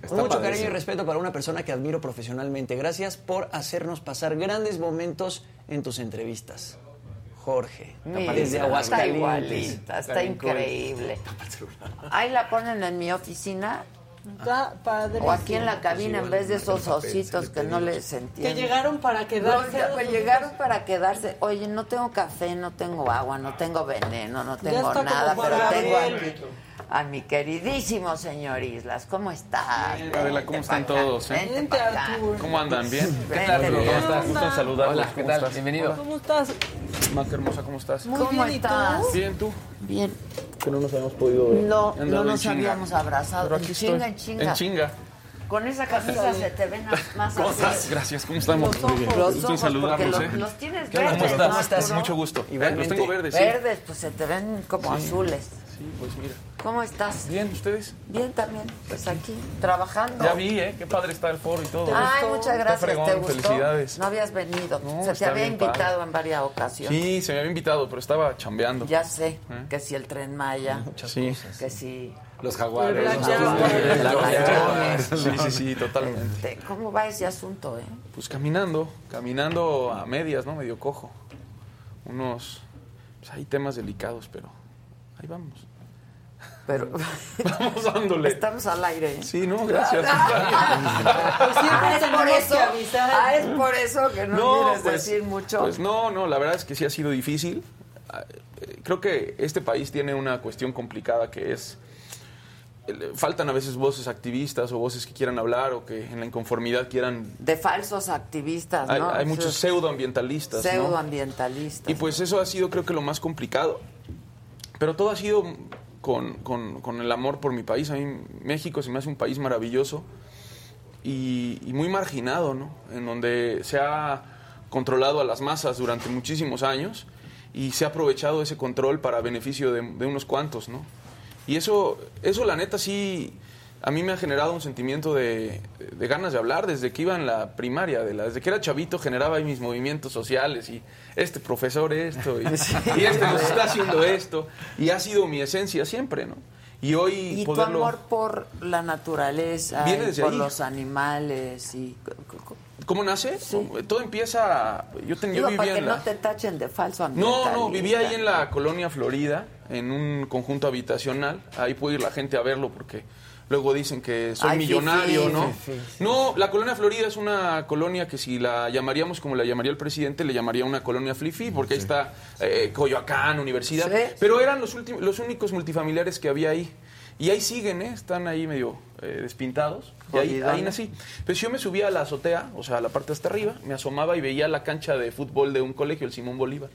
Está Con mucho padrísimo. cariño y respeto para una persona que admiro profesionalmente. Gracias por hacernos pasar grandes momentos en tus entrevistas. Jorge, Mira, desde está Aguascalientes. igualita, está cool. increíble. [LAUGHS] Ahí la ponen en mi oficina Está padrísimo. o aquí en la cabina en vez de esos ositos que no les Que entiendo. llegaron para No, quedarse. ya, pues, llegaron para quedarse. Oye, no tengo café, no tengo agua, no tengo veneno, no tengo nada, pero tengo aquí a mi queridísimo señor Islas. ¿Cómo estás? Adela, ¿cómo están todos? eh? Acá. ¿Cómo andan? ¿Bien? Vente, ¿Cómo ¿Cómo estás? Gusto en saludarlos. Hola, ¿qué ¿Cómo tal? estás? Bienvenido. ¿Cómo estás? Maca hermosa, ¿cómo estás? Muy ¿Cómo bien, ¿y estás? tú? Bien, ¿tú? Bien. Que no nos habíamos podido ver. No, no nos habíamos abrazado. Pero En aquí chinga, en chinga. En chinga. Con esa camisa se te ven más ¿Cómo estás? Gracias, ¿cómo estamos? Los ojos. Muy bien. Los ojos, saludarlos, los, ¿eh? los tienes verdes, ¿Cómo ¿no, estás? ¿Estás? Arturo? Mucho gusto. Igualmente. Los tengo verdes, sí. Verdes, pues se te ven como azules. Sí, pues mira. ¿Cómo estás? Bien, ¿ustedes? Bien también, pues aquí, trabajando. Ya vi, ¿eh? Qué padre está el foro y todo. Ay, muchas gracias, fregón, ¿te gustó? felicidades. No habías venido, No, se te había padre. invitado en varias ocasiones. Sí, se me había invitado, pero estaba chambeando. Ya sé, ¿Eh? que si el Tren Maya, Sí. que si... Los jaguares. Los jaguares. Sí, sí, sí, totalmente. este, ¿Cómo va ese asunto, eh? Pues caminando, caminando a medias, ¿no? Medio cojo. Unos, pues hay temas delicados, pero ahí vamos. Pero [LAUGHS] Vamos dándole. estamos al aire. ¿eh? Sí, no, gracias. [LAUGHS] Pues siempre Ah, es por eso, ah, es por eso que no, No, quieres pues, decir mucho. Pues no, no, la verdad es que sí ha sido difícil. Ah, eh, Creo que este país tiene una cuestión complicada que es eh, faltan a veces voces activistas o voces que quieran hablar o que en la inconformidad quieran de falsos activistas, hay, ¿no? hay muchos pseudoambientalistas, ¿no? pseudoambientalistas. Y pues eso ha sido creo que lo más complicado. Pero todo ha sido con, con- con el amor por mi país. A mí México se me hace un país maravilloso y, y muy marginado, ¿no? En donde se ha controlado a las masas durante muchísimos años y se ha aprovechado ese control para beneficio de, de unos cuantos, ¿no? Y eso, eso la neta sí, a mí me ha generado un sentimiento de, de ganas de hablar desde que iba en la primaria, de la, desde que era chavito generaba ahí mis movimientos sociales y este profesor esto y, [LAUGHS] y este nos está haciendo esto y ha sido mi esencia siempre, ¿no? Y hoy Y tu amor por la naturaleza, Viene y por ahí. los animales y ¿Cómo nace? Todo empieza... Yo, ten- yo Digo, para vivía que en no la... te tachen de falso No, no, vivía ahí en la colonia Florida, en un conjunto habitacional. Ahí puede ir la gente a verlo porque luego dicen que soy Ay, millonario, ¿no? No, la colonia Florida es una colonia que si la llamaríamos como la llamaría el presidente, le llamaría una colonia flifi, porque ahí está eh, Coyoacán, Universidad. Sí. Pero eran los, últimos, los únicos multifamiliares que había ahí. Y ahí siguen, ¿eh? Están ahí medio eh, despintados. Y ahí, ahí nací. Pues yo me subía a la azotea, o sea, a la parte hasta arriba, me asomaba y veía la cancha de fútbol de un colegio, el Simón Bolívar.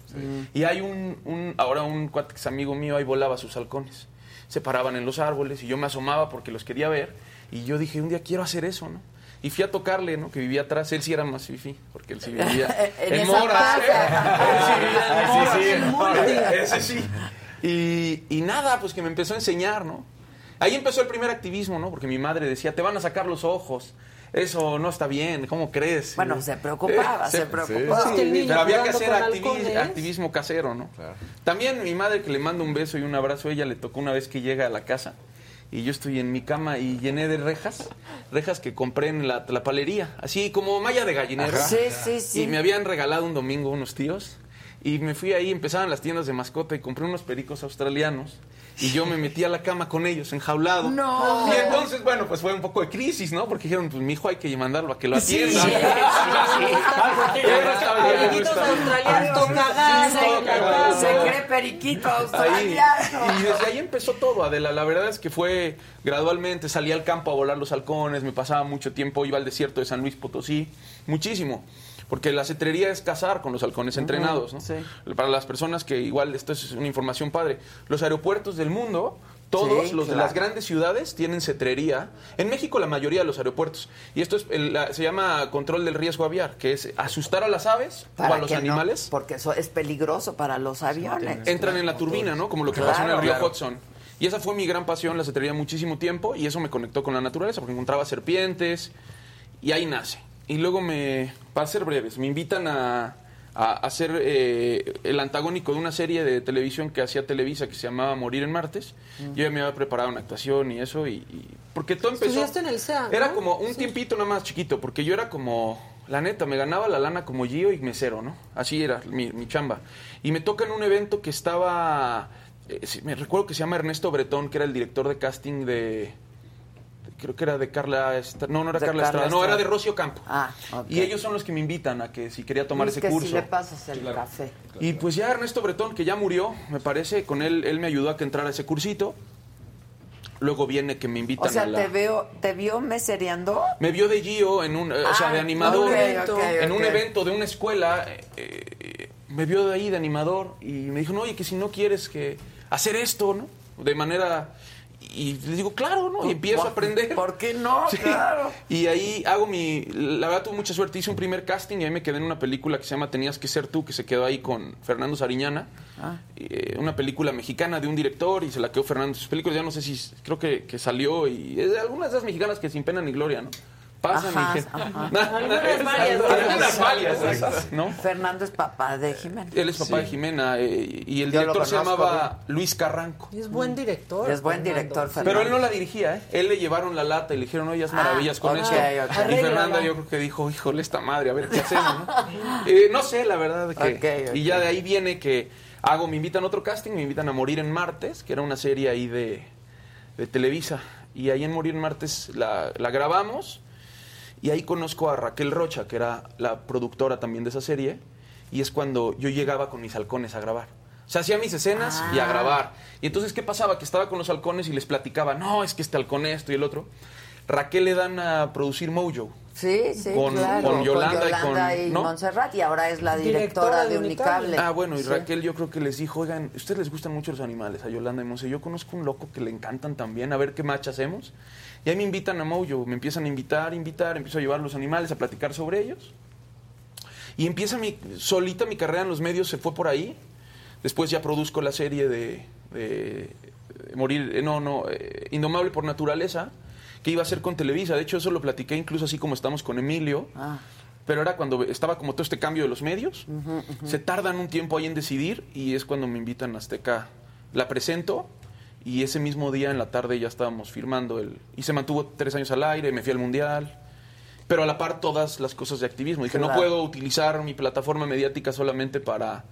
Y hay un, un- ahora un cuate que es amigo mío, ahí volaba sus halcones. Se paraban en los árboles y yo me asomaba porque los quería ver. Y yo dije, un día quiero hacer eso, ¿no? Y fui a tocarle, ¿no? Que vivía atrás. Él sí era más fifi, porque él sí vivía [LAUGHS] En en, Moras. [LAUGHS] Él sí vivía en Sí, Moras. sí, en Moras. Ese sí. Y, y nada, pues que me empezó a enseñar, ¿no? Ahí empezó el primer activismo, ¿no? Porque mi madre decía, te van a sacar los ojos. Eso no está bien, ¿cómo crees? Bueno, se preocupaba, se preocupaba. Sí, pero había que hacer con activi- halcones. activismo casero, ¿no? También mi madre, que le mando un beso y un abrazo, ella le tocó una vez que llega a la casa y yo estoy en mi cama y llené de rejas, rejas que compré en la, la palería, así como malla de gallinero. Sí, sí, sí. Y me habían regalado un domingo unos tíos y me fui ahí, empezaban las tiendas de mascota y compré unos pericos australianos Y yo me metí a la cama con ellos, enjaulado. No. Y entonces, bueno, pues fue un poco de crisis, ¿no? Porque dijeron, pues mi hijo hay que mandarlo a que lo atienda. sí, [LAUGHS] sí, sí. Se cree periquito australiano. Y desde ahí empezó todo, Adela. La verdad es que fue gradualmente. Salí al campo a volar los halcones, me pasaba mucho tiempo, iba al desierto de San Luis Potosí, muchísimo. Porque la cetrería es cazar con los halcones entrenados, ¿no? Para las personas que igual esto es una información padre. Los aeropuertos del mundo, todos Sí, los de las grandes ciudades tienen cetrería. En México la mayoría de los aeropuertos. Y esto es el- la- se llama control del riesgo aviar, que es asustar a las aves o a los no, animales. porque eso es peligroso para los aviones. Entran en la turbina, ¿no? Como lo que Claro. pasó en el río Claro. Hudson. Y esa fue mi gran pasión, la cetrería muchísimo tiempo, y eso me conectó con la naturaleza, porque encontraba serpientes, y ahí nace. Y luego me, para ser breves, me invitan a, a, a ser eh, el antagónico de una serie de televisión que hacía Televisa que se llamaba Morir en Martes. Mm. Yo ya me había preparado una actuación y eso, y, y- porque todo empezó... En el SEA, ¿no? Era como un tiempito nada más chiquito, porque yo era como, la neta, me ganaba la lana como Gio y mesero, ¿no? Así era mi, mi chamba. Y me toca en un evento que estaba, eh, me recuerdo que se llama Ernesto Bretón, que era el director de casting de, creo que era de Carla, Estra- no, no era De Carla, Carla Estrada, no, Estrada. era de Rocio Campo. Ah, ok. Y ellos son los que me invitan a que si quería tomar Es ese que curso. si le pasas el café. Y pues ya Ernesto Bretón, que ya murió, me parece, con él, él me ayudó a que entrara a ese cursito. Luego viene que me invitan O sea, a la... te veo, te vio mesereando. Me vio de Gio en un, eh, o sea, Ah, de animador, ok, ok, en un evento de una escuela. eh, eh, me vio de ahí de animador y me dijo, no, oye, que si no quieres que hacer esto, ¿no? De manera... Y le digo, claro, ¿no? Y empiezo a aprender. ¿Por qué no? [LAUGHS] Sí. Claro. Y ahí hago mi... La verdad tuve mucha suerte. Hice un primer casting y ahí me quedé en una película que se llama Tenías que ser tú, que se quedó ahí con Fernando Sariñana. Ah. Eh, una película mexicana de un director y se la quedó Fernando. Sus películas ya no sé si... Creo que, que salió y... Es de algunas de esas mexicanas que sin pena ni gloria, ¿no? Pasan Ajá, [LAUGHS] y. Algunas varias, ¿no? Fernando es papá de Jiménez. Él es papá de Jimena eh, y el Yo director se llamaba Luis Carranco. Es buen director. Es buen Fernando. director, Pero Fernando. él no la dirigía, ¿eh? Él le llevaron la lata y le dijeron, oye, haz Ah, maravillas con ok, eso. ok. Y. Fernanda yo creo que dijo, híjole, esta madre, a ver qué hacemos, ¿no? [LAUGHS] Eh, no sé, la verdad. Que, Ok, ok. Y ya de ahí viene que hago, me invitan a otro casting, me invitan a Morir en Martes, que era una serie ahí de, de Televisa. Y ahí en Morir en Martes la, la grabamos y ahí conozco a Raquel Rocha, que era la productora también de esa serie. Y es cuando yo llegaba con mis halcones a grabar. O sea, hacía mis escenas y a Ah. grabar. Y entonces, ¿qué pasaba? Que estaba con los halcones y les platicaba, no, es que este halcón esto y el otro. Raquel le dan a producir Mojo. Sí, sí, Con- claro. con Yolanda y con- y ¿no? Montserrat y ahora es la directora, Directora de de Unicable. Unicable. Ah, bueno, y Sí. Raquel yo creo que les dijo, oigan, ¿ustedes les gustan mucho los animales? A Yolanda y Monse. Yo conozco un loco que le encantan también, a ver qué match hacemos. Y ahí me invitan a Mojo, me empiezan a invitar, invitar, empiezo a llevar los animales, a platicar sobre ellos. Y empieza mi, solita mi carrera en los medios, se fue por ahí. Después ya produzco la serie de, de- de Morir, eh, no, no, eh, Indomable por Naturaleza, que iba a ser con Televisa. De hecho, eso lo platiqué incluso así como estamos con Emilio. Ah. Pero era cuando estaba como todo este cambio de los medios. Se tardan un tiempo ahí en decidir y es cuando me invitan a Azteca. La presento y ese mismo día en la tarde ya estábamos firmando el... Y se mantuvo tres años al aire, me fui al Mundial. Pero a la par todas las cosas de activismo. Dije, no puedo utilizar mi plataforma mediática solamente para,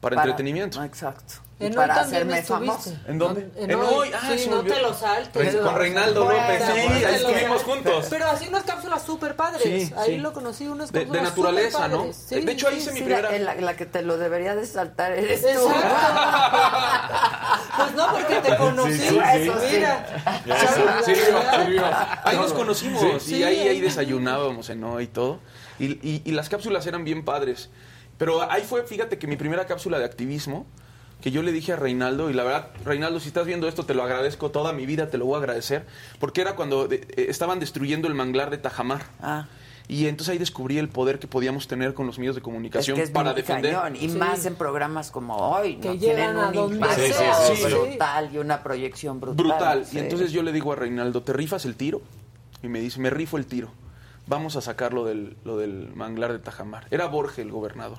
para, Para- entretenimiento. Exacto. En para hacerme famoso. ¿En dónde? En, En hoy. hoy, ah, sí, no te lo saltes. Con Reinaldo Bueno, López, sí, ahí estuvimos juntos. Pero así unas cápsulas súper padres. Sí, Ahí sí. lo conocí, unas De- de cápsulas naturaleza, ¿no? Sí, De hecho, ahí sí, hice mi sí. Sí, la, primera- la- la que te lo debería de saltar eres Exacto. tú. Pues no, porque te [LAUGHS] conocí. Sí, sí, sí. Eso sí. Mira. Sirvió. Ahí nos Sí. conocimos Sí. y ahí, Sí. ahí desayunábamos en hoy y todo. Y, y- y las cápsulas eran bien padres. Pero ahí fue, fíjate que mi primera cápsula de activismo, que yo le dije a Reinaldo, y la verdad, Reinaldo, si estás viendo esto, te lo agradezco toda mi vida, te lo voy a agradecer, porque era cuando de- eh, estaban destruyendo el manglar de Tajamar. Ah. Y entonces ahí descubrí el poder que podíamos tener con los medios de Es comunicación que es para defender. cañón. Y Sí. más en programas como hoy, Que ¿no? llegan Tienen a un donde impacto sea, sí, sí, sí. brutal y una proyección brutal. Brutal. Sí. Y entonces yo le digo a Reinaldo, ¿te rifas el tiro? Y me dice, me rifo el tiro. Vamos a sacar lo del, lo del manglar de Tajamar. Era Borges el gobernador.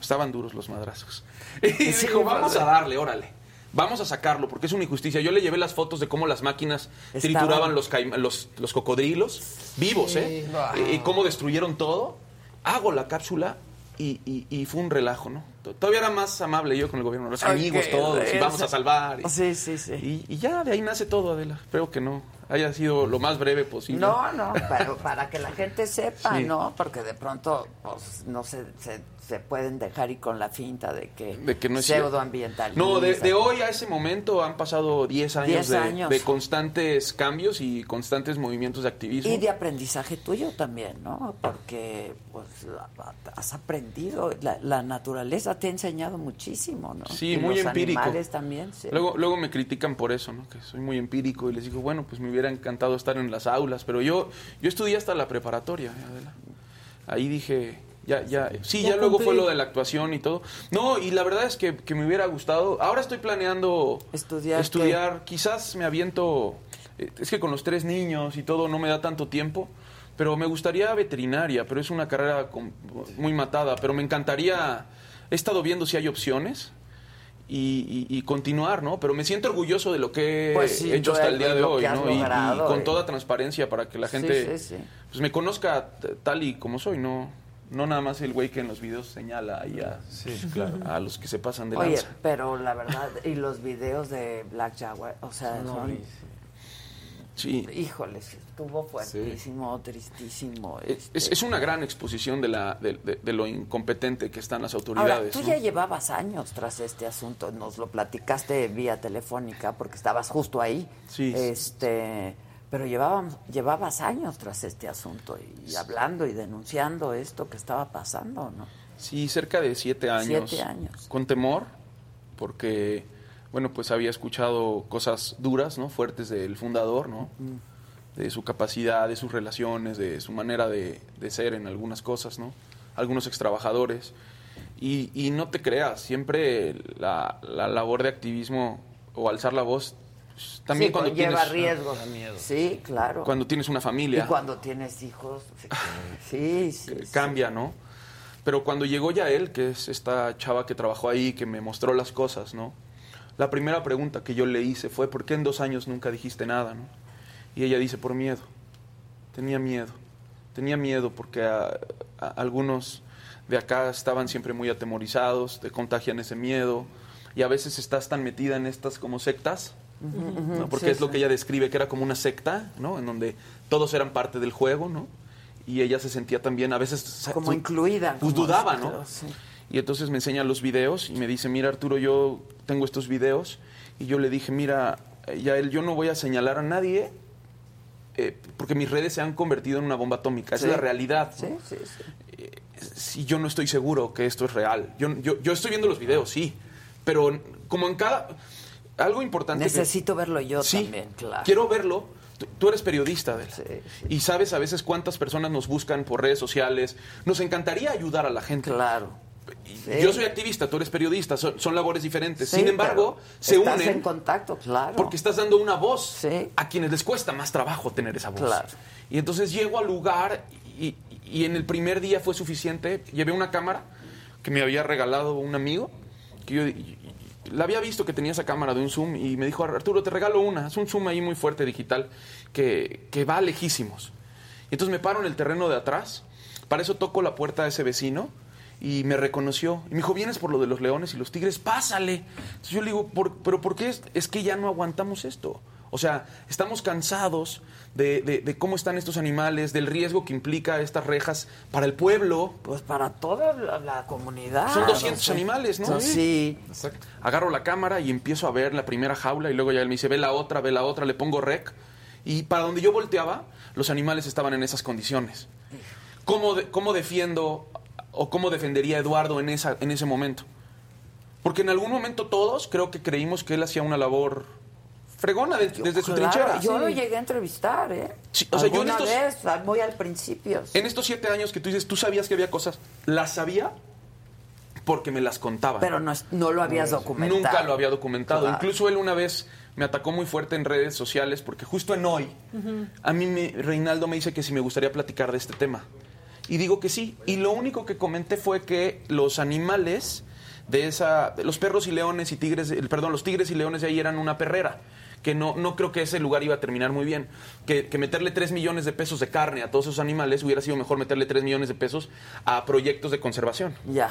Estaban duros los madrazos. [LAUGHS] Y Mm. Sí, dijo, vamos a darle, órale. Vamos a sacarlo porque es una injusticia. Yo le llevé las fotos de cómo las máquinas Estaban- trituraban los, caima- los, los cocodrilos vivos, ¿eh? Wow. Y cómo destruyeron todo. Hago la cápsula y, y- y fue un relajo, ¿no? to- todavía era más amable yo con el gobierno, los amigos todos, y vamos a salvar. y- Sí, sí, sí. Y, y ya de ahí nace todo, Adela. Espero que no haya sido lo más breve posible. No, no, pero para que la gente sepa, Sí. ¿no? Porque de pronto, pues, no se, se, se pueden dejar ir con la finta de que, De que no es pseudoambientalista. No, de, de hoy a ese momento han pasado 10 años, 10 de, años. de constantes cambios y constantes movimientos de activismo. Y de aprendizaje tuyo también, ¿no? Porque pues has aprendido, la, la naturaleza te ha enseñado muchísimo, ¿no? Sí, Y muy los empírico. animales también, sí. Luego, luego me critican por eso, ¿no? Que soy muy empírico y les digo, bueno, pues me hubiera encantado estar en las aulas, pero yo, yo estudié hasta la preparatoria, ¿eh, Adela. Ahí dije, ya, ya, sí, ya, Ya luego fue lo de la actuación y todo. No, y la verdad es que, que me hubiera gustado. Ahora estoy planeando estudiar. estudiar quizás me aviento, eh, es que con los tres niños y todo no me da tanto tiempo. Pero me gustaría veterinaria, pero es una carrera con- muy matada. Pero me encantaría, he estado viendo si hay opciones y, y- continuar, ¿no? Pero me siento orgulloso de lo que he Pues hecho hasta el día de hoy, ¿no? Y- con eh. toda transparencia para que la gente sí, sí. Pues me conozca tal y como soy, no no nada más el güey que en los videos señala ahí a, [LAUGHS] a los que se pasan de Oye, lanza. pero la verdad, y los videos de Black Jaguar, o sea, No, son... Sí. Híjoles, estuvo fuertísimo, tristísimo. Es, este. es una gran exposición de, la, de, de- de lo incompetente que están las Ahora, autoridades. tú ¿no? ya llevabas años tras este asunto, nos lo platicaste vía telefónica porque estabas justo ahí. Sí. Este, pero llevábamos, llevabas años tras este asunto y, hablando y denunciando esto que estaba pasando, ¿no? Sí, cerca de siete años. Siete años. Con temor, porque, bueno, pues había escuchado cosas duras, ¿no? Fuertes del fundador, ¿no? De su capacidad, de sus relaciones, de su manera de, de ser en algunas cosas, ¿no? Algunos extrabajadores. Y, y no te creas, siempre la, la labor de activismo o alzar la voz, pues, también Sí, cuando conlleva tienes... riesgos. Sí, claro. Cuando tienes una familia. Y cuando tienes hijos. [LAUGHS] Sí, sí. sí. cambia, ¿no? Pero cuando llegó ya él, que es esta chava que trabajó ahí, que me mostró las cosas, ¿no? La primera pregunta que yo le hice fue, ¿por qué en dos años nunca dijiste nada, no? Y ella dice, por miedo. Tenía miedo. Tenía miedo porque a- a- algunos de acá estaban siempre muy atemorizados, te contagian ese miedo. Y a veces estás tan metida en estas como sectas, ¿no? porque sí, es lo sí. que ella describe, que era como una secta, ¿no? En donde todos eran parte del juego, ¿no? Y ella se sentía también, a veces... Como incluida. Pues como- dudaba, ¿no? sí. Y entonces me enseña los videos y me dice, mira Arturo, yo tengo estos videos. Y yo le dije, mira, eh, ya él, yo no voy a señalar a nadie eh, porque mis redes se han convertido en una bomba atómica. Esa Sí. es la realidad. Sí, sí, sí. Si yo no estoy seguro que esto es real. Yo, yo, yo estoy viendo los videos, sí. Pero como en cada... Algo importante... que- Necesito verlo yo Sí, también, claro. Quiero verlo. Tú, tú eres periodista, Adela. Y sabes a veces cuántas personas nos buscan por redes sociales. Nos encantaría ayudar a la gente. Claro. Yo soy activista, tú eres periodista, son, son labores diferentes. Sí, Sin embargo, se estás unen en contacto, claro. porque estás dando una voz a quienes les cuesta más trabajo tener esa voz. Claro. Y entonces llego al lugar y, y en el primer día fue suficiente. Llevé una cámara que me había regalado un amigo, que yo la había visto que tenía esa cámara de un zoom y me dijo, Arturo, te regalo una. Es un zoom ahí muy fuerte digital que, que va lejísimos. Y entonces me paro en el terreno de atrás. Para eso toco la puerta de ese vecino y me reconoció. Y me dijo, ¿vienes por lo de los leones y los tigres? Pásale. Entonces yo le digo, "¿Por- ¿pero por qué es, es que ya no aguantamos esto? O sea, estamos cansados de, de- de cómo están estos animales, del riesgo que implica estas rejas para el pueblo. Pues para toda la, la comunidad. Son 200 Sí. animales, ¿no? Sí. Agarro la cámara y empiezo a ver la primera jaula y luego ya él me dice, ve la otra, ve la otra, le pongo rec. Y para donde yo volteaba, los animales estaban en esas condiciones. ¿Cómo, de- cómo defiendo o cómo defendería Eduardo en, esa, en ese momento? Porque en algún momento todos creo que creímos que él hacía una labor fregona de- desde su Claro, trinchera. Yo lo llegué a entrevistar, ¿eh? o sea, yo en estos- vez, ah, muy al principio. sí. En estos siete años que tú dices, tú sabías que había cosas, las sabía porque me las contaban. Pero no, es- no lo habías documentado. Nunca lo había documentado. Claro. Incluso él una vez me atacó muy fuerte en redes sociales porque justo en hoy a mí me- Reinaldo me dice que si me gustaría platicar de este tema. Y digo que sí. Y lo único que comenté fue que los animales de esa, de los perros y leones y tigres, perdón, los tigres y leones de ahí eran una perrera. Que no, no creo que ese lugar iba a terminar muy bien. Que, que meterle 3 millones de pesos de carne a todos esos animales hubiera sido mejor meterle 3 millones de pesos a proyectos de conservación. Ya.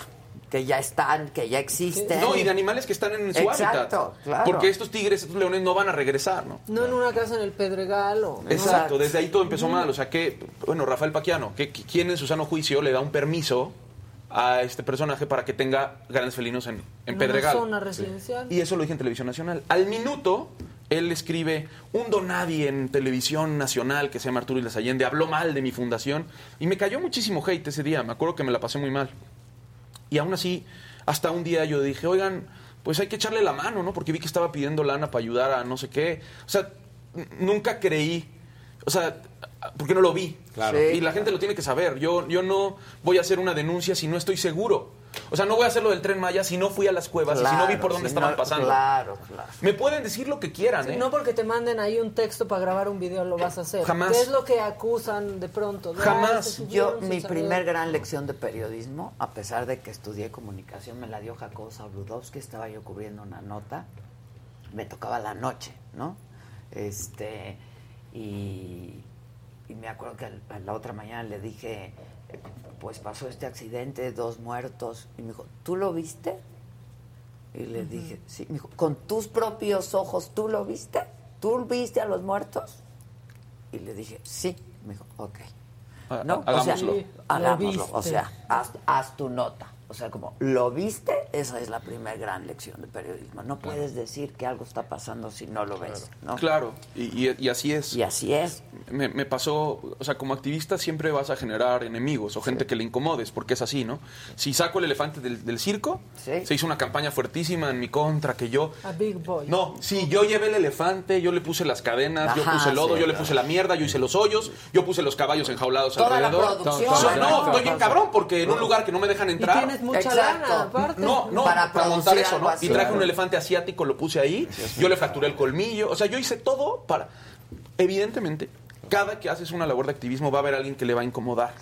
que ya están, que ya existen. No, y de animales que están en su Exacto, hábitat. claro. Porque estos tigres, estos leones no van a regresar, ¿no? No en una casa en el Pedregal o... Exacto, desde ahí todo empezó mal. O sea que, bueno, Rafael Paquiano, que, que- ¿quién en su sano juicio le da un permiso a este personaje para que tenga grandes felinos en, en En Pedregal? una zona residencial. Y eso lo dije en Televisión Nacional. Al minuto, él escribe un donadie en Televisión Nacional que se llama Arturo Islas Allende, habló mal de mi fundación y me cayó muchísimo hate ese día. Me acuerdo que me la pasé muy mal. Y aún así, hasta un día yo dije, oigan, pues hay que echarle la mano, ¿no? Porque vi que estaba pidiendo lana para ayudar a no sé qué. O sea, nunca creí. O sea, porque no lo vi. Claro. y la gente lo tiene que saber. Yo, yo no voy a hacer una denuncia si no estoy seguro. O sea, no voy a hacer lo del tren Maya si no fui a las cuevas y si no vi por dónde si estaban no- pasando. Claro, claro. Me pueden decir lo que quieran, Sí, ¿eh? No porque te manden ahí un texto para grabar un video lo vas a hacer. Jamás. ¿Qué es lo que acusan de pronto? De, Jamás. "Ay, se subieron Yo, mi saber". primer gran lección de periodismo, a pesar de que estudié comunicación, me la dio Jacobo Zabludowski, estaba yo cubriendo una nota, me tocaba la noche, ¿no? Este, y, y me acuerdo que al- a la otra mañana le dije, pues pasó este accidente, dos muertos, y me dijo, ¿tú lo viste? Y le Ujú. dije, sí, me dijo, ¿con tus propios ojos tú lo viste? ¿Tú viste a los muertos? Y le dije, sí. Me dijo, ok. Ha- ¿No? hagámoslo. O sea, hagámoslo. lo O sea, haz, haz tu nota. O sea, como, ¿lo viste? Esa es la primera gran lección de periodismo. No puedes decir que algo está pasando si no lo ves, ¿no? Claro, y, y- y así es. Y así es. Me, me pasó, o sea, como activista siempre vas a generar enemigos o gente que le incomodes, porque es así, ¿no? Si saco el elefante del, del circo, Sí. se hizo una campaña fuertísima en mi contra, que yo... A Big Boy. No, sí, yo llevé el elefante, yo le puse las cadenas, yo puse el lodo, sí, yo le claro. puse la mierda, yo hice los hoyos, yo puse los caballos enjaulados Toda la alrededor. producción. So- no, estoy bien cabrón, porque en un lugar que no me dejan entrar... tienes mucha Exacto. lana, aparte. No, no, Para para, montar eso, ¿no? así. Y traje un Claro. elefante asiático, lo puse ahí, yo le fracturé el colmillo, o sea, yo hice todo para... Evidentemente, cada que haces una labor de activismo va a haber alguien que le va a incomodar.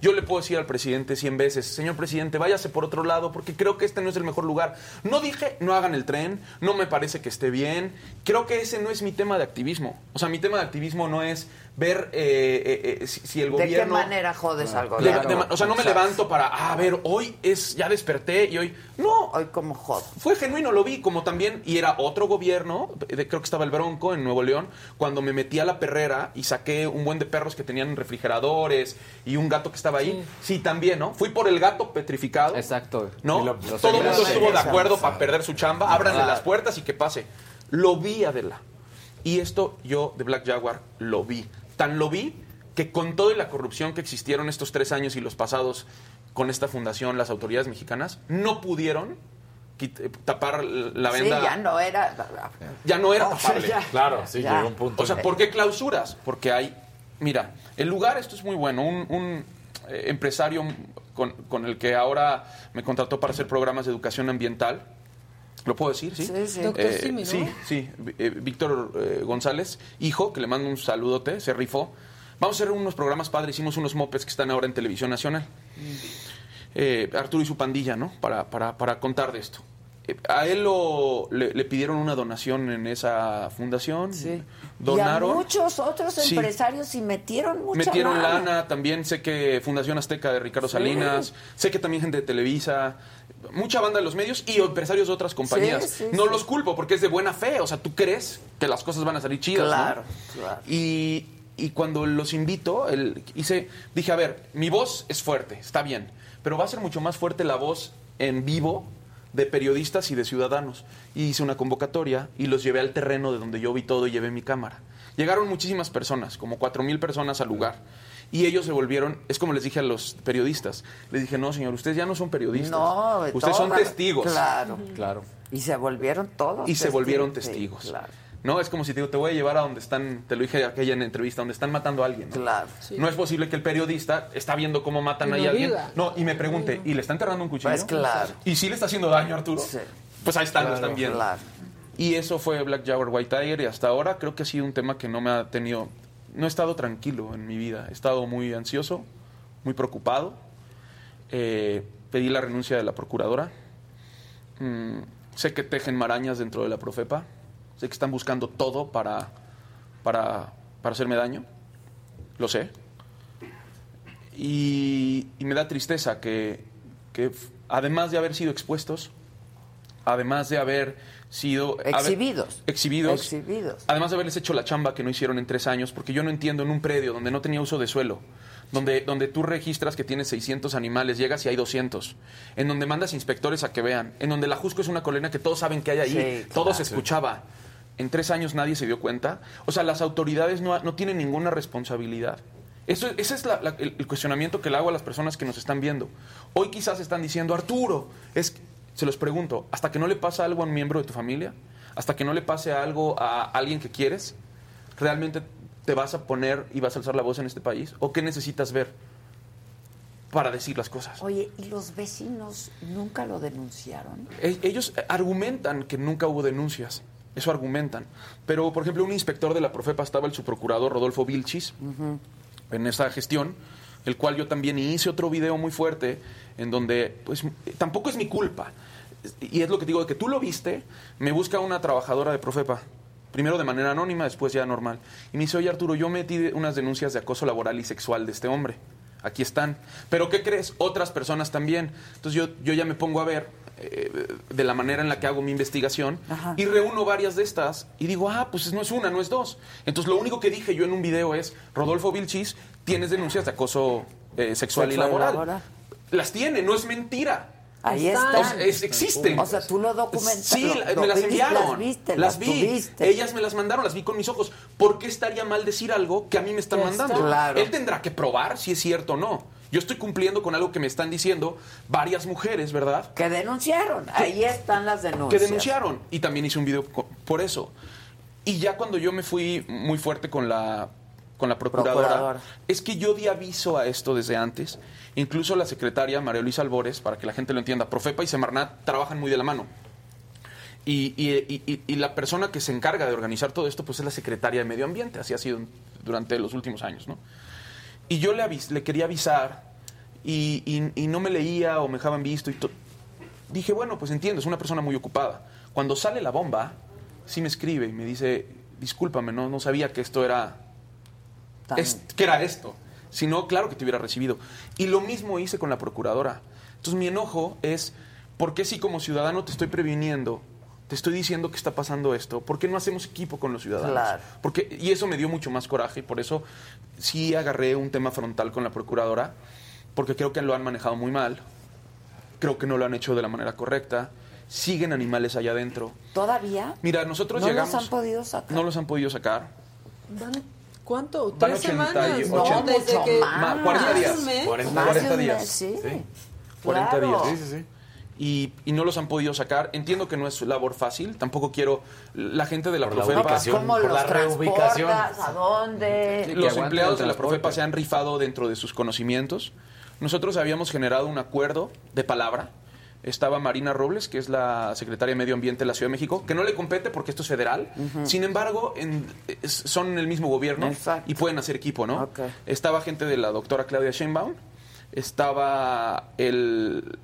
Yo le puedo decir al presidente 100 veces, señor presidente, váyase por otro lado porque creo que este no es el mejor lugar. No dije, no hagan el tren, no me parece que esté bien. Creo que ese no es mi tema de activismo. O sea, mi tema de activismo no es ver eh, eh, eh, si, si el ¿De qué gobierno... manera jodes al De- gobierno? de o sea, no me levanto para, ah, a ver, hoy es, ya desperté y hoy... No. Hoy como jodo. Fue genuino, lo vi, como también, y era otro gobierno, de- creo que estaba el Bronco en Nuevo León, cuando me metí a la perrera y saqué un buen de perros que tenían refrigeradores y un gato que estaba ahí. Sí, también, ¿no? Fui por el gato petrificado. Exacto. ¿No? Y lo- lo Todo el mundo estuvo de acuerdo para perder su chamba. Ábranle las puertas y que pase. Lo vi, Adela. Y esto yo de Black Jaguar lo vi. Tan lo vi que con toda la corrupción que existieron estos tres años y los pasados con esta fundación, las autoridades mexicanas, no pudieron eh, tapar la venda. Sí, ya no era... Ya no era tapable. ya. Claro, sí, Ya. llegó un punto. O sea, ¿por qué clausuras? Porque hay. Mira, el lugar, esto es muy bueno. Un, un, eh, empresario con, con el que ahora me contrató para hacer programas de educación ambiental. ¿Lo puedo decir? Sí. Sí, sí. Doctor Simi, ¿no? Sí, sí. Eh, Víctor eh, González, hijo, que le mando un saludote, se rifó. Vamos a hacer unos programas padres. Hicimos unos mopeds que están ahora en Televisión Nacional. Eh, Arturo y su pandilla, ¿no? Para, para, para contar de esto. Eh, a él lo, le, le pidieron una donación en esa fundación. Donaron. Y a muchos otros Sí. empresarios y metieron mucha Metieron lana. lana, también sé que Fundación Azteca de Ricardo Sí. Salinas, sé que también gente de Televisa, mucha banda de los medios y empresarios de otras compañías. Sí, sí, no sí. los culpo porque es de buena fe, o sea, tú crees que las cosas van a salir chidas. ¿no? Claro, claro. Y, y cuando los invito, el, hice, dije, a ver, mi voz es fuerte, está bien, pero va a ser mucho más fuerte la voz en vivo de periodistas y de ciudadanos. Y hice una convocatoria y los llevé al terreno de donde yo vi todo y llevé mi cámara. Llegaron muchísimas personas, como cuatro mil personas al lugar. Y ellos se volvieron, es como les dije a los periodistas, les dije, no señor, ustedes ya no son periodistas, No, de ustedes son testigos. Claro. Claro. Y se volvieron todos. Y se volvieron sí, testigos. claro. No, es como si te digo, te voy a llevar a donde están, te lo dije aquella en entrevista, donde están matando a alguien. ¿no? Claro. No es posible que el periodista está viendo cómo matan ahí a alguien. No, y me pregunte, ¿y le está enterrando un cuchillo? Pues claro. ¿Y si le está haciendo daño a Arturo? Pues ahí están, lo Claro, están viendo. claro. Y eso fue Black Jaguar White Tiger y hasta ahora creo que ha sido un tema que no me ha tenido... No he estado tranquilo en mi vida. He estado muy ansioso, muy preocupado. Eh, pedí la renuncia de la procuradora. Mm, sé que tejen marañas dentro de la Profepa. Sé que están buscando todo para, para, para hacerme daño. Lo sé. Y, y me da tristeza que, que además de haber sido expuestos, además de haber sido... haber- Exhibidos. exhibidos. Exhibidos. Además de haberles hecho la chamba que no hicieron en tres años, porque yo no entiendo en un predio donde no tenía uso de suelo, donde, donde tú registras que tienes 600 animales, llegas y hay 200, en donde mandas inspectores a que vean, en donde la Jusco es una colina que todos saben que hay ahí, Sí, todo claro. se escuchaba. En tres años nadie se dio cuenta. O sea, las autoridades no, no tienen ninguna responsabilidad. Eso, ese es la- la- el, el cuestionamiento que le hago a las personas que nos están viendo. Hoy quizás están diciendo, Arturo, es, se los pregunto, ¿hasta que no le pasa algo a un miembro de tu familia? ¿Hasta que no le pase algo a alguien que quieres? ¿Realmente te vas a poner y vas a alzar la voz en este país? ¿O qué necesitas ver para decir las cosas? Oye, ¿y los vecinos nunca lo denunciaron? E- Ellos argumentan que nunca hubo denuncias. Eso argumentan. Pero, por ejemplo, un inspector de la Profepa estaba el subprocurador Rodolfo Vilchis en esa gestión, el cual yo también hice otro video muy fuerte en donde, pues, tampoco es mi culpa. Y es lo que digo, de que tú lo viste, me busca una trabajadora de Profepa, primero de manera anónima, después ya normal. Y me dice, oye Arturo, yo metí unas denuncias de acoso laboral y sexual de este hombre. Aquí están. Pero ¿qué crees? Otras personas también. Entonces yo, yo ya me pongo a ver eh, de la manera en la que hago mi investigación y reúno varias de estas y digo, ah, pues no es una, no es dos. Entonces lo único que dije yo en un video es, Rodolfo Vilchis, tienes denuncias de acoso eh, sexual, y Sexual y laboral. laboral. Las tiene, no es mentira. Ahí O están. sea, es- existen. O sea, tú lo documentaste. Sí, lo- la- lo me las enviaron. Las viste, las las vi. tuviste. Ellas me las mandaron, las vi con mis ojos. ¿Por qué estaría mal decir algo que a mí me están mandando? está. Claro. Él tendrá que probar si es cierto o no. Yo estoy cumpliendo con algo que me están diciendo varias mujeres, ¿verdad? Que denunciaron. Ahí están las denuncias. Que denunciaron. Y también hice un video por eso. Y ya cuando yo me fui muy fuerte con la, con la procuradora, Procuradora. es que yo di aviso a esto desde antes. Incluso la secretaria María Luisa Albores, para que la gente lo entienda, Profepa y Semarnat trabajan muy de la mano. Y, y- y- y- y la persona que se encarga de organizar todo esto, pues es la secretaria de Medio Ambiente, así ha sido durante los últimos años, ¿no? Y yo le, avis- le quería avisar y, no me leía o me dejaban visto y dije, bueno, pues entiendo, es una persona muy ocupada. Cuando sale la bomba, sí me escribe y me dice, discúlpame, no, no sabía que esto era, es- que era esto. Si no, claro que te hubiera recibido. Y lo mismo hice con la procuradora. Entonces mi enojo es, ¿por qué si como ciudadano te estoy previniendo, te estoy diciendo que está pasando esto? ¿Por qué no hacemos equipo con los ciudadanos? Claro. Porque, y eso me dio mucho más coraje y por eso sí agarré un tema frontal con la procuradora, porque creo que lo han manejado muy mal, creo que no lo han hecho de la manera correcta, siguen animales allá adentro. ¿Todavía? Mira, nosotros no llegamos... los han podido sacar. No los han podido sacar. Van- ¿Cuánto? ¿Tres 80 semanas? y- No, 80. desde Mucho que... más. Ma- 40 ¿Más de días. un mes? 40, Más de 40 un días. mes, sí. 40 Claro. días. Sí, sí, sí. Y, y no los han podido sacar. Entiendo que no es labor fácil. Tampoco quiero. La gente de la Por la Profepa. ubicación, ¿Cómo por los la reubicación. ¿A dónde? Los empleados de la. Profepa se han rifado dentro de sus conocimientos. Nosotros habíamos generado un acuerdo de palabra. Estaba Marina Robles, que es la secretaria de Medio Ambiente de la Ciudad de México, que no le compete porque esto es federal. Sin embargo, en- es- son el mismo gobierno Exacto. y pueden hacer equipo, ¿no? Estaba gente de la doctora Claudia Sheinbaum, estaba el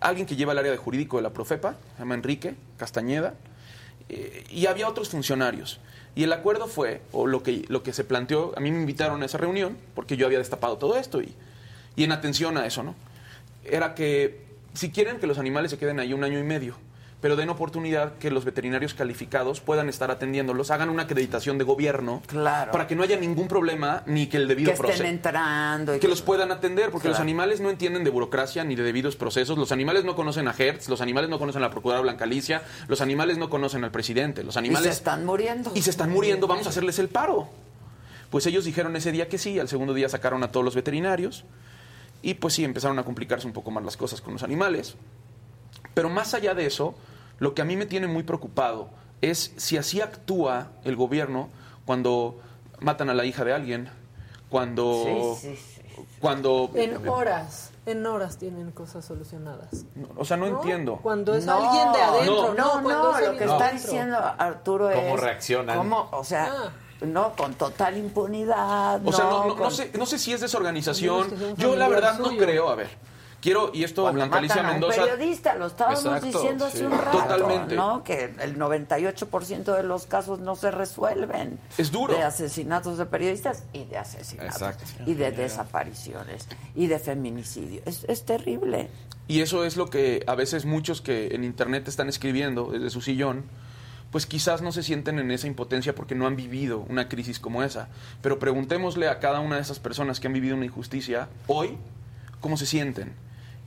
alguien que lleva el área de jurídico de la Profepa, se llama Enrique Castañeda, eh, y había otros funcionarios. Y el acuerdo fue, o lo que, lo que se planteó, a mí me invitaron a esa reunión, porque yo había destapado todo esto, y, y en atención a eso, ¿no? Era que si quieren que los animales se queden ahí un año y medio, pero den oportunidad que los veterinarios calificados puedan estar atendiéndolos, hagan una acreditación de gobierno Claro. para que no haya ningún problema ni que el debido que estén proceso entrando. y que los puedan atender, porque los animales no entienden de burocracia ni de debidos procesos. Los animales no conocen a Hertz, los animales no conocen a la procuradora Blanca Alicia, los animales no conocen al presidente, los Y animales se están muriendo. y se están muriendo, vamos a hacerles el paro. Pues ellos dijeron ese día que sí, al segundo día sacaron a todos los veterinarios y pues sí, empezaron a complicarse un poco más las cosas con los animales. Pero más allá de eso, lo que a mí me tiene muy preocupado es si así actúa el gobierno cuando matan a la hija de alguien, cuando... Sí, sí, sí. Cuando... En horas, en horas tienen cosas solucionadas. O sea, no, ¿no? entiendo. Cuando es No, alguien de adentro, No, no, no, cuando es lo que está diciendo Arturo es... ¿Cómo reaccionan? cómo, o sea, Ah. No, con total impunidad. O sea, no, no- no con- sé, no sé si es desorganización. Sea Yo la verdad no creo, a ver, Quiero, y esto Cuando Blanca Alicia Mendoza. periodista, lo estábamos Exacto, diciendo hace sí. un rato, Totalmente. ¿no? Que el 98% de los casos no se resuelven. Es duro. De asesinatos de periodistas y de asesinatos. Exacto. Y de desapariciones. Y de feminicidio. Es, es terrible. Y eso es lo que a veces muchos que en internet están escribiendo desde su sillón, pues quizás no se sienten en esa impotencia porque no han vivido una crisis como esa. Pero preguntémosle a cada una de esas personas que han vivido una injusticia hoy, cómo se sienten.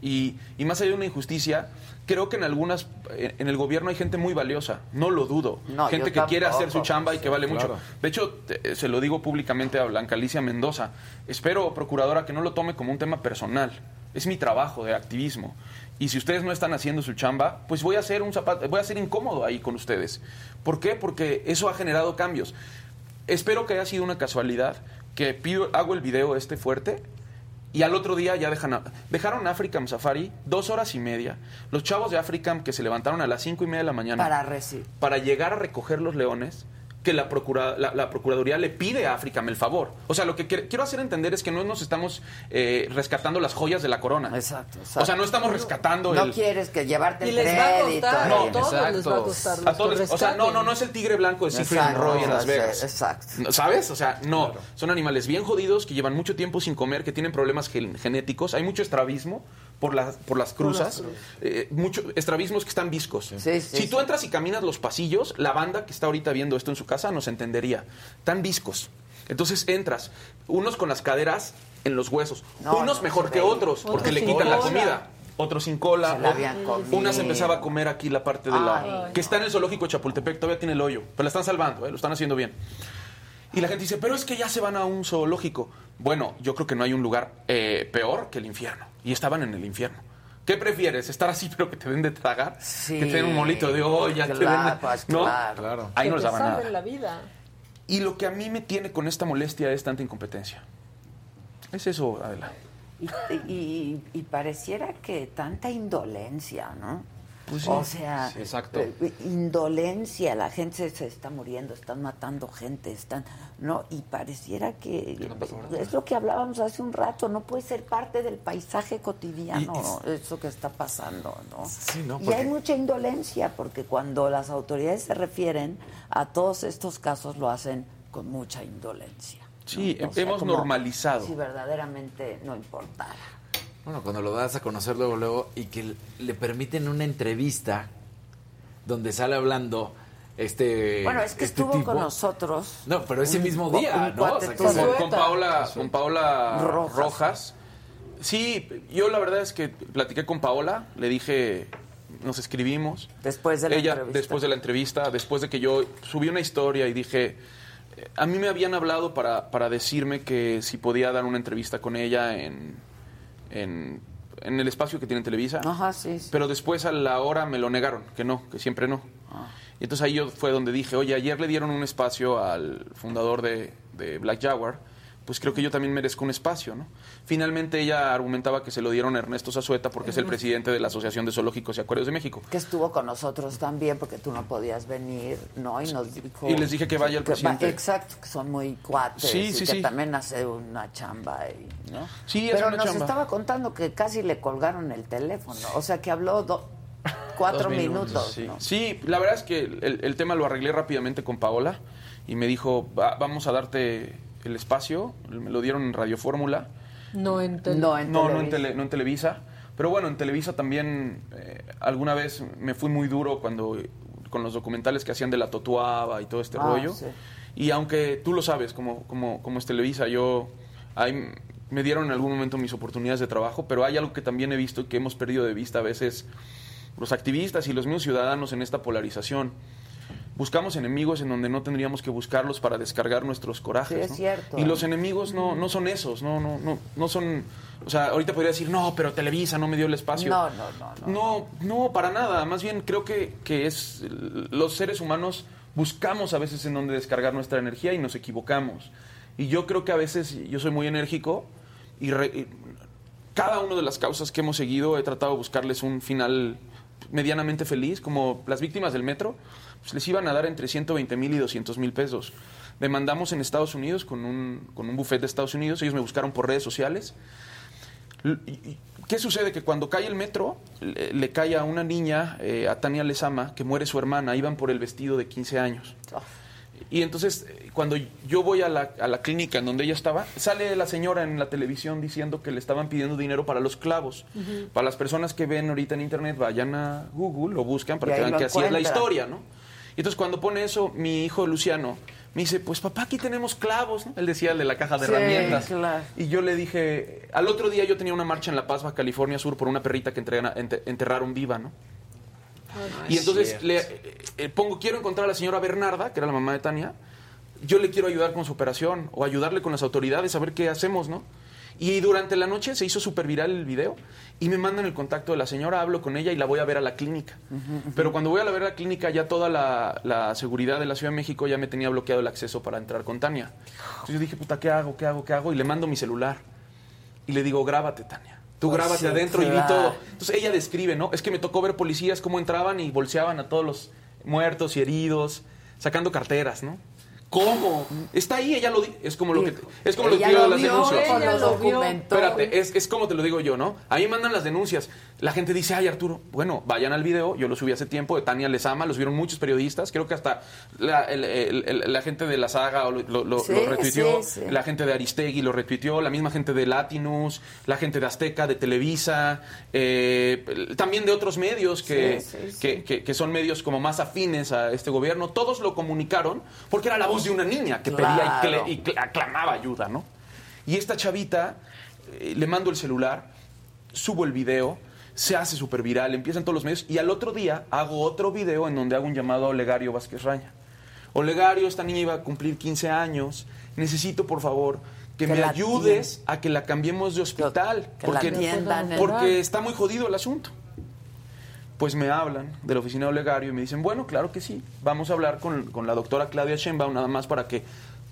Y, y más allá de una injusticia, creo que en algunas, en en el gobierno hay gente muy valiosa, no lo dudo. No, gente que quiere hacer su chamba y que vale Claro. mucho. De hecho, te- se lo digo públicamente a Blanca Alicia Mendoza. Espero, procuradora, que no lo tome como un tema personal. Es mi trabajo de activismo. Y si ustedes no están haciendo su chamba, pues voy a ser un zapato, voy a ser incómodo ahí con ustedes. ¿Por qué? Porque eso ha generado cambios. Espero que haya sido una casualidad que pido, hago el video este fuerte y al otro día ya dejan a- dejaron Africam Safari dos horas y media. Los chavos de Africam que se levantaron a las cinco y media de la mañana Para para llegar a recoger los leones que la, procura- la, la Procuraduría le pide a Africam el favor. O sea, lo que quiero quiero hacer entender es que no nos estamos eh, rescatando las joyas de la corona. Exacto, O sea, no estamos rescatando No el... quieres que llevarte Y les va a crédito. costar, No, a todos les va a costar. los A todos que les- o sea, no, no, no es el tigre blanco de Exacto, Roy en Las Vegas. exacto. No, ¿Sabes? O sea, no. Son animales bien jodidos que llevan mucho tiempo sin comer, que tienen problemas gen- genéticos. Hay mucho estrabismo por las, por las cruzas. Eh, mucho, estrabismos que están viscos. sí, si sí. tú entras y caminas los pasillos, la banda que está ahorita viendo esto en su casa nos entendería. Tan viscos. Entonces entras, unos con las caderas en los huesos, No, unos no, mejor que otros, porque le quitan la comida. Otros sin cola. Se Una se empezaba a comer aquí la parte de la... Ay, que está en el zoológico de Chapultepec, todavía tiene el hoyo. Pero la están salvando, ¿eh? lo están haciendo bien. Y la gente dice, pero es que ya se van a un zoológico. Bueno, yo creo que no hay un lugar eh, peor que el infierno. Y estaban en el infierno. ¿Qué prefieres? ¿Estar así [LAUGHS] pero que te den de tragar? Sí, que te den un molito de olla. te claro, den- pues, ¿No? claro. Ahí Que no les te daba nada. salven la vida. Y lo que a mí me tiene con esta molestia es tanta incompetencia. Es eso, Adela. Y, y- y pareciera que tanta indolencia, ¿no? Pues sí. O sea, Sí, exacto. indolencia, la gente se, está muriendo, están matando gente, están, ¿no? Y pareciera que es lo que hablábamos hace un rato, no puede ser parte del paisaje cotidiano eso que está pasando, ¿no? Sí, ¿no? Y Porque- hay mucha indolencia porque cuando las autoridades se refieren a todos estos casos lo hacen con mucha indolencia. ¿no? Sí, O sea, hemos normalizado. Si verdaderamente no importara. Bueno, cuando lo das a conocer luego, luego, y que le permiten una entrevista donde sale hablando este. Bueno, es que este estuvo tipo. con nosotros. No, pero ese mismo un día, ¿no? O sea, con, con Paola, con Paola Rojas. Rojas. Sí, yo la verdad es que platiqué con Paola, le dije, nos escribimos. Después de la Ella, entrevista. después de la entrevista, después de que yo subí una historia y dije, eh, a mí me habían hablado para, para decirme que si podía dar una entrevista con ella en, en, en el espacio que tiene Televisa. Ajá, sí, sí. Pero después a la hora me lo negaron, que no, que siempre no. Ah. Y entonces ahí yo fue donde dije, oye, ayer le dieron un espacio al fundador de, de Black Jaguar, pues creo que yo también merezco un espacio, ¿no? Finalmente ella argumentaba que se lo dieron a Ernesto Zazueta porque es el presidente de la Asociación de Zoológicos y Acuarios de México. que estuvo con nosotros también porque tú no podías venir, ¿no? Y nos dijo... Y les dije que vaya el va- presidente. exacto, que son muy cuates Sí, y sí, que sí. también hace una chamba ahí, ¿no? Sí, es Pero una nos chamba. estaba contando que casi le colgaron el teléfono, o sea que habló do- cuatro minutos, sí. ¿no? Sí, la verdad es que el, el tema lo arreglé rápidamente con Paola y me dijo, "Va- vamos a darte el espacio, me lo dieron en Radio Fórmula. No en tele. no, no en, tele- no en Televisa. Pero bueno, en Televisa también eh, alguna vez me fui muy duro cuando con los documentales que hacían de la Totuaba y todo este Ah, rollo. sí. Y aunque tú lo sabes, como, como, como es Televisa, yo ahí me dieron en algún momento mis oportunidades de trabajo, pero hay algo que también he visto y que hemos perdido de vista a veces los activistas y los mismos ciudadanos en esta polarización. Buscamos enemigos en donde no tendríamos que buscarlos para descargar nuestros corajes. Sí, es ¿no? cierto. Y los enemigos no, no son esos, no, no, no, no son. O sea, ahorita podría decir, no, pero Televisa no me dio el espacio. No, no, no, no. No, no, para nada. Más bien creo que, que es. Los seres humanos buscamos a veces en donde descargar nuestra energía y nos equivocamos. Y yo creo que a veces yo soy muy enérgico y, re- y cada una de las causas que hemos seguido he tratado de buscarles un final medianamente feliz, como las víctimas del metro, pues les iban a dar entre 120 mil y 200 mil pesos. Demandamos en Estados Unidos con un, con un buffet de Estados Unidos, ellos me buscaron por redes sociales. ¿Qué sucede? Que cuando cae el metro, le, le cae a una niña, eh, a Tania Lezama, que muere su hermana, iban por el vestido de 15 años. Y entonces, cuando yo voy a la, a la clínica en donde ella estaba, sale la señora en la televisión diciendo que le estaban pidiendo dinero para los clavos. Para las personas que ven ahorita en internet, vayan a Google, lo buscan para Y que vean que así es la historia, ¿no? Y entonces cuando pone eso, mi hijo Luciano me dice, pues papá, aquí tenemos clavos, ¿no? Él decía el de la caja de Sí, herramientas. claro. Y yo le dije, al otro día yo tenía una marcha en La Paz, California Sur, por una perrita que enterraron viva, ¿no? Y entonces le eh, eh, pongo, quiero encontrar a la señora Bernarda, que era la mamá de Tania. Yo le quiero ayudar con su operación o ayudarle con las autoridades a ver qué hacemos, ¿no? Y durante la noche se hizo súper viral el video y me mandan el contacto de la señora, hablo con ella y la voy a ver a la clínica. Pero cuando voy a la ver a la clínica, ya toda la, la seguridad de la Ciudad de México ya me tenía bloqueado el acceso para entrar con Tania. Entonces yo dije, puta, ¿qué hago? ¿Qué hago? ¿Qué hago? Y le mando mi celular. Y le digo, grábate, Tania. Tú Pues grábate sí, adentro y vi todo. Entonces ella describe, ¿no? Es que me tocó ver policías cómo entraban y bolseaban a todos los muertos y heridos, sacando carteras, ¿no? ¿Cómo? Está ahí, ella lo di- es como lo que es como lo que Ella digo de lo las vio, denuncias. ella lo documentó. Espérate, es, es como te lo digo yo, ¿no? A mí mandan las denuncias. La gente dice, ay, Arturo, bueno, vayan al video. Yo lo subí hace tiempo, de Tania Lezama, los vieron muchos periodistas. Creo que hasta la, el- el- el- la gente de la saga lo, lo- lo- Sí, lo retuiteó, sí, sí. la gente de Aristegui lo retuiteó, la misma gente de Latinus, la gente de Azteca, de Televisa, eh, también de otros medios que, que, que- que son medios como más afines a este gobierno. Todos lo comunicaron porque era la voz de una niña que pedía y, aclamaba ayuda, ¿no? Y esta chavita, eh, le mando el celular, subo el video, se hace súper viral, empiezan todos los medios y al otro día hago otro video en donde hago un llamado a Olegario Vázquez Raña. Olegario, esta niña iba a cumplir 15 años, necesito por favor que, Que me ayudes a que la cambiemos de hospital. que la atiendan en- porque está muy jodido el asunto. Pues me hablan de la oficina de Olegario y me dicen, bueno, claro que sí, vamos a hablar con, con la doctora Claudia Sheinbaum nada más para que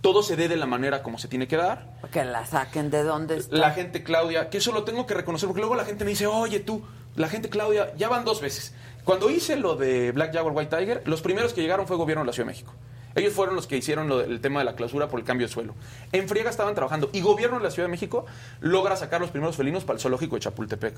todo se dé de la manera como se tiene que dar. Que la saquen de donde está. La gente Claudia, que eso lo tengo que reconocer, porque luego la gente me dice, oye tú, la gente Claudia, ya van dos veces. Cuando hice lo de Black Jaguar White Tiger, los primeros que llegaron fue el gobierno de la Ciudad de México. Ellos fueron los que hicieron lo el tema de la clausura por el cambio de suelo. En friega estaban trabajando y gobierno de la Ciudad de México logra sacar los primeros felinos para el zoológico de Chapultepec.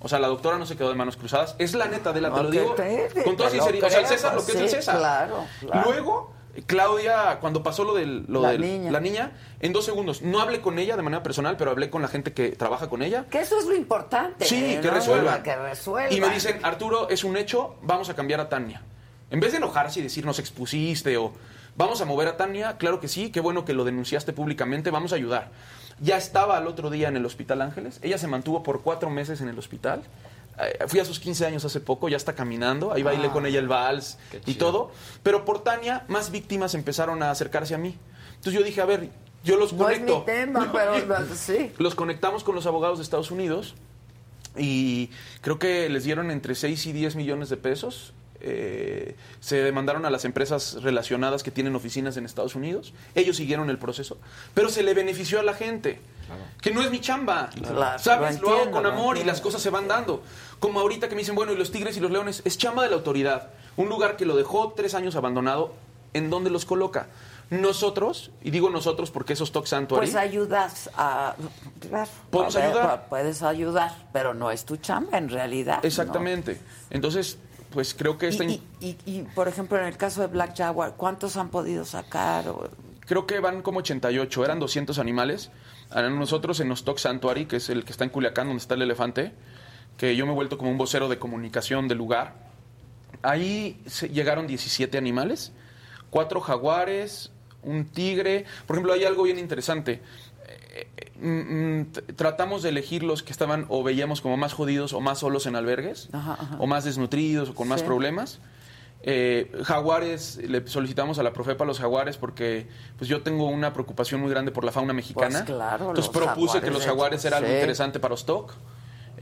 O sea, la doctora no se quedó de manos cruzadas. Es la neta de la, te lo No, digo que te- con toda sinceridad. O sea, el César, lo que es el César. claro, claro. Luego, Claudia, cuando pasó lo lo La del- niña. la niña, en dos segundos, no hablé con ella de manera personal, pero hablé con la gente que trabaja con ella. Que eso es lo importante. Sí, que ¿no? resuelvan. Que resuelvan. Y me dicen, Arturo, es un hecho, vamos a cambiar a Tania. En vez de enojarse y decir, nos expusiste o vamos a mover a Tania, claro que sí, qué bueno que lo denunciaste públicamente, vamos a ayudar. Ya estaba al otro día en el Hospital Ángeles, ella se mantuvo por cuatro meses en el hospital. Eh, Fui a sus 15 años hace poco, ya está caminando, ahí bailé Ah, con ella el vals y todo. Pero por Tania, más víctimas empezaron a acercarse a mí. Entonces yo dije, a ver, yo los No es conecto. mi tema, pero sí. Los conectamos con los abogados de Estados Unidos y creo que les dieron entre 6 y 10 millones de pesos. Eh, se demandaron a las empresas relacionadas que tienen oficinas en Estados Unidos. Ellos siguieron el proceso, pero se le benefició a la gente. Que no es mi chamba. Claro, ¿Sabes? lo Lo, hago con amor y las cosas se van dando. Como ahorita que me dicen, bueno, y los tigres y los leones, es chamba de la autoridad. Un lugar que lo dejó tres años abandonado, ¿en dónde los coloca? Nosotros, y digo nosotros porque esos Stock Sanctuary. Pues ayudas a... claro, ver, ayudar. Puedes ayudar, pero no es tu chamba en realidad. ¿no? Exactamente. Entonces, pues creo que esta... Y, y, y, por ejemplo, en el caso de Black Jaguar, ¿cuántos han podido sacar? O- Creo que van como 88, eran 200 animales. A nosotros en Stock Sanctuary, que es el que está en Culiacán, donde está el elefante, que yo me he vuelto como un vocero de comunicación del lugar. Ahí se- llegaron 17 animales, cuatro jaguares, un tigre. Por ejemplo, hay algo bien interesante. Eh, eh, mm, mm, tratamos de elegir los que estaban o veíamos como más jodidos o más solos en albergues, Ajá, ajá. o más desnutridos o con más problemas. Eh, jaguares, le solicitamos a la Profepa los jaguares porque pues yo tengo una preocupación muy grande por la fauna mexicana. Pues claro, Entonces propuse que los jaguares era algo sí. interesante para stock.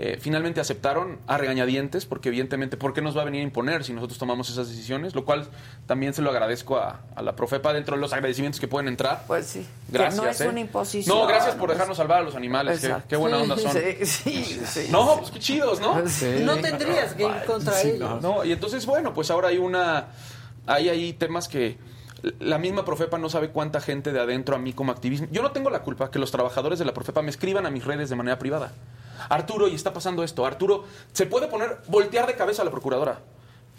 Eh, finalmente aceptaron a regañadientes porque evidentemente, ¿por qué nos va a venir a imponer si nosotros tomamos esas decisiones? Lo cual también se lo agradezco a, a la Profepa dentro de los agradecimientos que pueden entrar. Pues sí. Gracias. Que no es ¿eh? una imposición. No, gracias por no dejarnos salvar a los animales. Qué, buena onda son. Sí, sí, sí. No, pues qué chidos, ¿no? No tendrías que ir contra Sí, ellos. no. y entonces, bueno, pues ahora hay una. Hay ahí temas que. La misma Profepa no sabe cuánta gente de adentro a mí como activismo. Yo no tengo la culpa que los trabajadores de la Profepa me escriban a mis redes de manera privada. Arturo, y está pasando esto. Arturo, se puede poner, voltear de cabeza a la procuradora.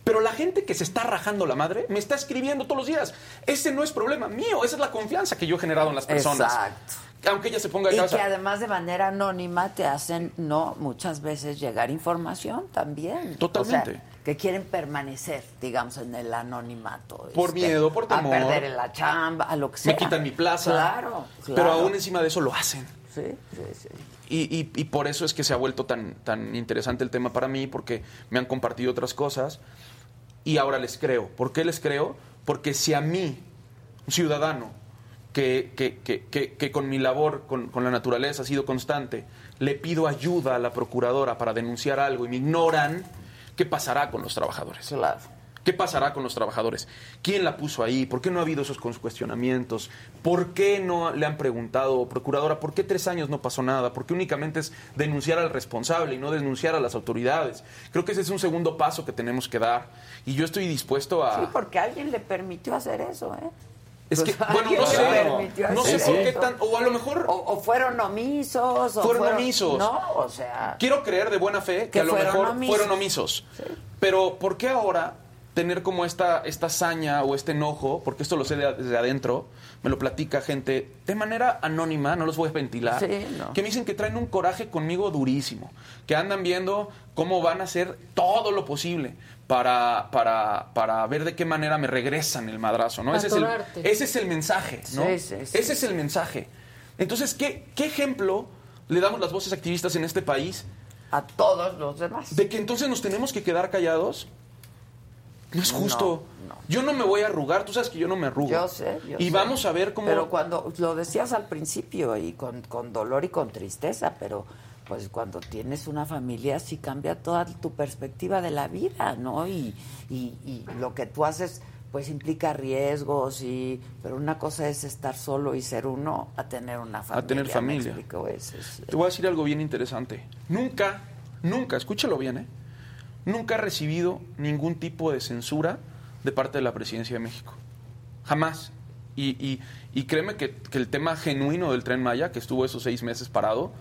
Pero la gente que se está rajando la madre me está escribiendo todos los días. Ese no es problema mío, esa es la confianza que yo he generado en las personas. Exacto. Aunque ella se ponga de Y cabeza. que además de manera anónima te hacen, no, muchas veces llegar información también. Totalmente. O sea, que quieren permanecer, digamos, en el anonimato. Por este, miedo, por temor. A perder la chamba, a lo que sea. Me quitan mi plaza. Claro, Pero claro. aún encima de eso lo hacen. Sí, sí, sí. Y, por eso es que se ha vuelto tan, tan interesante el tema para mí, porque me han compartido otras cosas y ahora les creo. ¿Por qué les creo? Porque si a mí, un ciudadano, que, que- que- que- que con mi labor, con, con la naturaleza ha sido constante, le pido ayuda a la procuradora para denunciar algo y me ignoran, ¿qué pasará con los trabajadores? Claro. ¿Qué pasará con los trabajadores? ¿Quién la puso ahí? ¿Por qué no ha habido esos cuestionamientos? ¿Por qué no le han preguntado, procuradora, por qué tres años no pasó nada? ¿Por qué únicamente es denunciar al responsable y no denunciar a las autoridades? Creo que ese es un segundo paso que tenemos que dar. Y yo estoy dispuesto a... Sí, porque alguien le permitió hacer eso, ¿eh? Es que, O sea, bueno, no sé, no sé por qué tan... O a lo mejor... O, o fueron omisos. O Fueron omisos. No, o sea. Quiero creer de buena fe que, Que a lo fueron mejor omisos. fueron omisos. Pero ¿por qué ahora tener como esta, esta saña o este enojo? Porque esto lo sé de- desde adentro, me lo platica gente de manera anónima, no los voy a ventilar, Sí, no. que me dicen que traen un coraje conmigo durísimo, que andan viendo cómo van a hacer todo lo posible para, para, para ver de qué manera me regresan el madrazo, ¿no? Ese es el, ese es el mensaje, ¿no? Sí, sí. Ese es el mensaje. Entonces, ¿qué, ¿qué ejemplo le damos las voces activistas en este país? A todos los demás. De que entonces nos tenemos que quedar callados. No es justo. No, Yo no me voy a arrugar, tú sabes que yo no me arrugo. Yo sé, yo y sé. vamos a ver cómo... Pero cuando lo decías al principio y con, con dolor y con tristeza, pero pues cuando tienes una familia sí cambia toda tu perspectiva de la vida, ¿no? Y, y, y lo que tú haces pues implica riesgos y pero una cosa es estar solo y ser uno a tener una familia. tener ¿me familia. explico? Es- es- Te voy a decir algo bien interesante. Nunca, nunca, escúchalo bien, ¿eh? Nunca he recibido ningún tipo de censura de parte de la presidencia de México. Jamás. Y créeme que, que el tema genuino del tren Maya, que estuvo esos seis meses parado,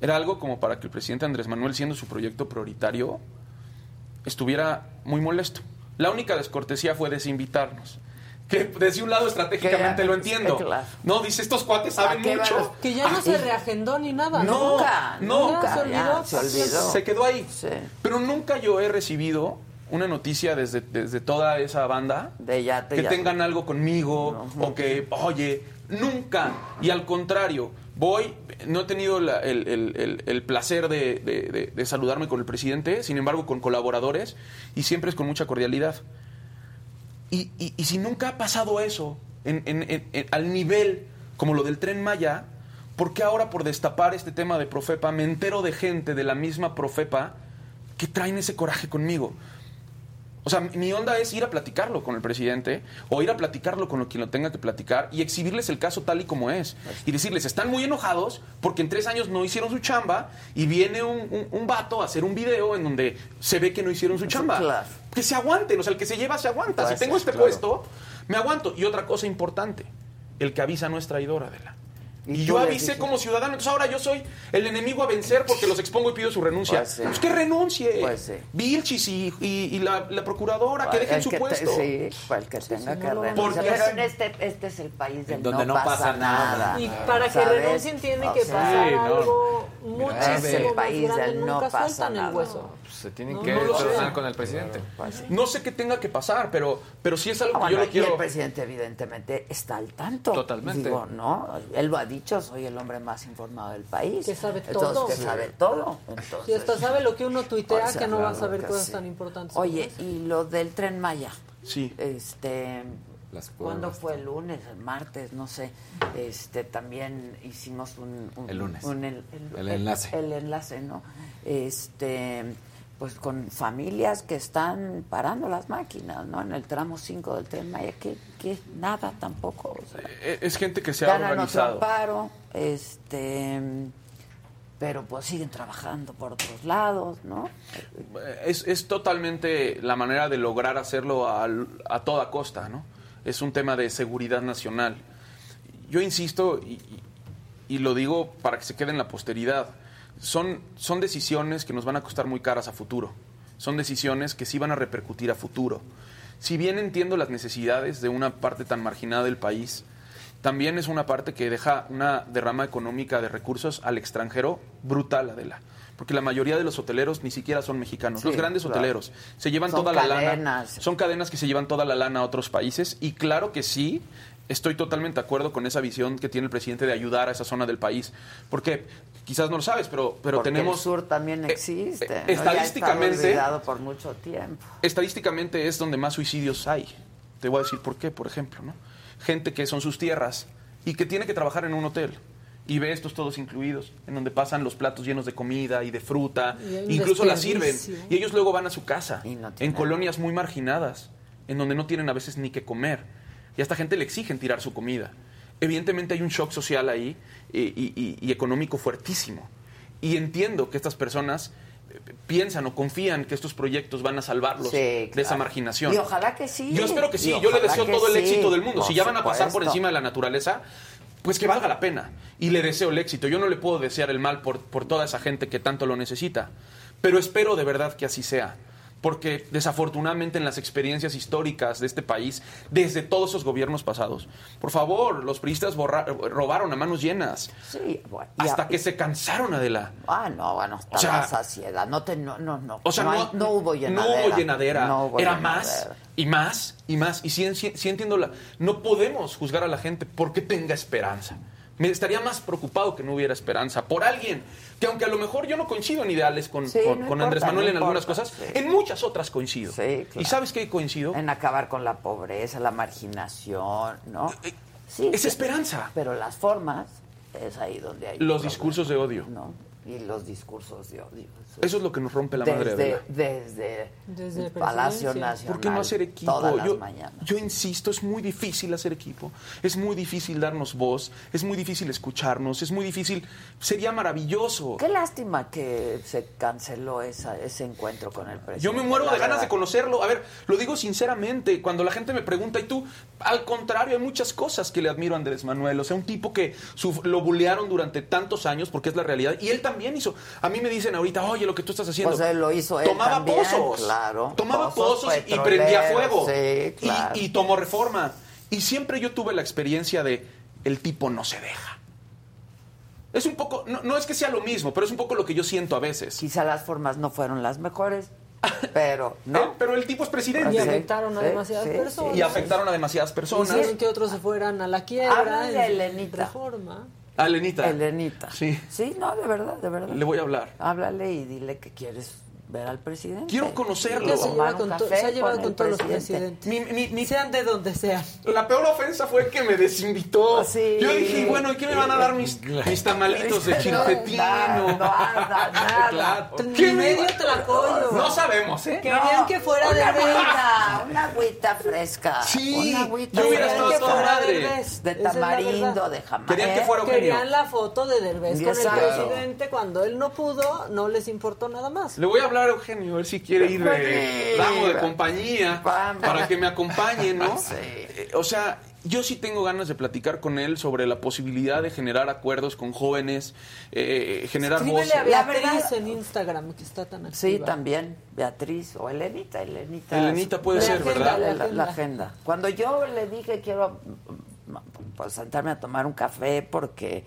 era algo como para que el presidente Andrés Manuel, siendo su proyecto prioritario, estuviera muy molesto. La única descortesía fue desinvitarnos. Que desde un lado estratégicamente lo entiendo. claro. No, dice, estos cuates saben ¿A qué mucho. van? Que ya no Ah, se reagendó ni nada. no, Nunca, no, nunca, se ya, olvidó. se olvidó. Se quedó ahí. Sí. Pero nunca yo he recibido una noticia desde, desde toda esa banda De ya te- que ya- tengan algo conmigo o que, oye, nunca. Y al contrario, voy, no he tenido la- el, el- el- el placer de, de- de- de saludarme con el presidente, sin embargo con colaboradores, y siempre es con mucha cordialidad. Y, si nunca ha pasado eso en- al nivel como lo del tren Maya, ¿por qué ahora por destapar este tema de Profepa me entero de gente de la misma Profepa que traen ese coraje conmigo? O sea, mi onda es ir a platicarlo con el presidente o ir a platicarlo con quien lo tenga que platicar y exhibirles el caso tal y como es. Y decirles, están muy enojados porque en tres años no hicieron su chamba y viene un, un- un vato a hacer un video en donde se ve que no hicieron su chamba. claro. Que se aguanten, o sea, el que se lleva se aguanta. Si tengo este claro. puesto, me aguanto. Y otra cosa importante, el que avisa no es traidor, Adela. Y, yo avisé como ciudadano, entonces ahora yo soy el enemigo a vencer porque los expongo y pido su renuncia. Pues sí. Pues que renuncie. Pues sí. Vilchis y, y- y la, la procuradora, que El dejen su te- puesto. sí, pues el que tenga sí, que no renunciar. Porque Pero en este, este es el país del donde no, no pasa, pasa nada. nada. Y para que renuncien tiene O que sea, pasar Sí, no. algo es el muchísimo más país grande. del no Nunca pasa sueltan el nada. hueso. Se tienen No, que no tratar con el presidente. Pues sí. No sé qué tenga que pasar, pero, pero sí es algo Ah, que yo bueno, lo y el quiero. presidente evidentemente está al tanto. Totalmente. Digo, ¿no? Él lo ha dicho, soy el hombre más informado del país. Que sabe Entonces, todo. que Sí. sabe todo. Entonces, Si hasta sabe lo que uno tuitea, o sea, que no va a saber que cosas sí. tan importantes. Oye, y lo del tren Maya. Sí. Este, Las ¿cuándo fue el lunes, el martes? No sé. Este, también hicimos un, un- El lunes. un- el, El enlace. El, enlace, ¿no? Este, pues con familias que están parando las máquinas, ¿no? En el tramo 5 del tren Maya, que, que nada tampoco. o sea, Eh, Es gente que se ha ganan otro organizado. amparo, este, pero pues siguen trabajando por otros lados, ¿no? Es, es totalmente la manera de lograr hacerlo al- a, toda costa, ¿no? Es un tema de seguridad nacional. Yo insisto, y- y lo digo para que se quede en la posteridad, son, son decisiones que nos van a costar muy caras a futuro. Son decisiones que sí van a repercutir a futuro. Si bien entiendo las necesidades de una parte tan marginada del país, también es una parte que deja una derrama económica de recursos al extranjero brutal, Adela. Porque la mayoría de los hoteleros ni siquiera son mexicanos. Sí, los grandes claro. hoteleros se llevan Son toda la lana. cadenas. Son cadenas que se llevan toda la lana a otros países. Y claro que sí, estoy totalmente de acuerdo con esa visión que tiene el presidente de ayudar a esa zona del país. Porque quizás no lo sabes, pero, pero Porque tenemos. el sur también existe. ¿no? Ya ha estadísticamente- estado olvidado por mucho tiempo. estadísticamente es donde más suicidios hay. Te voy a decir por qué, por ejemplo, ¿no? Gente que son sus tierras y que tiene que trabajar en un hotel y ve estos todos incluidos, en donde pasan los platos llenos de comida y de fruta, Y incluso la sirven y ellos luego van a su casa en tienen. colonias muy marginadas, en donde no tienen a veces ni que comer y a esta gente le exigen tirar su comida. Evidentemente hay un shock social ahí eh, y, y- y económico fuertísimo. Y entiendo que estas personas eh, piensan o confían que estos proyectos van a salvarlos Sí, de esa marginación. Y ojalá que sí. Yo espero que sí, yo le deseo todo el sí, éxito del mundo. por si ya van a pasar por encima de la naturaleza, pues que valga la pena. Y le deseo el éxito. Yo no le puedo desear el mal por, por toda esa gente que tanto lo necesita. Pero espero de verdad que así sea. Porque desafortunadamente en las experiencias históricas de este país, desde todos esos gobiernos pasados, por favor, los priistas borra- robaron a manos llenas. Sí, bueno, Hasta a- que se cansaron, Adela. Ah, no, bueno, hasta O sea, saciedad. No, te, no, no, no. O sea, no, no, hay- no hubo llenadera. No hubo llenadera. No hubo Era llenadera. más y más y más. Y sí, sí- sí entiendo la. No podemos juzgar a la gente porque tenga esperanza. Me estaría más preocupado que no hubiera esperanza por alguien que, aunque a lo mejor yo no coincido en ideales con, Sí, con- no con importa, Andrés Manuel no en algunas cosas, sí. en muchas otras coincido. Sí, ¿Y sabes qué coincido? En acabar con la pobreza, la marginación, ¿no? Sí. Eh, es esperanza. Pero las formas es ahí donde hay. Los discursos de odio. ¿no? Y los discursos de odio. Eso es lo que nos rompe la madre. Desde, Adela. desde, Desde el Palacio. Nacional. ¿Por qué no hacer equipo? Todas las yo, mañanas. yo insisto, es muy difícil hacer equipo, es muy difícil darnos voz, es muy difícil escucharnos, es muy difícil, sería maravilloso. Qué lástima que se canceló esa, ese encuentro con el presidente. Yo me muero de ganas de conocerlo. A ver, lo digo sinceramente, cuando la gente me pregunta, y tú, al contrario, hay muchas cosas que le admiro a Andrés Manuel. O sea, un tipo que lo bulearon durante tantos años, porque es la realidad, y él también hizo. A mí me dicen ahorita, oye, lo que tú estás haciendo. Pues él lo hizo él Tomaba también, pozos. claro. Tomaba Pozos pozos, y prendía fuego. sí, Y- claro. y, tomó reforma. Y siempre yo tuve la experiencia de el tipo no se deja. Es un poco, no, no es que sea lo mismo, pero es un poco lo que yo siento a veces. Quizá las formas no fueron las mejores, [LAUGHS] pero no. pero el tipo es presidente. Y afectaron a Sí, demasiadas sí, personas. Y afectaron a demasiadas personas. Hicieron que otros se fueran a la quiebra. Háblale a en Elenita. Reforma. A Lenita. Elenita. Sí. Sí, no, de verdad, de verdad. Le voy a hablar. Háblale y dile que quieres ver al presidente. Quiero conocerlo. Se lleva con, café se ha llevado con todos los presidente. presidentes. Sean de donde sean. La peor ofensa fue que me desinvitó. Sí. Yo dije, bueno, ¿y qué me van a dar mis, mis tamalitos de chilpetino? Nada, nada, nada. Claro. Ni ¿Qué me- medio tlacoyo. No sabemos, ¿eh? Querían que fuera una de agüita, una agüita fresca. Sí, una agüita yo hubiera estado toda madre. Derbez. De tamarindo, de jamás. Querían que fuera Eugenio. Querían la foto de Derbez con el presidente cuando él no pudo, no les importó nada más. Le voy a hablar a Eugenio, a ver si quiere ir de damo de compañía Vamos. para que me acompañe, ¿no? Sí. Eh, O sea, yo sí tengo ganas de platicar con él sobre la posibilidad de generar acuerdos con jóvenes, eh, generar Escríbele a voces. La Beatriz verdad- en Instagram, que está tan activa. Sí, también. Beatriz o Elenita, Elenita. Elenita puede La ser, agenda, ¿verdad? la La, la agenda. Cuando yo le dije quiero mm, pues, sentarme a tomar un café porque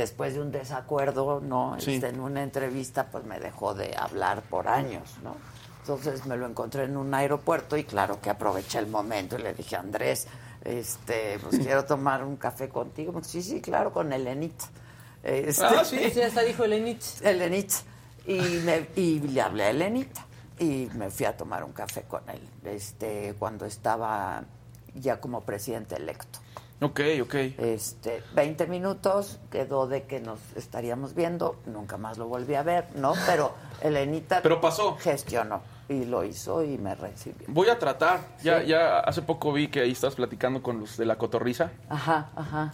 después de un desacuerdo, no, Sí. Este, en una entrevista, pues me dejó de hablar por años, ¿no? Entonces me lo encontré en un aeropuerto y claro que aproveché el momento y le dije, Andrés, este, pues [LAUGHS] quiero tomar un café contigo. Me dijo, sí, sí, claro, con Elenita. Este, Ah, sí. Sí, hasta dijo Elenich. Elenita. Y, me- y le hablé a Elenita. Y me fui a tomar un café con él. Este, cuando estaba ya como presidente electo. Ok, ok. Este, 20 minutos, quedó de que nos estaríamos viendo, nunca más lo volví a ver, ¿no? Pero Elenita Pero pasó. gestionó y lo hizo y me recibió. Voy a tratar. Ya, ya hace poco vi que ahí estás platicando con los de la cotorriza, Ajá, ajá.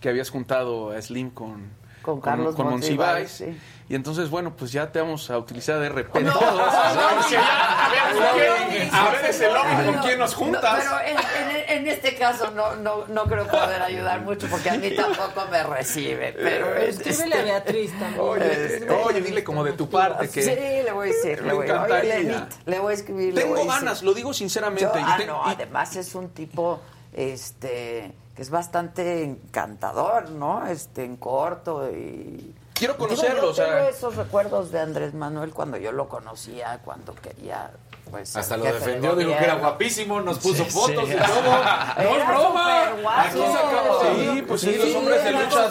que habías juntado a Slim con, Con Carlos con Monsiváis, Monsiváis. sí. Y entonces, bueno, pues ya te vamos a utilizar de repente. No, todos. no, a ver, no, a ese lobby con quién nos no, juntas. pero en, en- en, este caso no, no, no creo poder ayudar mucho porque a mí [LAUGHS] tampoco me recibe. Pero este, Escríbele a Beatriz también. Oye, oye, dile como de tu parte que... Sí, le voy a decir. Me Le voy, encantaría. Oye, Lenit, le voy a escribir. le Tengo voy a decir. ganas, lo digo sinceramente. Yo- ah, te- no, además es un tipo este que es bastante encantador, ¿no? Este en corto y Quiero conocerlo, yo o sea- tengo esos recuerdos de Andrés Manuel cuando yo lo conocía, cuando quería pues Hasta lo defendió, dijo que era guapísimo, nos puso Sí, fotos sí. y todo. [LAUGHS] No es broma. Aquí sacamos. Sí, pues sí, los hombres de lucha,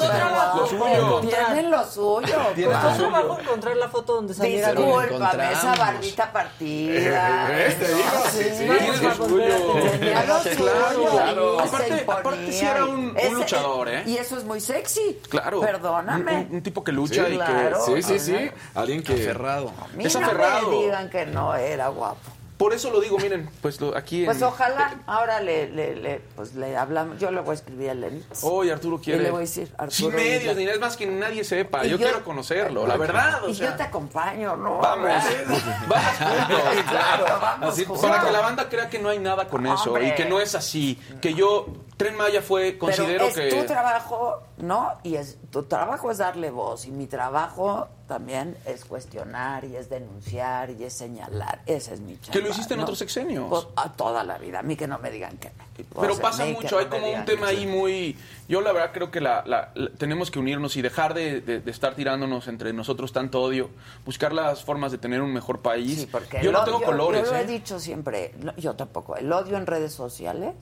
lo suyo. Tienen lo suyo. Tienen lo suyo. trabajo encontrar la foto donde saliera. Discúlpame, esa barbita partida. [LAUGHS] Este, ¿no? digo, Sí, sí, Tienes lo suyo. Suyo, Claro, claro. Aparte, aparte sí era un, luchador, ¿eh? Y eso es muy sexy. Claro. Perdóname. Un, un- un tipo que lucha Sí, y claro. que... Sí, sí, sí. Alguien que... Aferrado. A mí Es no aferrado. me digan que no era guapo. Por eso lo digo, miren, pues lo- aquí en... Pues ojalá, ahora le, le, le, pues le hablamos, yo le voy a escribir a Lenny. Hoy Arturo quiere... Y le voy a decir, Arturo, Sin medios, ni es más que nadie sepa. Yo, yo- quiero conocerlo, la verdad. O Y sea, yo te acompaño, ¿no? Vamos, [LAUGHS] vamos juntos. Claro, vamos Así, juntos. para que la banda crea que no hay nada con eso Hombre. y que no es así. Que yo, Tren Maya fue, considero Pero es que... tu trabajo, ¿no? Y es tu trabajo es darle voz y mi trabajo también es cuestionar y es denunciar y es señalar. Ese es mi chamba. Que lo hiciste en ¿no? otros sexenios. Pues, a toda la vida. A mí que no me digan que no. Pero O sea, pasa mucho, no hay como un tema ahí muy... Yo la verdad creo que la, la- la- tenemos que unirnos y dejar de, de- de estar tirándonos entre nosotros tanto odio, buscar las formas de tener un mejor país. Sí, porque yo no odio- tengo colores, Yo lo he ¿eh? dicho siempre, yo tampoco. El odio en redes sociales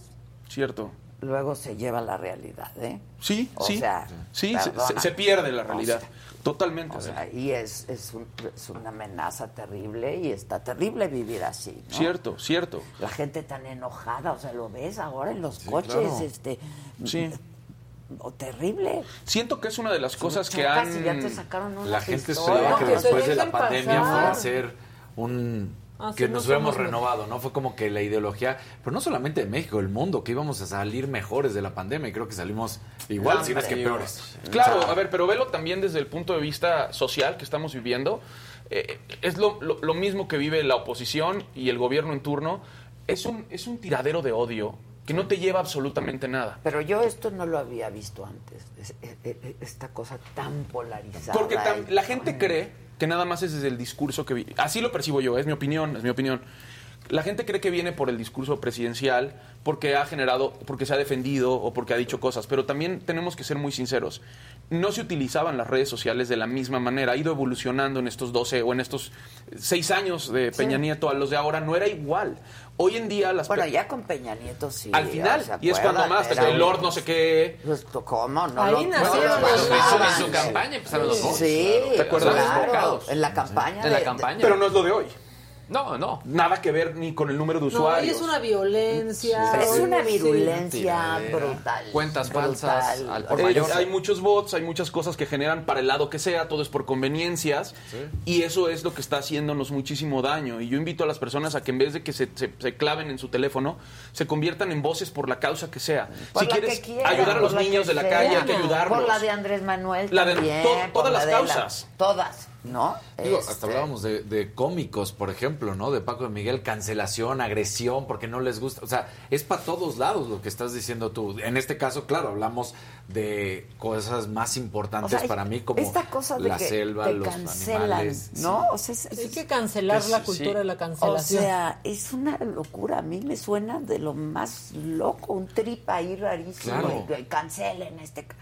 Cierto. Luego se lleva la realidad, ¿eh? Sí, O sí. sea, sí, se- se, se pierde la O realidad. sea, Totalmente. O sea, y es, es, un- es una amenaza terrible y está terrible vivir así. ¿no? Cierto, cierto. La gente tan enojada, o sea, lo ves ahora en los Sí, coches, claro. este. Sí. o terrible. Siento que es una de las cosas que han... ya te sacaron una La gente esperaba que Que se después de la pandemia pasar. fuera a ser un... Así que no nos hubiéramos renovado, ¿no? Fue como que la ideología, pero no solamente de México, el mundo, que íbamos a salir mejores de la pandemia y creo que salimos igual, si no es que peores. Claro, a ver, pero velo también desde el punto de vista social que estamos viviendo. Eh, es lo, lo- lo mismo que vive la oposición y el gobierno en turno. Es un, es un tiradero de odio que no te lleva absolutamente nada. Pero yo esto no lo había visto antes, es- es- es- esta cosa tan polarizada. Porque la gente cree que nada más es desde el discurso que... vi- Así lo percibo yo, es mi opinión, es mi opinión. La gente cree que viene por el discurso presidencial, porque ha generado, porque se ha defendido o porque ha dicho cosas, pero también tenemos que ser muy sinceros. No se utilizaban las redes sociales de la misma manera, ha ido evolucionando en estos 12 o en estos 6 años de Peña Sí. Nieto a los de ahora, no era igual. Hoy en día las... Bueno, ya con Peña Nieto sí. al final, ¿se y es cuando más, Era el un- Lord no sé qué... Pues, ¿Cómo? No Ahí lo- nacieron no lo los- en su campaña empezaron los bots. Sí, ¿Te acuerdas? claro, en la campaña. En la campaña. Pero no es lo de hoy. No, no. Nada que ver ni con el número de No, usuarios. ahí es una violencia. Es una virulencia brutal. Cuentas brutal. falsas al por Eh, mayor. hay muchos bots, hay muchas cosas que generan para el lado que sea, todo es por conveniencias y eso es lo que está haciéndonos muchísimo daño. Y yo invito a las personas a que en vez de que se, se- se claven en su teléfono, se conviertan en voces por la causa que sea. Por si quieres ayudar a los niños de la sea. calle, hay que ayudarlos. Por la de Andrés Manuel La de también, to- por todas la las de la- causas. todas, ¿no? Digo, Este, hasta hablábamos de, de cómicos, por ejemplo, ¿no? De Paco de Miguel, cancelación, agresión, porque no les gusta. O sea, es para todos lados lo que estás diciendo tú. En este caso, claro, hablamos de cosas más importantes o sea, para mí, como esta cosa de la que selva, te los cancelan, animales. ¿no? O sea, es- Hay que cancelar es- la sí. cultura de la O cancelación. sea, es una locura. A mí me suena de lo más loco, un trip ahí rarísimo. Claro. Y cancelen este. ca-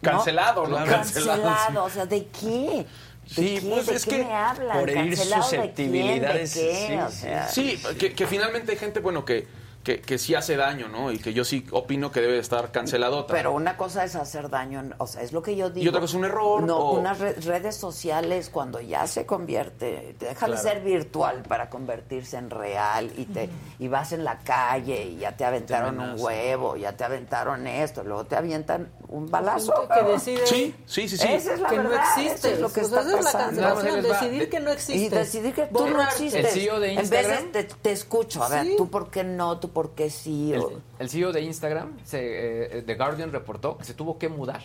Cancelado, ¿no? Cancelado. Cancelado, O sea, ¿de qué? ¿De Sí, pues ¿De es que por herir ¿Cancelado de quién? ¿De susceptibilidades, Sí, que, que finalmente hay gente, bueno, que, que, que sí hace daño, ¿no? Y que yo sí opino que debe estar canceladota. Pero una cosa es hacer daño, o sea, es lo que yo digo. Y otra cosa es un error, No, o- unas re- redes sociales cuando ya se convierte, te deja de Claro. ser virtual para convertirse en real y te y vas en la calle y ya te aventaron un huevo, ya te aventaron esto, luego te avientan un balazo. Gente que decide Sí, sí, sí, sí. Esa es la que verdad, no existe. eso es lo que O sea, está esa es la pasando. cancelación, va. decidir que no existe. Y decidir que tú no existes. El CEO de En vez Instagram- de te, te escucho, a ver, Sí. tú por qué no, tú por qué sí. El, el CEO de Instagram, se, eh, The Guardian reportó que se tuvo que mudar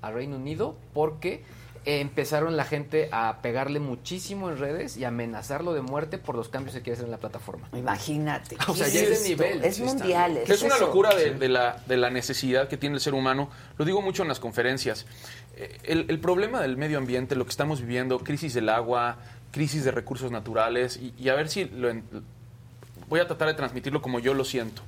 a Reino Unido porque eh, empezaron la gente a pegarle muchísimo en redes y amenazarlo de muerte por los cambios que quiere hacer en la plataforma. Imagínate. O sea, ¿qué ya es de nivel. Es mundial. Es una eso. locura de, de la, de la necesidad que tiene el ser humano. Lo digo mucho en las conferencias. Eh, El, el problema del medio ambiente, lo que estamos viviendo, crisis del agua, crisis de recursos naturales, y, y a ver si lo voy a tratar de transmitirlo como yo lo siento.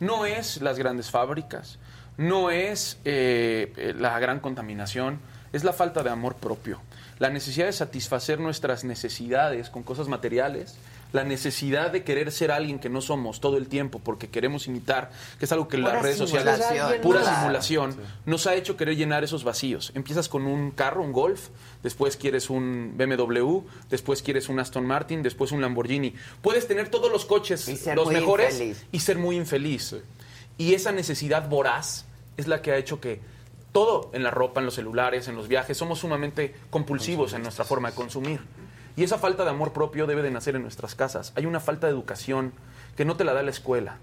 No es las grandes fábricas, no es eh, eh, la gran contaminación, es la falta de amor propio. La necesidad de satisfacer nuestras necesidades con cosas materiales, la necesidad de querer ser alguien que no somos todo el tiempo porque queremos imitar, que es algo que Pura las redes sociales, pura simulación, nos ha hecho querer llenar esos vacíos. Empiezas con un carro, un Golf, después quieres un BMW, después quieres un Aston Martin, después un Lamborghini. Puedes tener todos los coches, los mejores, infeliz. y ser muy infeliz. Y esa necesidad voraz es la que ha hecho que todo en la ropa, en los celulares, en los viajes, somos sumamente compulsivos en nuestra forma de consumir. Y esa falta de amor propio debe de nacer en nuestras casas. Hay una falta de educación que no te la da la escuela,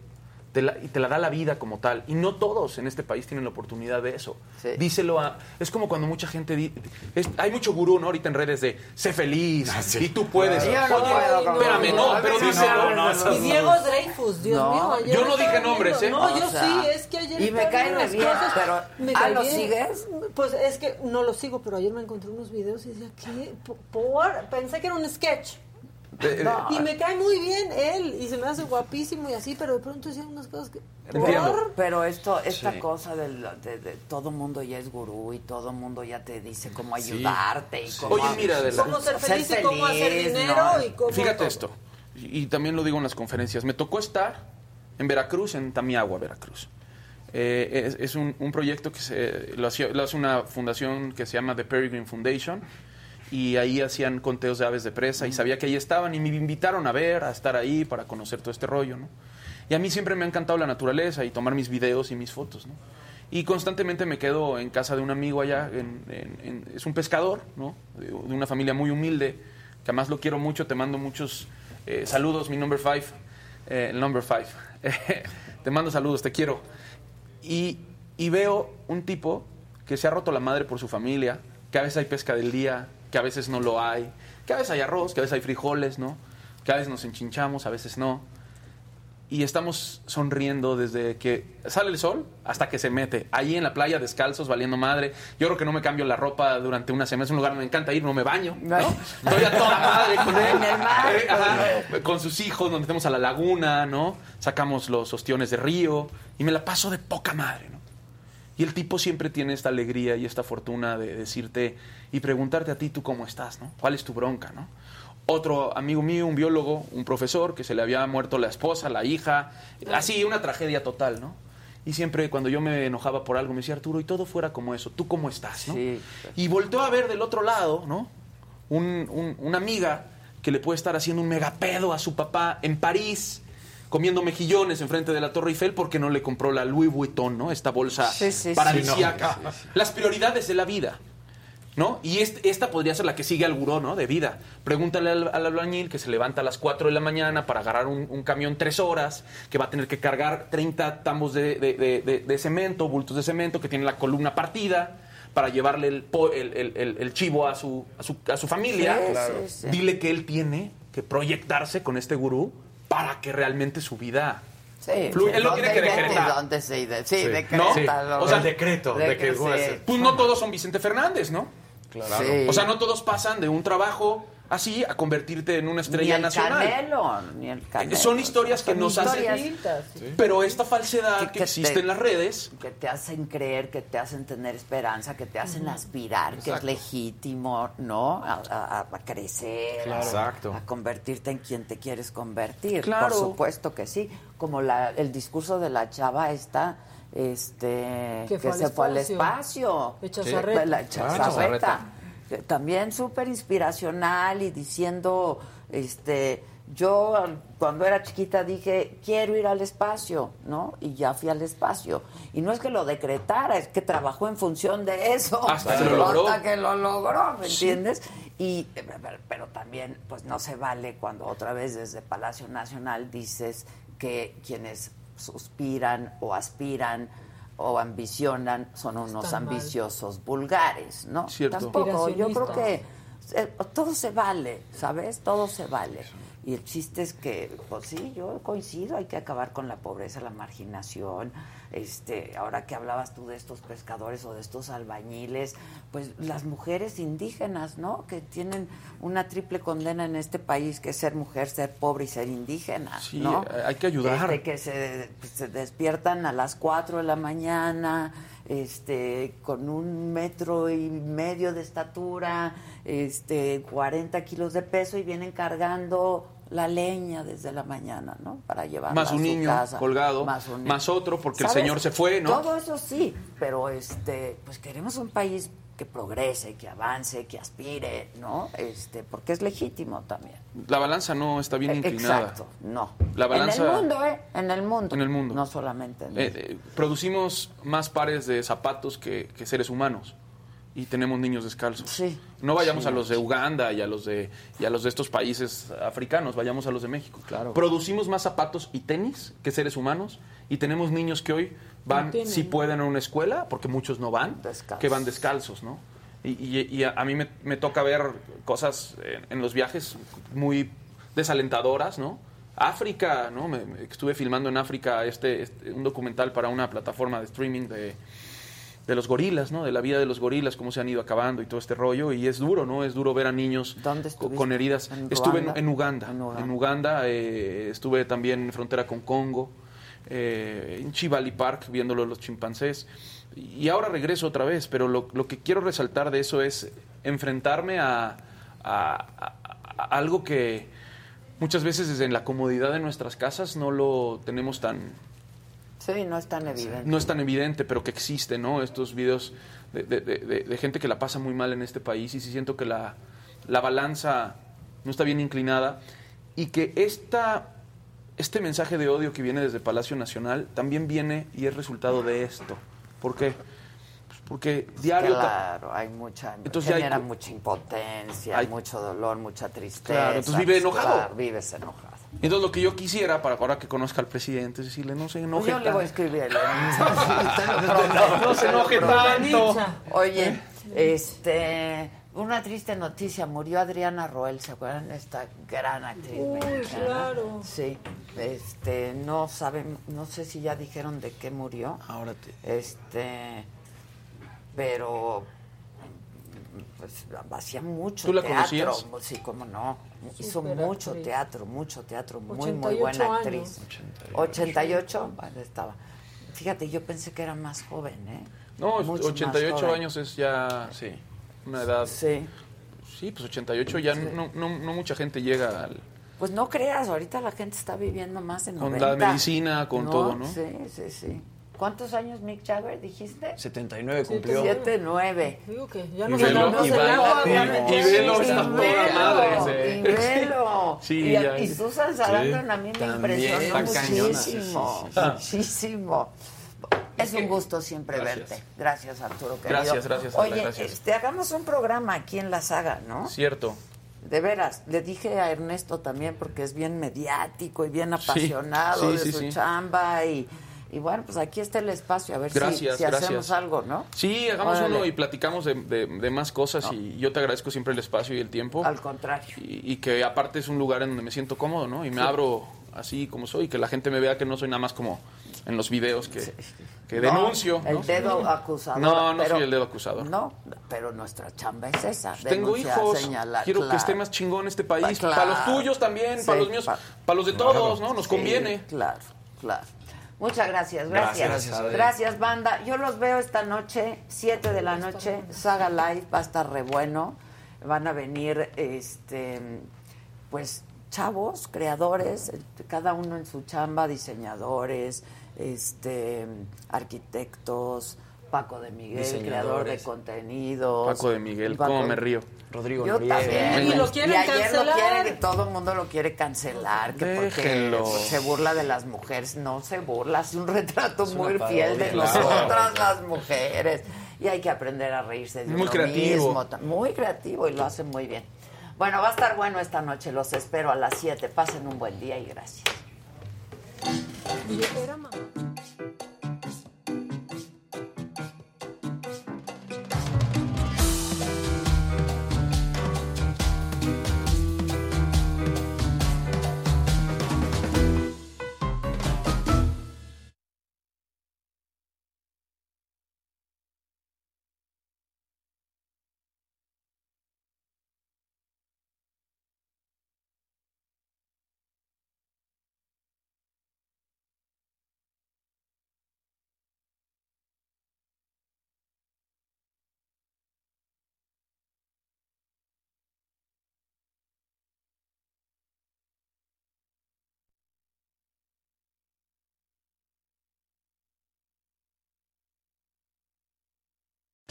te la, y te la da la vida como tal. Y no todos en este país tienen la oportunidad de eso. Díselo a... Es como cuando mucha gente... di- es- hay mucho gurú, ¿no? Ahorita en redes de, sé feliz, y tú puedes. Yo no Oye, puedo espérame, no, A pero díselo. no, no, Y Diego Dreyfus, Dios No. mío. ayer Yo no dije nombres, viendo. ¿eh? No, yo O sea, sí, es que ayer y me estaba cae viendo re unas bien, cosas. pero- Me ah, ¿lo sigues? Pues es que no lo sigo, pero ayer me encontré unos videos y decía, ¿qué? ¿Por? Pensé que era un sketch. No. Y me cae muy bien él, y se me hace guapísimo y así, pero de pronto decía unas cosas que... ¿por? Pero esto, esta Sí. cosa del- de, de todo mundo ya es gurú y todo mundo ya te dice cómo Sí. ayudarte y cómo, Oye, mira, de la- Cómo ser feliz y cómo hacer dinero ¿no? y cómo... Fíjate todo. esto, y, y también lo digo en las conferencias. Me tocó estar en Veracruz, en Tamiagua, Veracruz. Eh, es es un, un proyecto que se, lo, hacía- lo hace una fundación que se llama The Peregrine Foundation y ahí hacían conteos de aves de presa y sabía que ahí estaban y me invitaron a ver, a estar ahí para conocer todo este rollo, ¿no? Y a mí siempre me ha encantado la naturaleza y tomar mis videos y mis fotos, ¿no? Y constantemente me quedo en casa de un amigo allá, en- en- en- es un pescador, ¿no? De, una familia muy humilde, que además lo quiero mucho, te mando muchos eh, saludos, mi number five, eh, el number five. [LAUGHS] te mando saludos, te quiero. Y, y veo un tipo que se ha roto la madre por su familia, que a veces hay pesca del día, que a veces no lo hay, que a veces hay arroz, que a veces hay frijoles, ¿no? Que a veces nos enchinchamos, a veces no. Y estamos sonriendo desde que sale el sol hasta que se mete. Ahí en la playa descalzos, valiendo madre. Yo creo que no me cambio la ropa durante una semana. Es un lugar donde me encanta ir, no me baño. ¿no? Estoy a toda madre con [LAUGHS] él. En el mar. Eh, ajá, con sus hijos, donde tenemos a la laguna, ¿no? Sacamos los ostiones de río y me la paso de poca madre, ¿no? Y el tipo siempre tiene esta alegría y esta fortuna de decirte y preguntarte a ti, tú cómo estás, ¿no? ¿Cuál es tu bronca, ¿no? Otro amigo mío, un biólogo, un profesor, que se le había muerto la esposa, la hija, así, una tragedia total, ¿no? Y siempre cuando yo me enojaba por algo me decía, Arturo, y todo fuera como eso, ¿tú cómo estás, no? Y volteó a ver del otro lado, ¿no? Un- un- una amiga que le puede estar haciendo un megapedo a su papá en París, comiendo mejillones enfrente de la Torre Eiffel porque no le compró la Louis Vuitton, ¿no? Esta bolsa Sí, sí, sí. paradisíaca. Sí, sí, Las prioridades de la vida. ¿No? Y este- esta podría ser la que sigue al gurú, ¿no? De vida. Pregúntale al, al albañil que se levanta a las 4 de la mañana para agarrar un, un camión tres horas, que va a tener que cargar 30 tambos de, de- de- de- de cemento, bultos de cemento, que tiene la columna partida, para llevarle el, po- el- el- el- el chivo a su, a su, a su familia. Sí, Claro. sí, sí. Dile que él tiene que proyectarse con este gurú para que realmente su vida Sí, fluya. Él lo ¿dónde tiene que decretar. ¿Dónde se ide- Sí, Sí. decrétalo. ¿No? O sea, De decreto, de que sí. Pues no todos son Vicente Fernández, ¿no? Claro. Sí. O sea, no todos pasan de un trabajo así a convertirte en una Ni estrella el nacional. Canelo, ni el Canelo. Son historias que Son nos hacen... Pero esta falsedad que, que existe te- en las redes... que te hacen creer, que te hacen tener esperanza, que te hacen aspirar, que es legítimo, ¿no? A, a- a crecer, Claro. a, Exacto. a convertirte en quien te quieres convertir. Claro. Por supuesto que sí. Como la, el discurso de la chava esta, este, Que que, fue al se fue al espacio. Echazarreta. La Ah, Echazarreta. Que También súper inspiracional y diciendo, este, yo cuando era chiquita dije, quiero ir al espacio, ¿no? Y ya fui al espacio. Y no es que lo decretara, es que trabajó en función de eso. Hasta que lo logró. Hasta que lo logró, ¿me Sí. entiendes? Y, pero también, pues no se vale cuando otra vez desde Palacio Nacional dices que quienes suspiran o aspiran o ambicionan son unos Están mal. ambiciosos vulgares, ¿no? Cierto. Tampoco, yo creo que eh, todo se vale, ¿sabes? Todo se vale. Y el chiste es que, pues sí, yo coincido, hay que acabar con la pobreza, la marginación. Este, ahora que hablabas tú de estos pescadores o de estos albañiles, pues las mujeres indígenas, ¿no? Que tienen una triple condena en este país, que es ser mujer, ser pobre y ser indígena, Sí, ¿no? hay que ayudar. Este, que se, se despiertan a las 4 de la mañana, este, con un metro y medio de estatura, este, 40 kilos de peso y vienen cargando la leña desde la mañana, ¿no? Para llevar Más a un su niño casa. colgado, más, un niño. más otro porque el señor se fue, ¿no? Todo eso sí, pero este, pues queremos un país que progrese, que avance, que aspire, ¿no? Este, porque es legítimo también. La balanza no está bien Eh, inclinada. Exacto, no. La balanza- En el mundo, ¿eh? En el mundo. En el mundo. No solamente en Eh, México. eh, producimos más pares de zapatos que, que seres humanos y tenemos niños descalzos. No vayamos Sí. a los de Uganda y a los de y a los de estos países africanos, vayamos a los de México. Claro. Producimos más zapatos y tenis que seres humanos y tenemos niños que hoy van, No si pueden, a una escuela, porque muchos no van, que van descalzos, ¿no? Y, y- y a, a mí me, me toca ver cosas en, en los viajes muy desalentadoras, ¿no? África, ¿no? Me- me- estuve filmando en África este, este- un documental para una plataforma de streaming de, de los gorilas, ¿no? De la vida de los gorilas, cómo se han ido acabando y todo este rollo. Y es duro, ¿no? Es duro ver a niños co- con heridas. ¿En Estuve en, Uganda. En Uganda. En Uganda, eh, estuve también en frontera con Congo, eh, en Chivali Park, viéndolo los chimpancés. Y ahora regreso otra vez, pero lo, lo que quiero resaltar de eso es enfrentarme a, a- a- a algo que muchas veces desde la comodidad de nuestras casas no lo tenemos tan, Sí, no es tan evidente. no es tan evidente, pero que existe, ¿no? Estos videos de, de- de- de- de gente que la pasa muy mal en este país y sí siento que la, la balanza no está bien inclinada y que esta, este mensaje de odio que viene desde Palacio Nacional también viene y es resultado de esto. ¿Por qué? Pues porque diario... Claro, hay mucha, Entonces hay genera co- mucha impotencia, Hay- mucho dolor, mucha tristeza. Claro, entonces vive enojado. Claro, vives enojado. Entonces lo que yo quisiera, para ahora que conozca al presidente, es decirle, no se enoje Yo le voy a escribir. No, no se enoje tanto. Oye, este, una triste noticia, murió Adriana Roel, ¿se acuerdan? Esta gran actriz Uy, mexicana. claro. Sí, este, no saben, no sé si ya dijeron de qué murió. Ahora te... Este, pero pues hacía mucho ¿Tú la teatro. conocías? Sí, cómo no. Hizo Súper mucho actriz. teatro, mucho teatro, muy, 88 muy buena años. actriz. 88, bueno, estaba. Fíjate, yo pensé que era más joven, ¿eh? No, Mucho más 88 joven. años es ya, sí, una edad... Sí. Sí, pues 88 ya no, no, no mucha gente llega al, Pues no creas, ahorita la gente está viviendo más en Con 90. la medicina, con todo, ¿no? Sí, sí, sí. ¿Cuántos años Mick Jagger dijiste? 79 cumplió. 7, 9. Digo que ya Y nos andamos velo, agua, y- velo, está toda madre, Y velo. Sí, y, Susan Sarandon Sí. a mí me También, impresionó está cañona, sí, sí, muchísimo. Muchísimo. Es un gusto siempre Gracias. verte. Gracias, Arturo. Querido. Gracias, gracias, Oye, gracias. Este, hagamos un programa aquí en la saga, ¿no? Cierto. De veras, le dije a Ernesto también porque es bien mediático y bien Sí, apasionado sí, de sí, su sí. chamba y, y bueno, pues aquí está el espacio, a ver si- Gracias, si, gracias. hacemos algo, ¿no? Sí, hagamos Órale. uno y platicamos de, de- de más cosas y yo te agradezco siempre el espacio y el tiempo. Al contrario. Y, y que aparte es un lugar en donde me siento cómodo, ¿no? Y me Sí. abro así como soy, que la gente me vea que no soy nada más como en los videos que, que No, denuncio. ¿no? El dedo acusador. No, no pero- soy el dedo acusador. No, pero nuestra chamba es esa. Tengo denunciar, hijos, señalar, quiero que esté más chingón este país, Claro. para los tuyos también, Sí, para los míos, pa- para los de todos, ¿no? Nos Sí, conviene. Claro, claro. Muchas gracias, gracias. Gracias. Gracias, banda. Yo los veo esta noche, 7 de la noche, Saga Live, va a estar re bueno. Van a venir, este, pues, chavos, creadores, cada uno en su chamba, diseñadores, este, arquitectos, Paco de Miguel, creador de contenidos. Paco de Miguel, Paco- cómo me río. Rodrigo Yo Noriega. también. Y lo quieren y ayer lo cancelar. quieren, que todo el mundo lo quiere cancelar, que porque se burla de las mujeres. No se burla, hace un retrato Es muy fiel de parodia. nosotras las mujeres. Y hay que aprender a reírse de Muy uno creativo. mismo. Muy creativo y lo hace muy bien. Bueno, va a estar bueno esta noche. Los espero a las 7. Pasen un buen día y gracias.